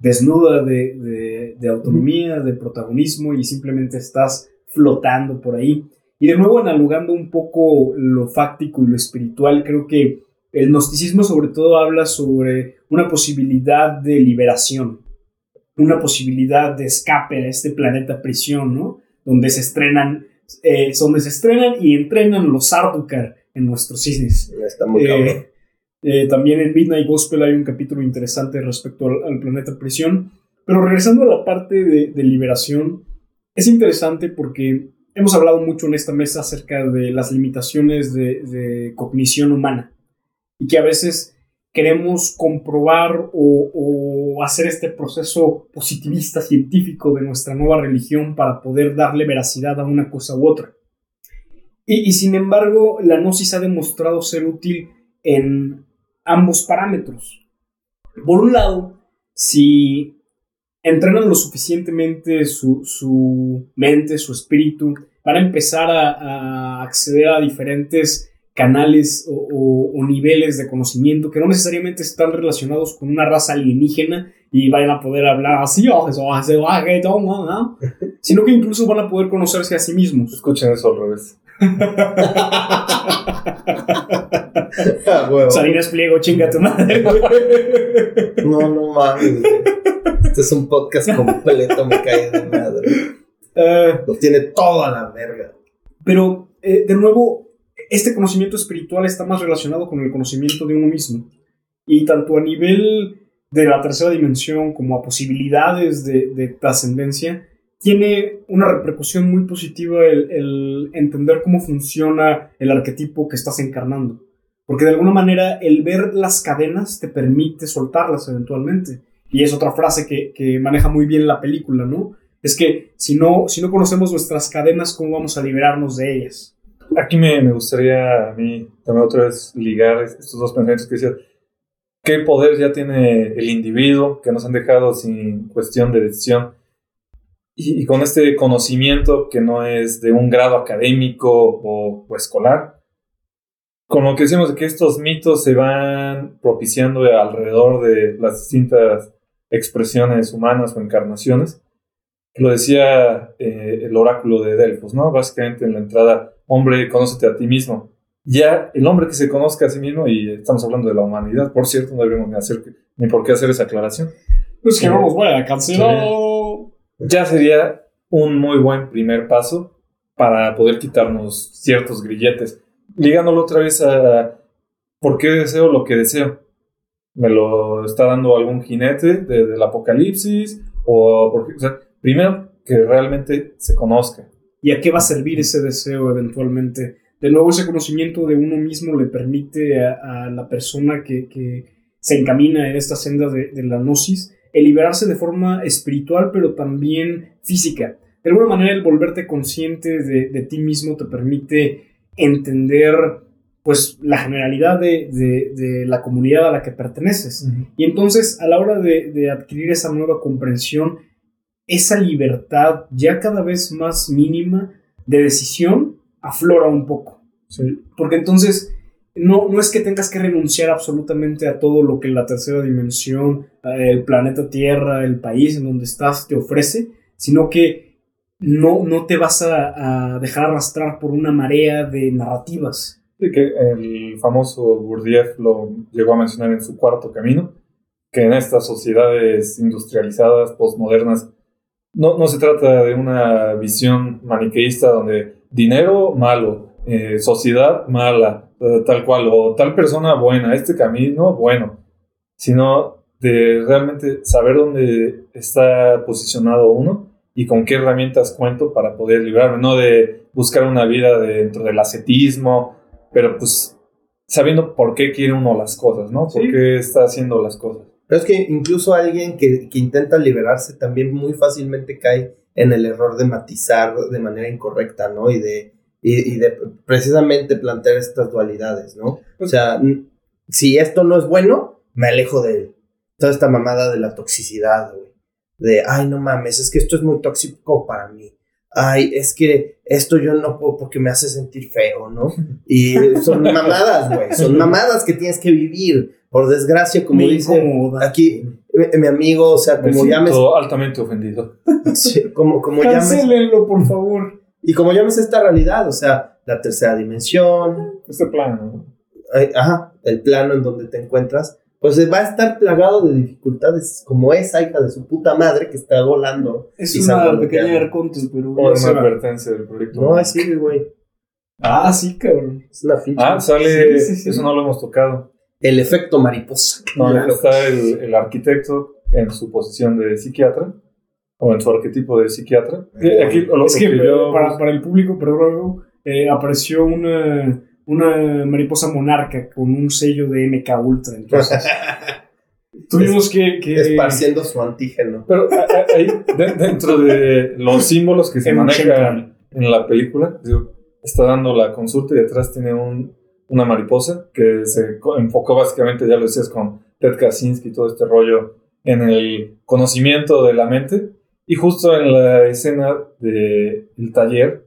desnuda de, de- de autonomía, de protagonismo y simplemente estás flotando por ahí. Y de nuevo, analogando un poco lo fáctico y lo espiritual, creo que el gnosticismo sobre todo habla sobre una posibilidad de liberación, una posibilidad de escape a este planeta prisión, ¿no? Donde se estrenan, eh, donde se estrenan y entrenan los Ardukar en nuestros cisnes. Está muy Eh. Eh, también en Midnight Gospel hay un capítulo interesante respecto al, al planeta prisión. Pero regresando a la parte de, de liberación, es interesante porque hemos hablado mucho en esta mesa acerca de las limitaciones de, de cognición humana y que a veces queremos comprobar o, o hacer este proceso positivista científico de nuestra nueva religión para poder darle veracidad a una cosa u otra. Y, y sin embargo, la gnosis ha demostrado ser útil en ambos parámetros. Por un lado, si entrenan lo suficientemente su, su mente, su espíritu, van a empezar a, a acceder a diferentes canales o, o- o niveles de conocimiento que no necesariamente están relacionados con una raza alienígena y vayan a poder hablar así, "Oh, ah, ¿no?", sino que incluso van a poder conocerse a sí mismos. Escuchen eso al revés. Ah, huevo. Salinas Pliego, chinga tu madre. No, no mames. Este es un podcast completo, me cae de madre. Eh, Lo tiene todo a la verga. Pero, eh, de nuevo, este conocimiento espiritual está más relacionado con el conocimiento de uno mismo. Y tanto a nivel de la tercera dimensión como a posibilidades de, de trascendencia, tiene una repercusión muy positiva el, el, entender cómo funciona el arquetipo que estás encarnando. Porque de alguna manera el ver las cadenas te permite soltarlas eventualmente. Y es otra frase que, que maneja muy bien la película, ¿no? Es que si no, si no conocemos nuestras cadenas, ¿cómo vamos a liberarnos de ellas? Aquí me, me gustaría a mí también otra vez ligar estos dos pensamientos que decía, ¿qué poder ya tiene el individuo que nos han dejado sin cuestión de decisión? Y, y con este conocimiento que no es de un grado académico o, o escolar, con lo que decimos de que estos mitos se van propiciando alrededor de las distintas expresiones humanas o encarnaciones, lo decía eh, el oráculo de Delfos, ¿no? Básicamente en la entrada, hombre, conócete a ti mismo. Ya el hombre que se conozca a sí mismo, y estamos hablando de la humanidad, por cierto, no deberíamos ni, hacer, ni por qué hacer esa aclaración. Pues que no nos vaya a cancelar. Ya sería un muy buen primer paso para poder quitarnos ciertos grilletes. Ligándolo otra vez a por qué deseo lo que deseo. ¿Me lo está dando algún jinete de, del apocalipsis? O porque, o sea, primero que realmente se conozca. ¿Y a qué va a servir ese deseo eventualmente? De nuevo, ese conocimiento de uno mismo le permite a, la persona que, se encamina en esta senda de la gnosis el liberarse de forma espiritual, pero también física. De alguna manera, el volverte consciente de, de ti mismo te permite entender pues la generalidad de, de, de, la comunidad a la que perteneces. Uh -huh. Y entonces, a la hora de, de adquirir esa nueva comprensión, esa libertad ya cada vez más mínima de decisión aflora un poco. Sí. Porque entonces no, no es que tengas que renunciar absolutamente a todo lo que la tercera dimensión, el planeta Tierra, el país en donde estás te ofrece, sino que no, no te vas a, dejar arrastrar por una marea de narrativas. Que el famoso Gurdjieff lo llegó a mencionar en su cuarto camino, que en estas sociedades industrializadas, postmodernas, no, no se trata de una visión maniqueísta donde dinero malo, eh, sociedad mala, eh, tal cual, o tal persona buena, este camino bueno, sino de realmente saber dónde está posicionado uno y con qué herramientas cuento para poder librarme, no de buscar una vida dentro del ascetismo, pero pues sabiendo por qué quiere uno las cosas, ¿no? Por sí. qué está haciendo las cosas. Pero es que incluso alguien que, que, intenta liberarse también muy fácilmente cae en el error de matizar de manera incorrecta, ¿no? Y de, y, y de precisamente plantear estas dualidades, ¿no? O sea, si esto no es bueno, me alejo de él. Toda esta mamada de la toxicidad, güey. De, ay, no mames, es que esto es muy tóxico para mí. Ay, es que esto yo no puedo porque me hace sentir feo, ¿no? Y son mamadas, güey. Son mamadas que tienes que vivir por desgracia, como Me dice incomoda. aquí mi, mi amigo, o sea, Me como llames. siento altamente ofendido. Sí, como, como por favor. Y como llames esta realidad, o sea, la tercera dimensión, Este plano. eh, ajá, el plano en donde te encuentras, pues va a estar plagado de dificultades, como esa hija de su puta madre que está volando. Es y una pequeña que- arconte, pero... Ya una advertencia del proyecto. No, así, güey. Ah, sí, cabrón. Es una pinche. Ah, sale. Sí, sí, sí. Eso no lo hemos tocado. El efecto mariposa. No, Ya está el, el arquitecto en su posición de psiquiatra. O en su arquetipo de psiquiatra. Y Aquí lo, Es que yo- para, para el público, perdón, eh, apareció una, una mariposa monarca con un sello de MK Ultra. Entonces, tuvimos que, que Esparciendo su antígeno. Pero ahí, de- dentro de los símbolos que se manejan en la película, digo, está dando la consulta y detrás tiene un, una mariposa que se enfocó básicamente, ya lo decías, con Ted Kaczynski y todo este rollo en el conocimiento de la mente. Y justo en la escena del taller,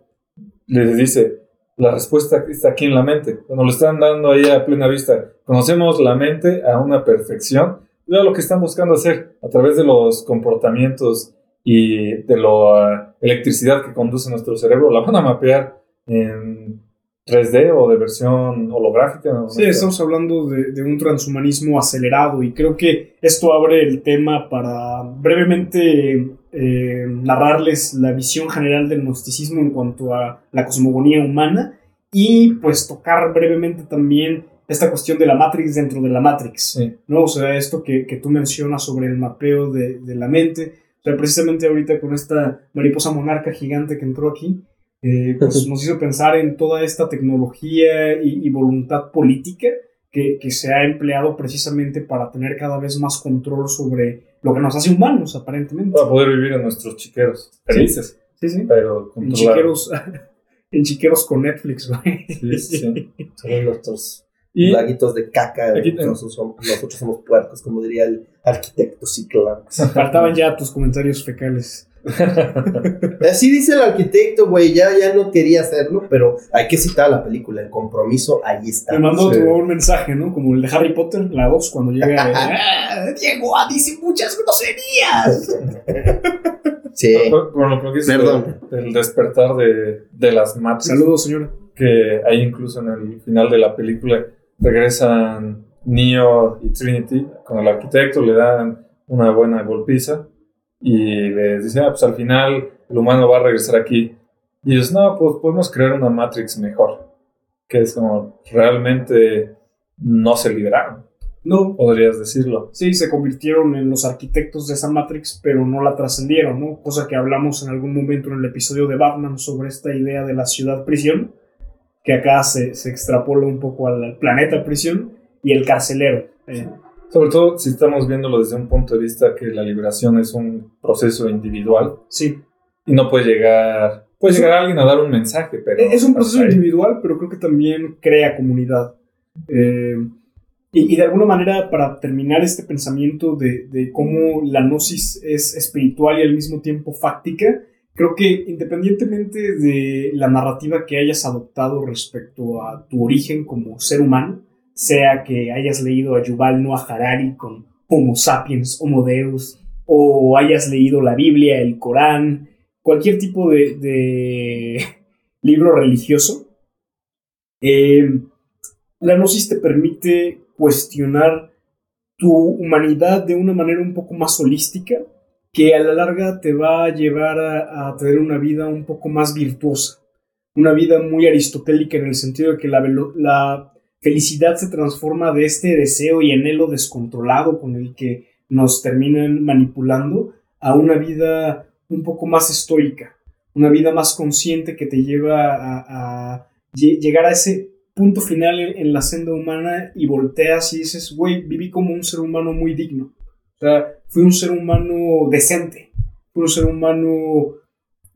les dice, la respuesta está aquí en la mente. Nos lo están dando ahí a plena vista. Conocemos la mente a una perfección. Ya lo que están buscando hacer a través de los comportamientos y de la electricidad que conduce nuestro cerebro, la van a mapear en 3D o de versión holográfica. Sí, estamos hablando de un transhumanismo acelerado y creo que esto abre el tema para brevemente eh, narrarles la visión general del gnosticismo en cuanto a la cosmogonía humana y pues tocar brevemente también esta cuestión de la Matrix dentro de la Matrix, Sí. ¿no? O sea, esto que, que tú mencionas sobre el mapeo de, de la mente, o sea, precisamente ahorita con esta mariposa monarca gigante que entró aquí, eh, pues nos hizo pensar en toda esta tecnología y, y voluntad política que, que se ha empleado precisamente para tener cada vez más control sobre lo que nos hace humanos, aparentemente. Para poder vivir en nuestros chiqueros felices, Sí, sí. pero En controlados. chiqueros, en chiqueros con Netflix, güey. Sí, sí. Son nuestros Y laguitos de caca. Aquí- nosotros, somos, nosotros somos puercos, como diría el arquitecto Ciclax. Faltaban ya tus comentarios fecales. Así dice el arquitecto, güey. Ya, ya no quería hacerlo, pero hay que citar la película. El compromiso, ahí está. Me mandó Sí. tu un mensaje, ¿no? Como el de Harry Potter, la 2, cuando llega. "Ah, Diego ah, dice muchas groserías. Sí. Con lo que dices Perdón. del despertar de, de las Matrix, Saludos, señora. que ahí incluso en el final de la película regresan Neo y Trinity con el arquitecto, le dan una buena golpiza y les dicen, ah, pues al final el humano va a regresar aquí. Y ellos, no, pues podemos crear una Matrix mejor, que es como realmente no se liberaron, No, podrías decirlo. sí, se convirtieron en los arquitectos de esa Matrix, pero no la trascendieron, ¿no? Cosa que hablamos en algún momento en el episodio de Batman sobre esta idea de la ciudad prisión, que acá se, se extrapola un poco al planeta prisión y el carcelero. Eh, Sobre todo si estamos viéndolo desde un punto de vista que la liberación es un proceso individual. Sí, y no puede llegar, puede llegar alguien a dar un mensaje, pero Es un proceso individual, pero creo que también crea comunidad. Eh, y, y de alguna manera, para terminar este pensamiento de, de cómo la gnosis es espiritual y al mismo tiempo fáctica, creo que independientemente de la narrativa que hayas adoptado respecto a tu origen como ser humano, sea que hayas leído a Yuval Noah Harari con Homo sapiens, Homo Deus, o hayas leído la Biblia, el Corán, cualquier tipo de, libro religioso, eh, la gnosis te permite cuestionar tu humanidad de una manera un poco más holística, que a la larga te va a llevar a, tener una vida un poco más virtuosa, una vida muy aristotélica en el sentido de que la, la felicidad se transforma de este deseo y anhelo descontrolado con el que nos terminan manipulando a una vida un poco más estoica, una vida más consciente que te lleva a, a lle- llegar a ese punto final en la senda humana y volteas y dices, güey, viví como un ser humano muy digno. O sea, fui un ser humano decente, fui un ser humano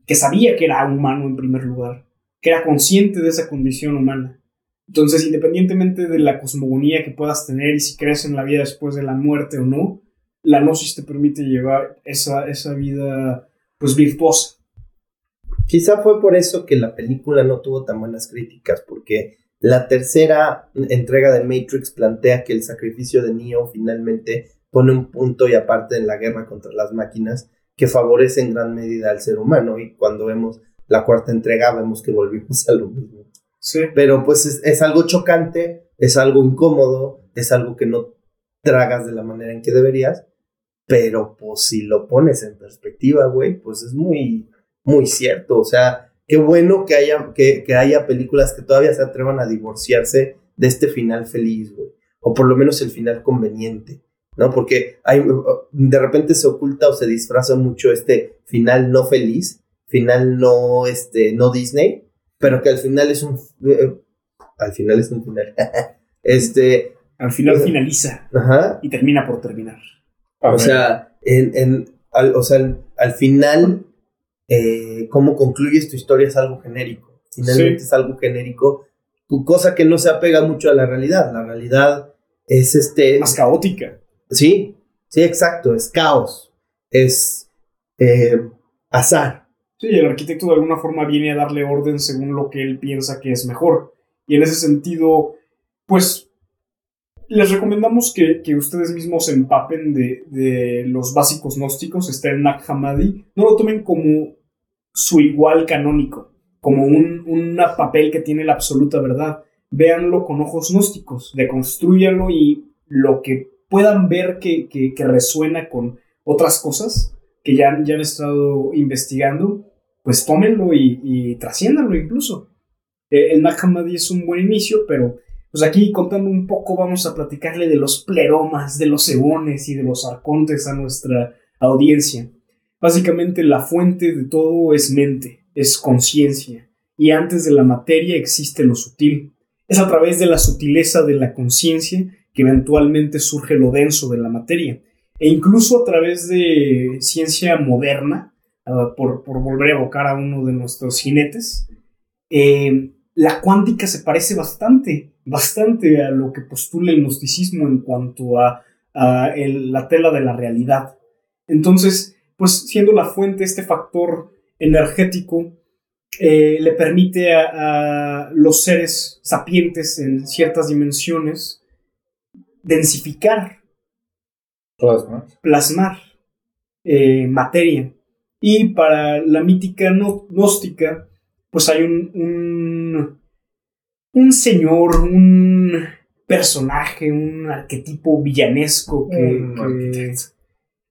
que sabía que era humano en primer lugar, que era consciente de esa condición humana. Entonces, independientemente de la cosmogonía que puedas tener y si crees en la vida después de la muerte o no, la gnosis te permite llevar esa, esa vida pues virtuosa. Quizá fue por eso que la película no tuvo tan buenas críticas, porque la tercera entrega de Matrix plantea que el sacrificio de Neo finalmente pone un punto y aparte en la guerra contra las máquinas que favorece en gran medida al ser humano y cuando vemos la cuarta entrega vemos que volvimos a lo mismo. Pero pues es, algo chocante, es algo incómodo, es algo que no tragas de la manera en que deberías, pero pues si lo pones en perspectiva, güey, pues es muy, muy cierto. O sea, qué bueno que haya, que, que haya películas que todavía se atrevan a divorciarse de este final feliz, güey. O por lo menos el final conveniente, ¿no? Porque de repente se oculta o se disfraza mucho este final no feliz, final no, este, no Disney, pero que al final es un... eh, al final es un final. este, Al final finaliza ajá. y termina por terminar. A O ver, sea, en, en- al, o sea, al, al final, eh, cómo concluyes tu historia es algo genérico. Finalmente Sí. es algo genérico, tu cosa que no se apega mucho a la realidad. La realidad es este... Más caótica. Sí, sí, exacto, es caos, es eh, azar. Sí, el arquitecto de alguna forma viene a darle orden según lo que él piensa que es mejor. Y en ese sentido, pues les recomendamos que, que ustedes mismos se empapen de, de los básicos gnósticos. Está el Nag Hammadi. No lo tomen como su igual canónico, como un papel que tiene la absoluta verdad. Véanlo con ojos gnósticos, deconstruyanlo y lo que puedan ver que- que resuena con otras cosas que ya, ya han estado investigando, pues tómenlo y, y trasciéndanlo incluso. Eh, el Nag Hammadi es un buen inicio, pero pues aquí contando un poco vamos a platicarle de los pleromas, de los eones y de los arcontes a nuestra audiencia. Básicamente la fuente de todo es mente, es conciencia, y antes de la materia existe lo sutil. Es a través de la sutileza de la conciencia que eventualmente surge lo denso de la materia. E incluso a través de ciencia moderna, ah, por, volver a evocar a uno de nuestros jinetes, eh, la cuántica se parece bastante, bastante a lo que postula el gnosticismo en cuanto a, la tela de la realidad. Entonces, pues siendo la fuente este factor energético, eh, le permite a, los seres sapientes en ciertas dimensiones densificar, plasmar, eh, materia. Y para la mítica gnóstica, pues hay un, un, señor, un personaje, un arquetipo villanesco que,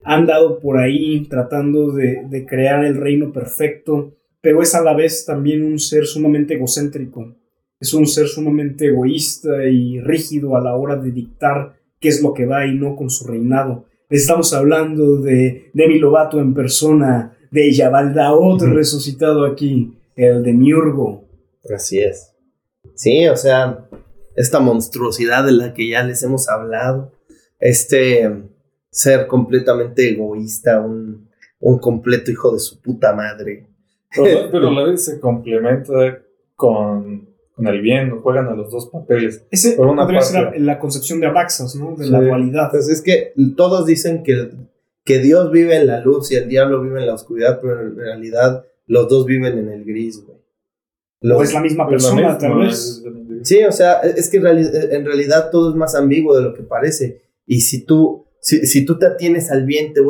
ha andado por ahí tratando de, de, crear el reino perfecto, pero es a la vez también un ser sumamente egocéntrico. Es un ser sumamente egoísta y rígido a la hora de dictar qué es lo que va y no con su reinado. Estamos hablando de Demi Lovato en persona, de Yabaldaot resucitado aquí, el de Miurgo. Así es. Sí, o sea, esta monstruosidad de la que ya les hemos hablado, este ser completamente egoísta, un, completo hijo de su puta madre. Pero, a la vez se complementa con, el bien, juegan a los dos papeles. Ese por una podría ser la, concepción de Abaxas, ¿no? De la dualidad. Pues es que todos dicen que, que Dios vive en la luz y el diablo vive en la oscuridad, pero en realidad los dos viven en el gris, güey. o es la misma persona, tal vez. Sí, o sea, es que en realidad todo es más ambiguo de lo que parece. Y si tú, si, tú te atienes al bien, te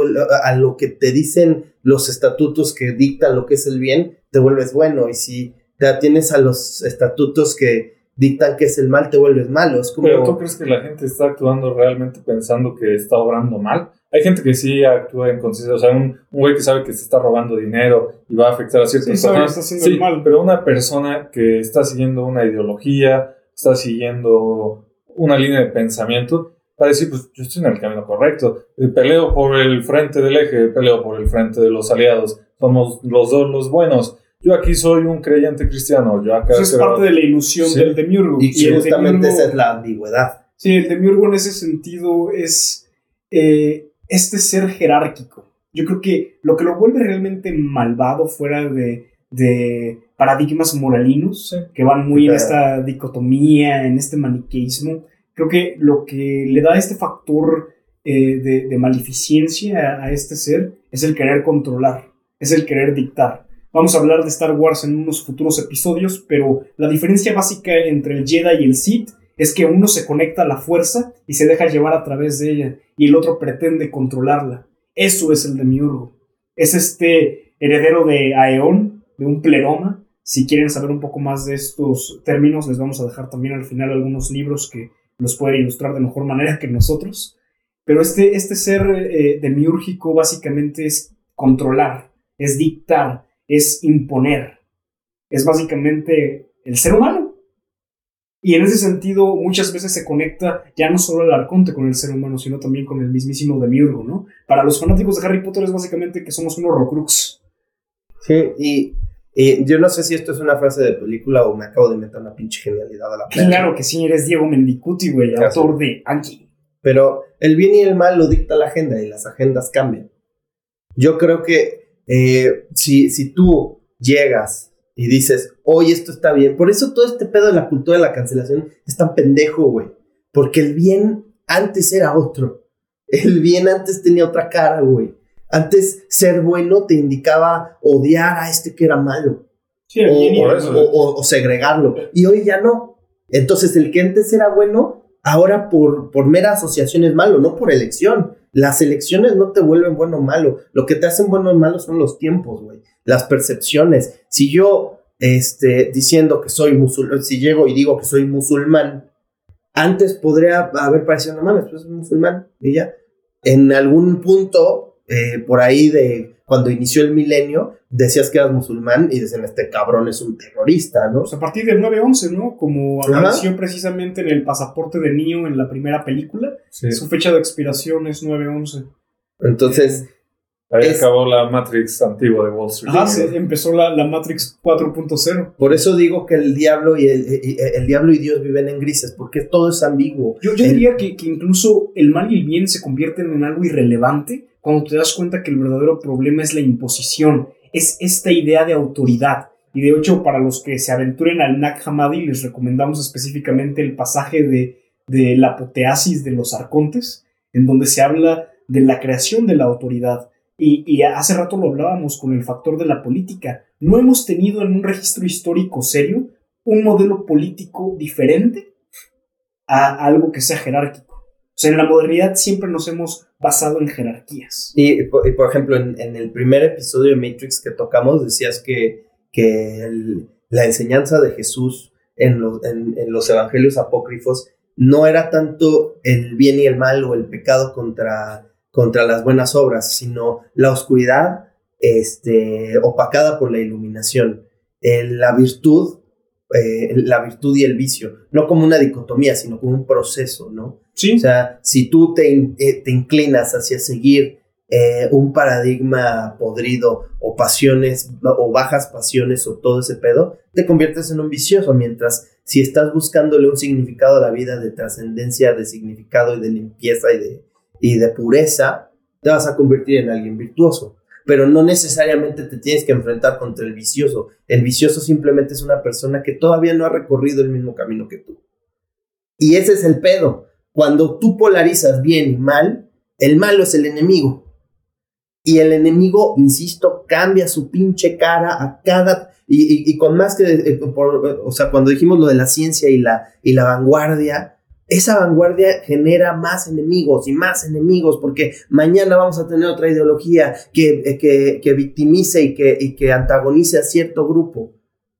a lo que te dicen los estatutos que dictan lo que es el bien, te vuelves bueno. Y si te atienes a los estatutos que dictan que es el mal, te vuelves malo. Pero tú crees que la gente está actuando realmente pensando que está obrando mal? Hay gente que sí actúa en conciencia, o sea, un, güey que sabe que se está robando dinero y va a afectar a ciertas personas. sí, mal. pero una persona que está siguiendo una ideología, está siguiendo una línea de pensamiento, va a decir, pues yo estoy en el camino correcto, eh, peleo por el frente del eje, peleo por el frente de los aliados, somos los dos los buenos. Yo aquí soy un creyente cristiano, yo acá... Eso es parte de la ilusión del demiurgo. Y, y justamente esa es la ambigüedad. Sí, el demiurgo en ese sentido es... Eh, este ser jerárquico. Yo creo que lo que lo vuelve realmente malvado fuera de, de paradigmas moralinos que van muy en esta dicotomía, en este maniqueísmo, creo que lo que le da este factor eh, de, de, maleficencia a, este ser es el querer controlar, es el querer dictar. Vamos a hablar de Star Wars en unos futuros episodios, pero la diferencia básica entre el Jedi y el Sith es que uno se conecta a la fuerza y se deja llevar a través de ella, y el otro pretende controlarla. Eso es el demiurgo. Es este heredero de Aeón, de un pleroma. Si quieren saber un poco más de estos términos, les vamos a dejar también al final algunos libros que los pueden ilustrar de mejor manera que nosotros. Pero este, este ser eh, demiúrgico básicamente es controlar, es dictar, es imponer. Es básicamente el ser humano y en ese sentido, muchas veces se conecta ya no solo el arconte con el ser humano, sino también con el mismísimo Demiurgo, ¿no? Para los fanáticos de Harry Potter es básicamente que somos unos Rocrux. Sí, y, yo no sé si esto es una frase de película o me acabo de meter una pinche genialidad a la película. Claro que sí, eres Diego Mendicuti, güey, autor de Anki. Pero el bien y el mal lo dicta la agenda y las agendas cambian. Yo creo que eh, si, si tú llegas y dices, oye, esto está bien. Por eso todo este pedo de la cultura de la cancelación es tan pendejo, güey. Porque el bien antes era otro. El bien antes tenía otra cara, güey. Antes ser bueno te indicaba odiar a este que era malo. Sí, o, o, segregarlo. Y hoy ya no. Entonces el que antes era bueno, ahora por, por mera asociación es malo, no por elección. Las elecciones no te vuelven bueno o malo. Lo que te hacen bueno o malo son los tiempos, güey las percepciones. Si yo, este, diciendo que soy musulmán, si llego y digo que soy musulmán, antes podría haber parecido, no mames, pues es musulmán, y ya. En algún punto eh, por ahí de cuando inició el milenio, decías que eras musulmán y decían, este cabrón es un terrorista, ¿no? Pues a partir del 9-11, ¿no? Como Ajá. apareció precisamente en el pasaporte de Neo en la primera película, Sí. su fecha de expiración es 9-11. Entonces, Ahí es- acabó la Matrix antigua de Wall Street. Ajá, se- empezó la, la Matrix 4.0. por eso digo que el diablo y el, y- el diablo y Dios viven en grises, porque todo es ambiguo. Yo, yo El- diría que, que incluso el mal y el bien se convierten en algo irrelevante cuando te das cuenta que el verdadero problema es la imposición, es esta idea de autoridad. Y de hecho, para los que se aventuren al Nag Hammadi, les recomendamos específicamente el pasaje de, de la apoteasis de los arcontes, en donde se habla de la creación de la autoridad. Y, y hace rato lo hablábamos con el factor de la política. No hemos tenido en un registro histórico serio un modelo político diferente a algo que sea jerárquico. O sea, en la modernidad siempre nos hemos basado en jerarquías. Y, por- ejemplo, en, el primer episodio de Matrix que tocamos, decías que, que la enseñanza de Jesús en los, en, los evangelios apócrifos no era tanto el bien y el mal o el pecado contra, contra las buenas obras, sino la oscuridad este, opacada por la iluminación, la virtud, eh, la virtud y el vicio, no como una dicotomía, sino como un proceso, ¿no? Sí, O sea, si tú te, in- eh, te inclinas hacia seguir eh, un paradigma podrido o pasiones o bajas pasiones o todo ese pedo, te conviertes en un vicioso, mientras si estás buscándole un significado a la vida de trascendencia, de significado y de limpieza y de, y de pureza, te vas a convertir en alguien virtuoso. Pero no necesariamente te tienes que enfrentar contra el vicioso. El vicioso simplemente es una persona que todavía no ha recorrido el mismo camino que tú. Y ese es el pedo. Cuando tú polarizas bien y mal, el malo es el enemigo. Y el enemigo, insisto, cambia su pinche cara a cada... Y, y- con más que... eh, por- o sea, cuando dijimos lo de la ciencia y la, y la vanguardia, esa vanguardia genera más enemigos y más enemigos porque mañana vamos a tener otra ideología que, eh, que, que victimice y que, y que antagonice a cierto grupo.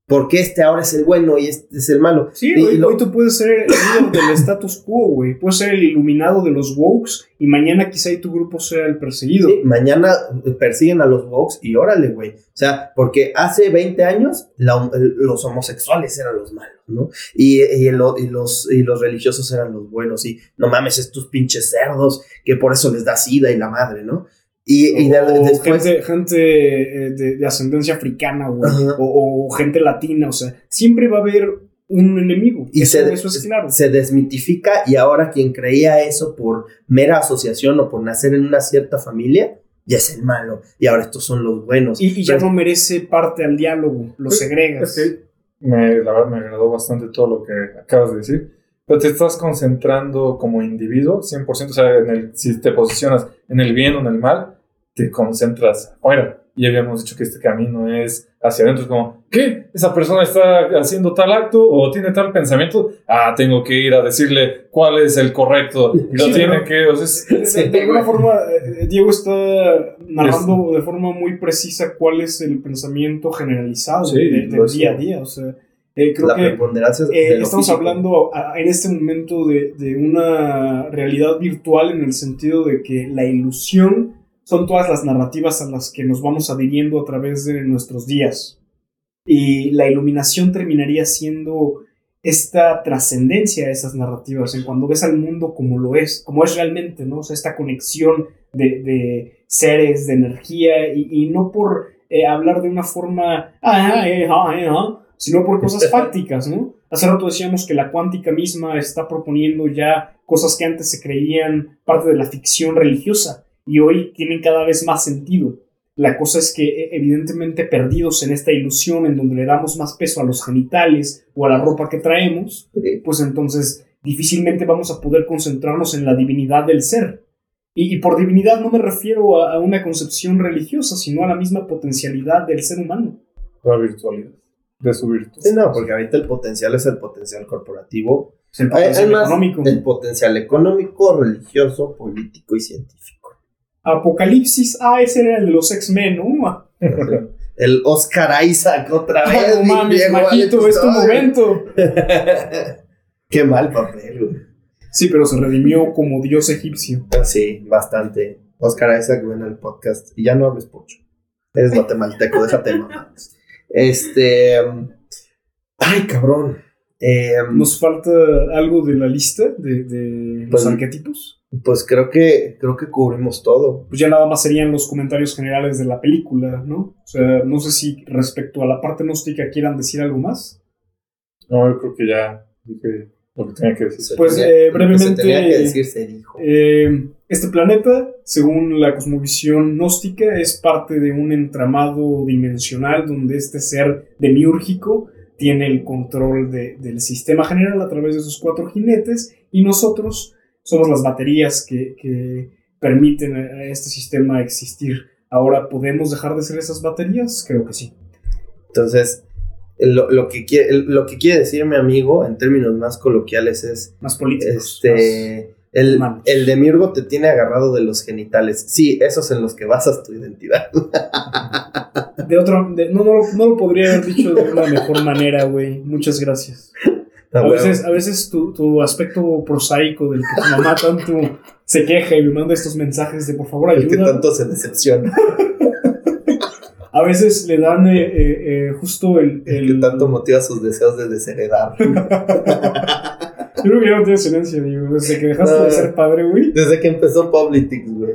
Porque este ahora es el bueno y este es el malo. sí Y- hoy, y lo- hoy tú puedes ser el líder del status quo, güey. Puedes ser el iluminado de los wokes y mañana quizá y tu grupo sea el perseguido. Sí, mañana eh, persiguen a los woks y órale, güey. O sea, porque hace 20 años la- los homosexuales eran los malos, ¿no? Y, y lo- y los, y los religiosos eran los buenos. Y no mames, estos pinches cerdos que por eso les da sida y la madre, ¿no? Y, y de- o después. gente, gente eh, de, de ascendencia africana, güey. O, o gente latina. O sea, siempre va a haber un enemigo. Y eso, se, eso es claro. se desmitifica y ahora quien creía eso por mera asociación o por nacer en una cierta familia, ya es el malo. Y ahora estos son los buenos. Y, y ya Pero- no merece parte al diálogo. Lo Pues, segregas. Es que me, la verdad me agradó bastante todo lo que acabas de decir. Pero te estás concentrando como individuo 100%. O sea, en el, si te posicionas en el bien o en el mal, te concentras afuera. Y habíamos dicho que este camino es hacia adentro. Es como, ¿qué? ¿Esa persona está haciendo tal acto o tiene tal pensamiento? Ah, tengo que ir a decirle cuál es el correcto. Lo Sí, tiene que... O sea, es- De, Sí, de alguna forma, eh, Diego está narrando de forma muy precisa cuál es el pensamiento generalizado Sí, del día a día. O sea, eh, creo la que preponderancia eh, de lo estamos físico. hablando a- en este momento de, de una realidad virtual en el sentido de que la ilusión son todas las narrativas a las que nos vamos adhiriendo a través de nuestros días. Y la iluminación terminaría siendo esta trascendencia de esas narrativas, en cuando ves al mundo como lo es, como es realmente, ¿no? O sea, esta conexión de, de seres, de energía, y, y no por eh, hablar de una forma, ah, eh, ah, eh, ah, sino por cosas fácticas, ¿no? Hace rato decíamos que la cuántica misma está proponiendo ya cosas que antes se creían parte de la ficción religiosa y hoy tienen cada vez más sentido. La cosa es que e- evidentemente perdidos en esta ilusión en donde le damos más peso a los genitales o a la ropa que traemos, pues entonces difícilmente vamos a poder concentrarnos en la divinidad del ser. Y, y por divinidad no me refiero a, a una concepción religiosa, sino a la misma potencialidad del ser humano. la virtualidad de su virtud. Sí, no, porque ahorita el potencial es el potencial corporativo, Es el hay potencial económico. el potencial económico, religioso, político y científico. Apocalipsis, ah, ese era el de los X-Men, ¿no? El Oscar Isaac otra vez. Ay, no mi mames, Majito, es tu momento. Qué mal papel, güey. Sí, pero se redimió como dios egipcio. Sí, bastante. Oscar Isaac, ven al podcast. Y ya no hables pocho. Eres guatemalteco, déjate mamadas. Este. Ay, cabrón. Eh, ¿Nos falta algo de la lista de, de los Pues- arquetipos? Pues creo que creo que cubrimos todo. Pues ya nada más serían los comentarios generales de la película, ¿no? O sea, no sé si respecto a la parte gnóstica quieran decir algo más. No, yo creo que ya dije lo que tenía que decir. Pues, eh, brevemente- tenía que decir, se dijo. Eh, este planeta, según la cosmovisión gnóstica, es parte de un entramado dimensional donde este ser demiúrgico tiene el control de- del sistema general a través de sus cuatro jinetes y nosotros somos las baterías que, que permiten a este sistema existir. Ahora, ¿podemos dejar de ser esas baterías? Creo que sí. Entonces, lo, lo que quiere, lo que quiere decir mi amigo, en términos más coloquiales, es Más políticos. este. El, el demiurgo te tiene agarrado de los genitales. Sí, esos en los que basas tu identidad. de otra, de- no, no lo podría haber dicho de una mejor manera, güey. Muchas gracias. A Ah, veces, a veces tu, tu aspecto prosaico del que tu mamá tanto se queja y me manda estos mensajes de por favor el que ayuda. tanto se decepciona, A veces le dan eh, eh, eh, justo el, el que tanto motiva sus deseos de desheredar. Yo creo que ya no tienes herencia, digo. Desde que dejaste No. de ser padre, güey. Desde que empezó Politics, güey.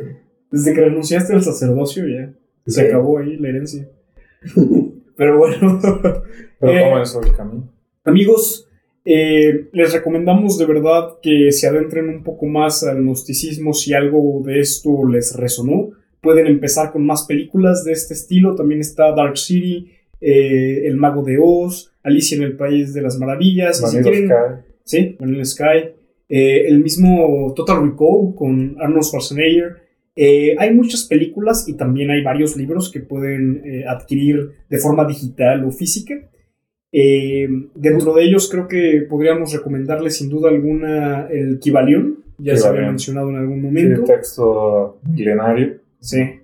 Desde que renunciaste al sacerdocio, ya. Se Sí. acabó ahí la herencia. Pero bueno. Pero Eh, ¿cómo es el camino? Amigos, eh, les recomendamos de verdad que se adentren un poco más al gnosticismo si algo de esto les resonó. Pueden empezar con más películas de este estilo. También está Dark City, eh, El Mago de Oz, Alicia en el País de las Maravillas. y si quieren, Sky. Sí, Vanilla Sky. Eh, el mismo Total Recall con Arnold Schwarzenegger. Eh, hay muchas películas y también hay varios libros que pueden eh, adquirir de forma digital o física. Eh, dentro de ellos creo que podríamos recomendarles sin duda alguna el Kibalión. Ya se había mencionado en algún momento. texto milenario. Sí.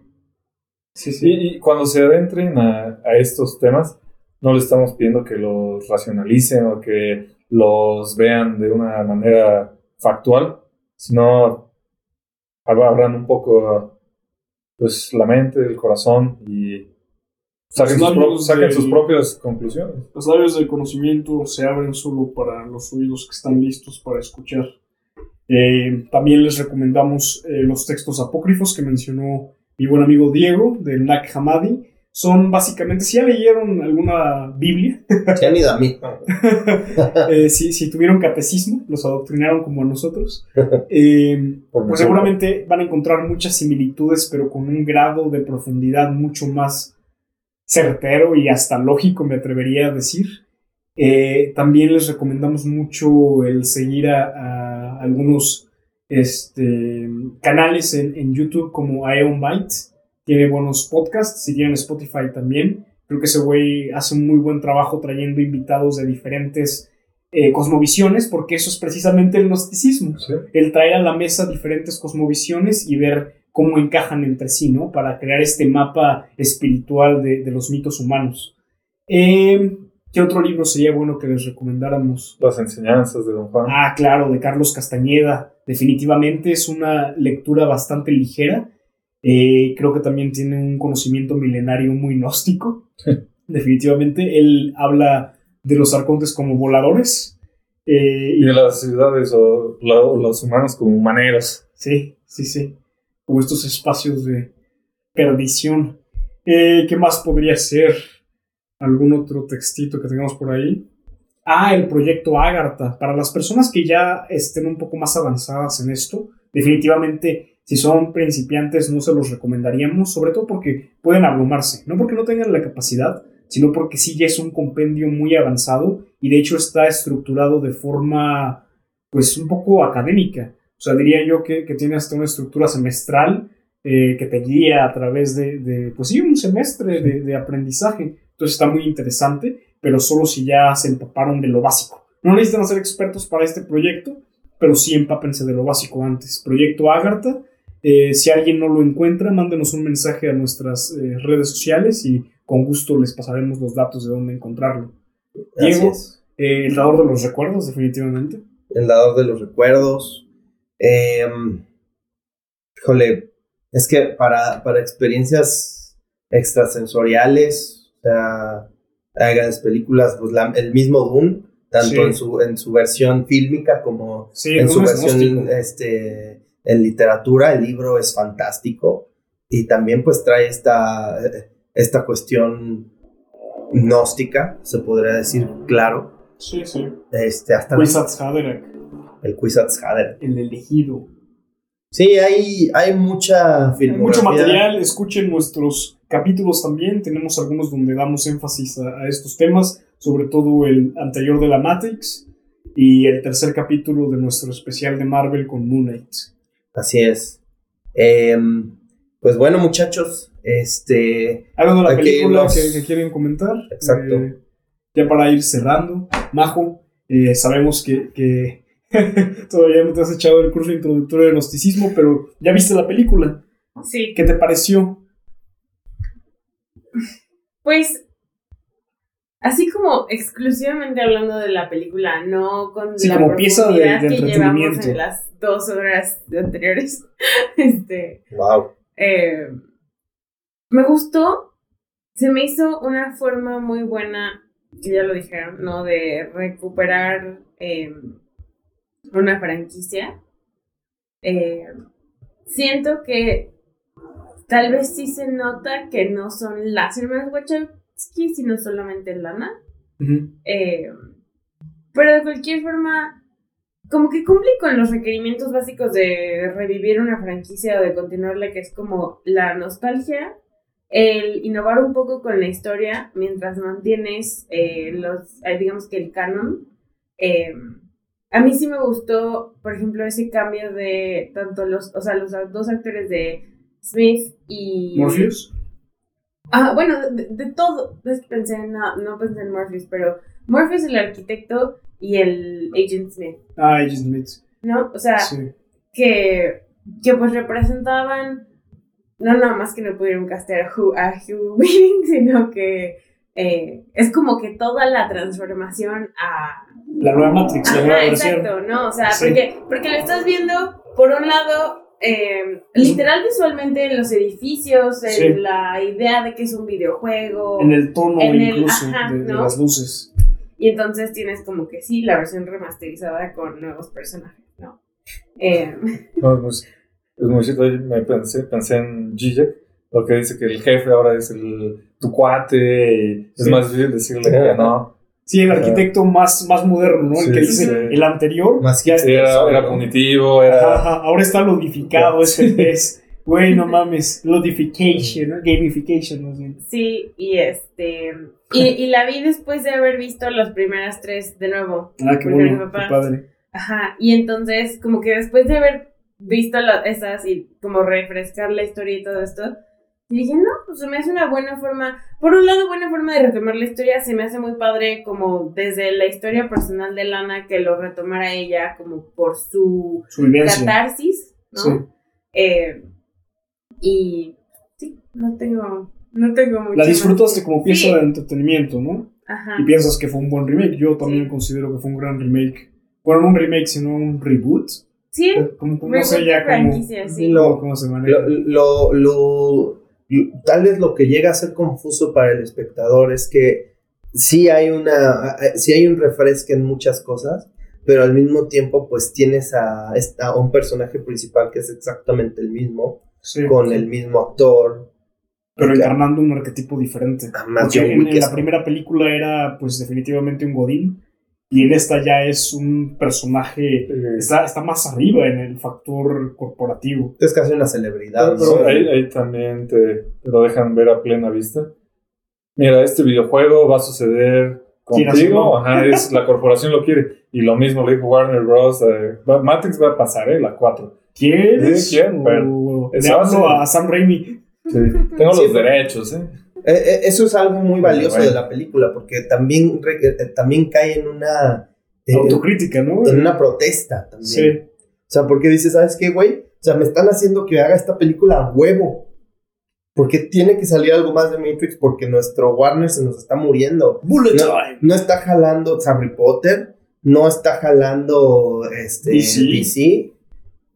Sí, sí. Y, y cuando se adentren a, a estos temas, no le estamos pidiendo que los racionalicen o que los vean de una manera factual, sino ab- abran un poco pues, la mente, el corazón y saquen, Los sus, pro- labios saquen del- sus propias conclusiones. Los labios del conocimiento se abren solo para los oídos que están listos para escuchar. Eh, también les recomendamos eh, los textos apócrifos que mencionó mi buen amigo Diego de Nag Hammadi. Son básicamente, si ya leyeron alguna Biblia, Ya ni da mí. eh, si, si tuvieron catecismo, los adoctrinaron como a nosotros, eh, pues seguramente van a encontrar muchas similitudes, pero con un grado de profundidad mucho más certero y hasta lógico, me atrevería a decir. Eh, también les recomendamos mucho el seguir a, a algunos este, canales en, en YouTube como Aeon Bytes. Tiene buenos podcasts, si tienen Spotify también. Creo que ese güey hace un muy buen trabajo trayendo invitados de diferentes eh, cosmovisiones, porque eso es precisamente el gnosticismo ¿sí? el traer a la mesa diferentes cosmovisiones y ver cómo encajan entre sí, ¿no? Para crear este mapa espiritual de, de los mitos humanos. Eh, ¿Qué otro libro sería bueno que les recomendáramos? Las enseñanzas de Don Juan. Ah, claro, de Carlos Castañeda. Definitivamente es una lectura bastante ligera. Eh, creo que también tiene un conocimiento milenario muy gnóstico. Definitivamente. Él habla de los arcontes como voladores. eh, Y de las ciudades o o los humanos como maneros. Sí, sí, sí. Como estos espacios de perdición. Eh, ¿Qué más podría ser? ¿Algún otro textito que tengamos por ahí? Ah, el proyecto Agartha. Para las personas que ya estén un poco más avanzadas en esto, definitivamente, si son principiantes, no se los recomendaríamos, sobre todo porque pueden abrumarse. No porque no tengan la capacidad, sino porque sí ya es un compendio muy avanzado y de hecho está estructurado de forma, pues, un poco académica. O sea, diría yo que, que tiene hasta una estructura semestral eh, que te guía a través de, de, pues sí, un semestre de, de aprendizaje. Entonces está muy interesante, pero solo si ya se empaparon de lo básico. No necesitan ser expertos para este proyecto, pero sí empápense de lo básico antes. Proyecto Agartha. eh, si alguien no lo encuentra, mándenos un mensaje a nuestras eh, redes sociales y con gusto les pasaremos los datos de dónde encontrarlo. Así Diego. Eh, el dador de los recuerdos, definitivamente. El dador de los recuerdos. Eh, híjole, Es que para, para experiencias extrasensoriales, hay grandes películas, pues la- el mismo Dune, tanto Sí. en, su, en su versión fílmica como Sí, en su es versión este, en literatura, el libro es fantástico y también pues trae esta, esta cuestión gnóstica, se podría decir, claro, Sí, sí. este, hasta Haderach, el Kwisatz Haderach. el elegido. Sí, hay, hay mucha Hay filmografía. mucho material, escuchen nuestros capítulos también. Tenemos algunos donde damos énfasis a, a estos temas, sobre todo el anterior de la Matrix y el tercer capítulo de nuestro especial de Marvel con Moon Knight. Así es. Em, pues bueno, muchachos, este, ¿Algo de la película que, que quieren comentar? Exacto. Eh, ya para ir cerrando, Majo, eh, sabemos que, que todavía no te has echado el curso introductorio de gnosticismo, pero ya viste la película. Sí. ¿Qué te pareció? Pues, así como exclusivamente hablando de la película, no con Sí, la como pieza de- profundidad de que llevamos en las dos horas anteriores. este, wow. eh, me gustó. Se me hizo una forma muy buena, que ya lo dijeron, ¿no? De recuperar eh, una franquicia. Eh, siento que tal vez sí se nota que no son las hermanas Wachowski, sino solamente Lana. Eh, pero de cualquier forma, como que cumple con los requerimientos básicos de revivir una franquicia o de continuarla, que es como la nostalgia, el innovar un poco con la historia mientras mantienes eh, los, digamos que el canon. Eh, a mí sí me gustó, por ejemplo, ese cambio de tanto los, o sea, los dos actores de Smith y... ¿Morpheus? Ah, bueno, de, de todo. Es que pensé, en- no, no pensé en Morpheus, pero Morpheus el arquitecto y el Agent Smith, Ah, Agent Smith. ¿no? O sea, Sí. que, que pues representaban, no nada más que no pudieron castear a Hugh, a Hugh Weaving, sino que eh, es como que toda la transformación a... La nueva Matrix, la nueva versión. exacto, ¿no? O sea, Sí. porque, porque lo estás viendo, por un lado, eh, literal visualmente en los edificios, en Sí. la idea de que es un videojuego. En el tono En el- incluso ajá, de, las luces. Y entonces tienes como que sí, la versión remasterizada con nuevos personajes, ¿no? Eh, No, es muy, es muy cierto. Yo Me pensé, pensé en Zizek, porque dice que el jefe ahora es el, tu cuate y es Sí. más difícil decirle que no. Sí, el arquitecto más, más moderno, ¿no? el Sí, que dice sí. el anterior. Más ya- Sí, era, era cognitivo, era... Ajá, ahora está lodificado, ese es. Güey, no mames. Lodification, ¿no? Gamification, más bien. sí, y este. Y, y la vi después de haber visto las primeras tres de nuevo. Ah, qué bueno, mi qué papá- padre. Ajá, y entonces, como que después de haber visto esas y como refrescar la historia y todo esto, dije, no, pues se me hace una buena forma, por un lado, buena forma de retomar la historia, se me hace muy padre como desde la historia personal de Lana, que lo retomara ella como por su catarsis, ¿no? Sí. Eh, y sí, no tengo, no tengo mucho La disfrutaste como pieza Sí, de entretenimiento, ¿no? Ajá. Y piensas que fue un buen remake. Yo también Sí. considero que fue un gran remake. Bueno, no un remake, sino un reboot. Sí, Como, como- no Reboot sé ya cómo, franquicia, sí. cómo- cómo se maneja. Lo, lo, lo- lo- tal vez lo que llega a ser confuso para el espectador es que sí hay una sí hay un refresque en muchas cosas pero al mismo tiempo pues tienes a, un personaje principal que es exactamente el mismo Sí. con el mismo actor pero Ok. encarnando un arquetipo diferente. Ah, más Porque en, en la primera película era, pues, definitivamente un Godín. Y en esta ya es un personaje. eh, Está, está más arriba en el factor corporativo. es casi una celebridad Pero ¿no? ahí, ahí también te, lo dejan ver a plena vista. Mira, este videojuego va a suceder contigo, ajá, es, la corporación lo quiere. Y lo mismo le dijo Warner Bros. eh, va- Matrix va a pasar, ¿eh? La 4. ¿Quieres? Sí, O eso le hablo a Sam Raimi. Sí, tengo Sí, los pero- derechos, ¿eh? Eh, eh, eso es algo muy valioso Bueno. de la película porque también eh, también cae en una Autocrítica, ¿no? en una protesta también Sí. O sea, porque dice, ¿sabes qué, güey? O sea, me están haciendo que haga esta película a huevo. Porque tiene que salir algo más de Matrix porque nuestro Warner se nos está muriendo. Bullet No, time. no está jalando Harry Potter, no está jalando este, DC. DC.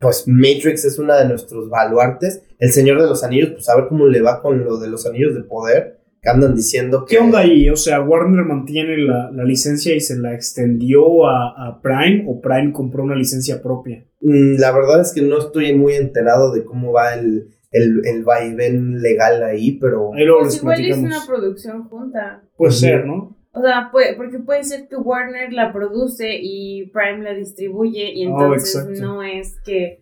Pues Matrix es una de nuestros baluartes. El Señor de los Anillos, pues a ver cómo le va con lo de los Anillos de Poder, que andan diciendo que... ¿Qué onda ahí? O sea, Warner mantiene la, la licencia y se la extendió a, a Prime o Prime compró una licencia propia. Mm, La verdad es que no estoy muy enterado de cómo va el, el, el vaivén legal ahí, pero... Ahí luego Pues igual es una producción junta. Puede ser, ¿no? O sea, puede, porque puede ser que Warner la produce y Prime la distribuye y Oh, entonces no es que...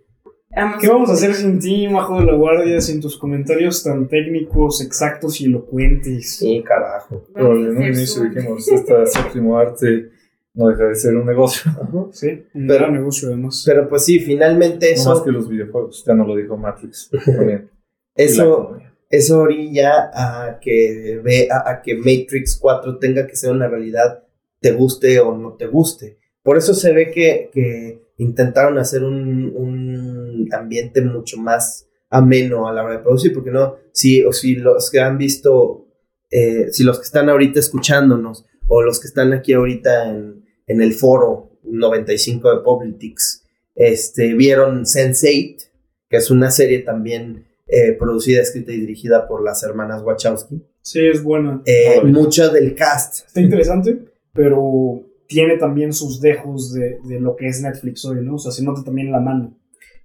Amazon- ¿Qué vamos a hacer sin ti, Majo de la Guardia, sin tus comentarios tan técnicos, exactos y elocuentes? Sí, carajo. Pero a en un inicio dijimos, esta séptimo arte no deja de ser un negocio. Sí, un Pero- gran negocio además. Pero pues sí, finalmente No más eso, que los videojuegos, ya no lo dijo Matrix. también. Eso, eso orilla a que, ve, a, a que Matrix 4 tenga que ser una realidad, te guste o no te guste. Por eso se ve que, que intentaron hacer un, un ambiente mucho más ameno a la hora de producir, porque no, si, o si los que han visto, eh, si los que están ahorita escuchándonos, o los que están aquí ahorita en, en el foro 95 de Politics, este, vieron Sense8, que es una serie también eh, producida, escrita y dirigida por las hermanas Wachowski. Sí, es buena. Eh, mucho del cast. Está interesante, pero tiene también sus dejos de, de lo que es Netflix hoy, ¿no? O sea, se nota también la mano.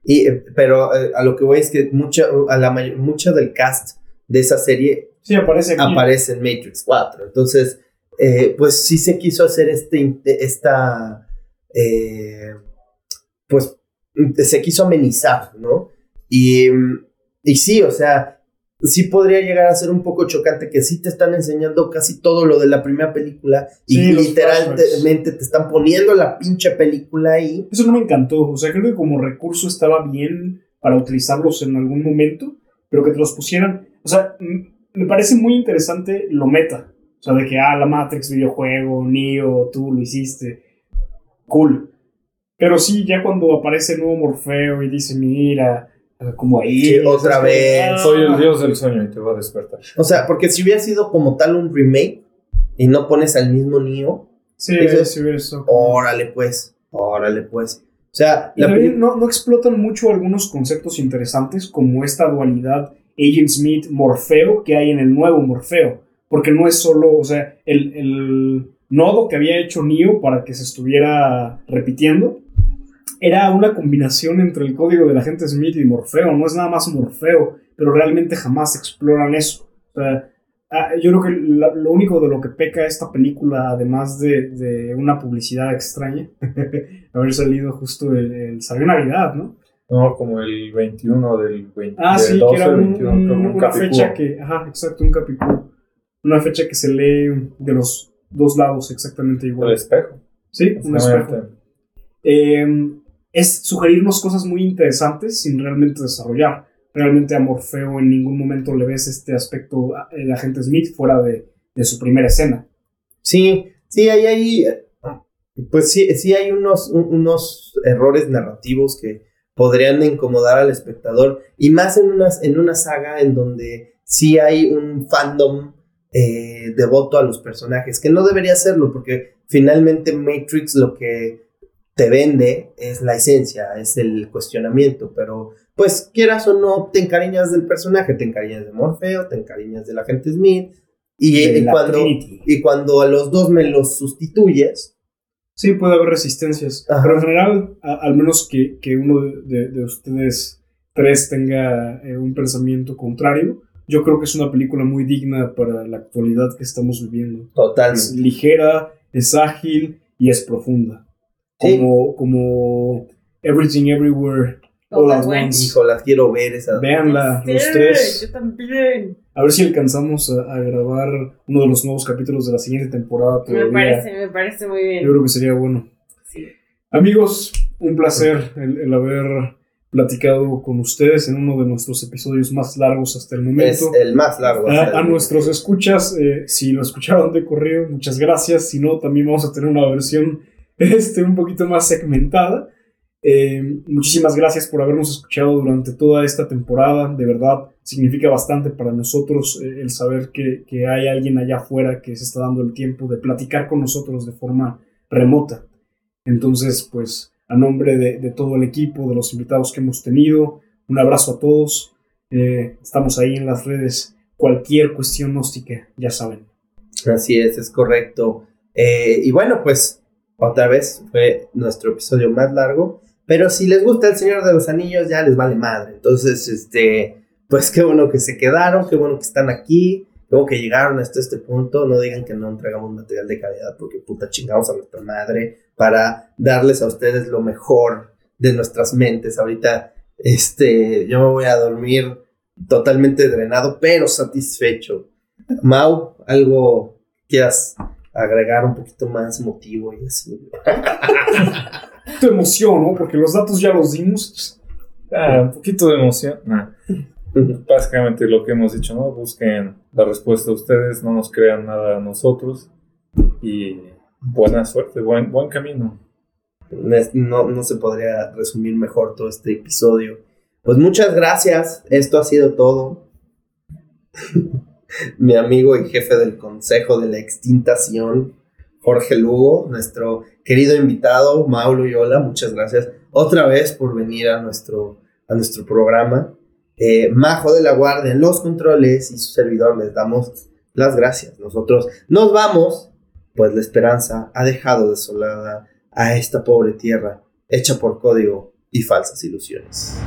Y, eh, pero eh, a lo que voy es que mucha, a la mucho del cast de esa serie Sí, aparece aquí. aparece en Matrix 4. Entonces, eh, pues sí se quiso hacer este, esta, eh, pues se quiso amenizar, ¿no? Y, mm, y sí, o sea, sí podría llegar a ser un poco chocante que sí te están enseñando casi todo lo de la primera película y Sí, literalmente te están poniendo la pinche película ahí. Eso no me encantó. O sea, creo que como recurso estaba bien para utilizarlos en algún momento, pero que te los pusieran. O sea, me parece muy interesante lo meta. O sea, de que, ah, la Matrix videojuego, Neo, tú lo hiciste. Cool. Pero sí, ya cuando aparece el nuevo Morfeo y dice, mira, como ahí. Sí, otra vez, ah, Soy el dios del sueño y te va a despertar. O sea, porque si hubiera sido como tal un remake y no pones al mismo Neo, Sí, Eso- sí, eso. órale pues, órale pues. O sea, Y la también no, no explotan mucho algunos conceptos interesantes como esta dualidad Agent Smith Morfeo que hay en el nuevo Morfeo. Porque no es solo, o sea, el, el nodo que había hecho Neo para que se estuviera repitiendo era una combinación entre el código del agente Smith y Morfeo. No es nada más Morfeo, pero realmente jamás exploran eso. O sea, ah, yo creo que lo único de lo que peca esta película, además de, de una publicidad extraña, haber salido justo el, el- salió Navidad, ¿no? No, como el 21 del 20. Ah, sí, 12 que era un- 21, un- un una fecha que, ajá, exacto, un capítulo. Una fecha que se lee de los dos lados exactamente El igual. espejo. Sí, un espejo. Eh, es sugerirnos cosas muy interesantes sin realmente desarrollar. Realmente a Morfeo en ningún momento le ves este aspecto de agente Smith fuera de, de su primera escena. sí, sí, hay ahí, pues sí, sí hay unos, un- unos errores narrativos que podrían incomodar al espectador y más en una, en una saga en donde sí hay un fandom eh, devoto a los personajes, que no debería serlo porque finalmente Matrix lo que te vende es la esencia, es el cuestionamiento, pero pues quieras o no, te encariñas del personaje, te encariñas de Morfeo, te encariñas del agente Smith, y, De y la cuando, Trinity. y cuando a los dos me los sustituyes, Sí, puede haber resistencias. Ajá. Pero en general, a- al menos que, que uno de, de- de ustedes tres tenga eh, un pensamiento contrario, yo creo que es una película muy digna para la actualidad que estamos viviendo. Es totalmente. ligera, es ágil y es profunda. Sí. Como, como Everything Everywhere All at Once. Hijo, las quiero ver esa. Véanla, los Sí, tres. Yo también. A ver si alcanzamos a, a grabar uno de los nuevos capítulos de la siguiente temporada Me todavía. parece, me parece muy bien. Yo creo que sería bueno. Sí. Amigos, un placer el, el haber platicado con ustedes en uno de nuestros episodios más largos hasta el Es momento. el más largo. hasta A, a el- nuestros escuchas, eh, si lo escucharon de correo, muchas gracias. Si no, también vamos a tener una versión este, un poquito más segmentada. Eh, muchísimas gracias por habernos escuchado durante toda esta temporada. De verdad, significa bastante para nosotros eh, el saber que, que hay alguien allá afuera que se está dando el tiempo de platicar con nosotros de forma remota. Entonces, pues, a nombre de, de todo el equipo, de los invitados que hemos tenido, un abrazo a todos. Eh, estamos ahí en las redes. Cualquier cuestión gnóstica, ya saben. Así es, es correcto. Eh, y bueno, pues otra vez fue nuestro episodio más largo. Pero si les gusta El Señor de los Anillos, ya les vale madre. Entonces, este, pues qué bueno que se quedaron, qué bueno que están aquí, qué bueno que llegaron hasta este punto. No digan que no entregamos material de calidad porque puta chingamos a nuestra madre para darles a ustedes lo mejor de nuestras mentes. Ahorita, este, yo me voy a dormir totalmente drenado, pero satisfecho. Mau, algo quieras agregar un poquito más emotivo y así. Tu emoción, ¿no? Porque los datos ya los dimos. Ah, un poquito de emoción. Nah. Básicamente lo que hemos dicho, ¿no? Busquen la respuesta de ustedes, no nos crean nada a nosotros. Y buena suerte, buen, buen camino. No, no se podría resumir mejor todo este episodio. Pues muchas gracias. Esto ha sido todo. Mi amigo y jefe del Consejo de la Extintación, Jorge Lugo, nuestro querido invitado, Mauro y hola, muchas gracias otra vez por venir a nuestro, a nuestro programa. Eh, Majo de la Guardia en los controles y su servidor les damos las gracias. Nosotros nos vamos, pues la esperanza ha dejado desolada a esta pobre tierra hecha por código y falsas ilusiones.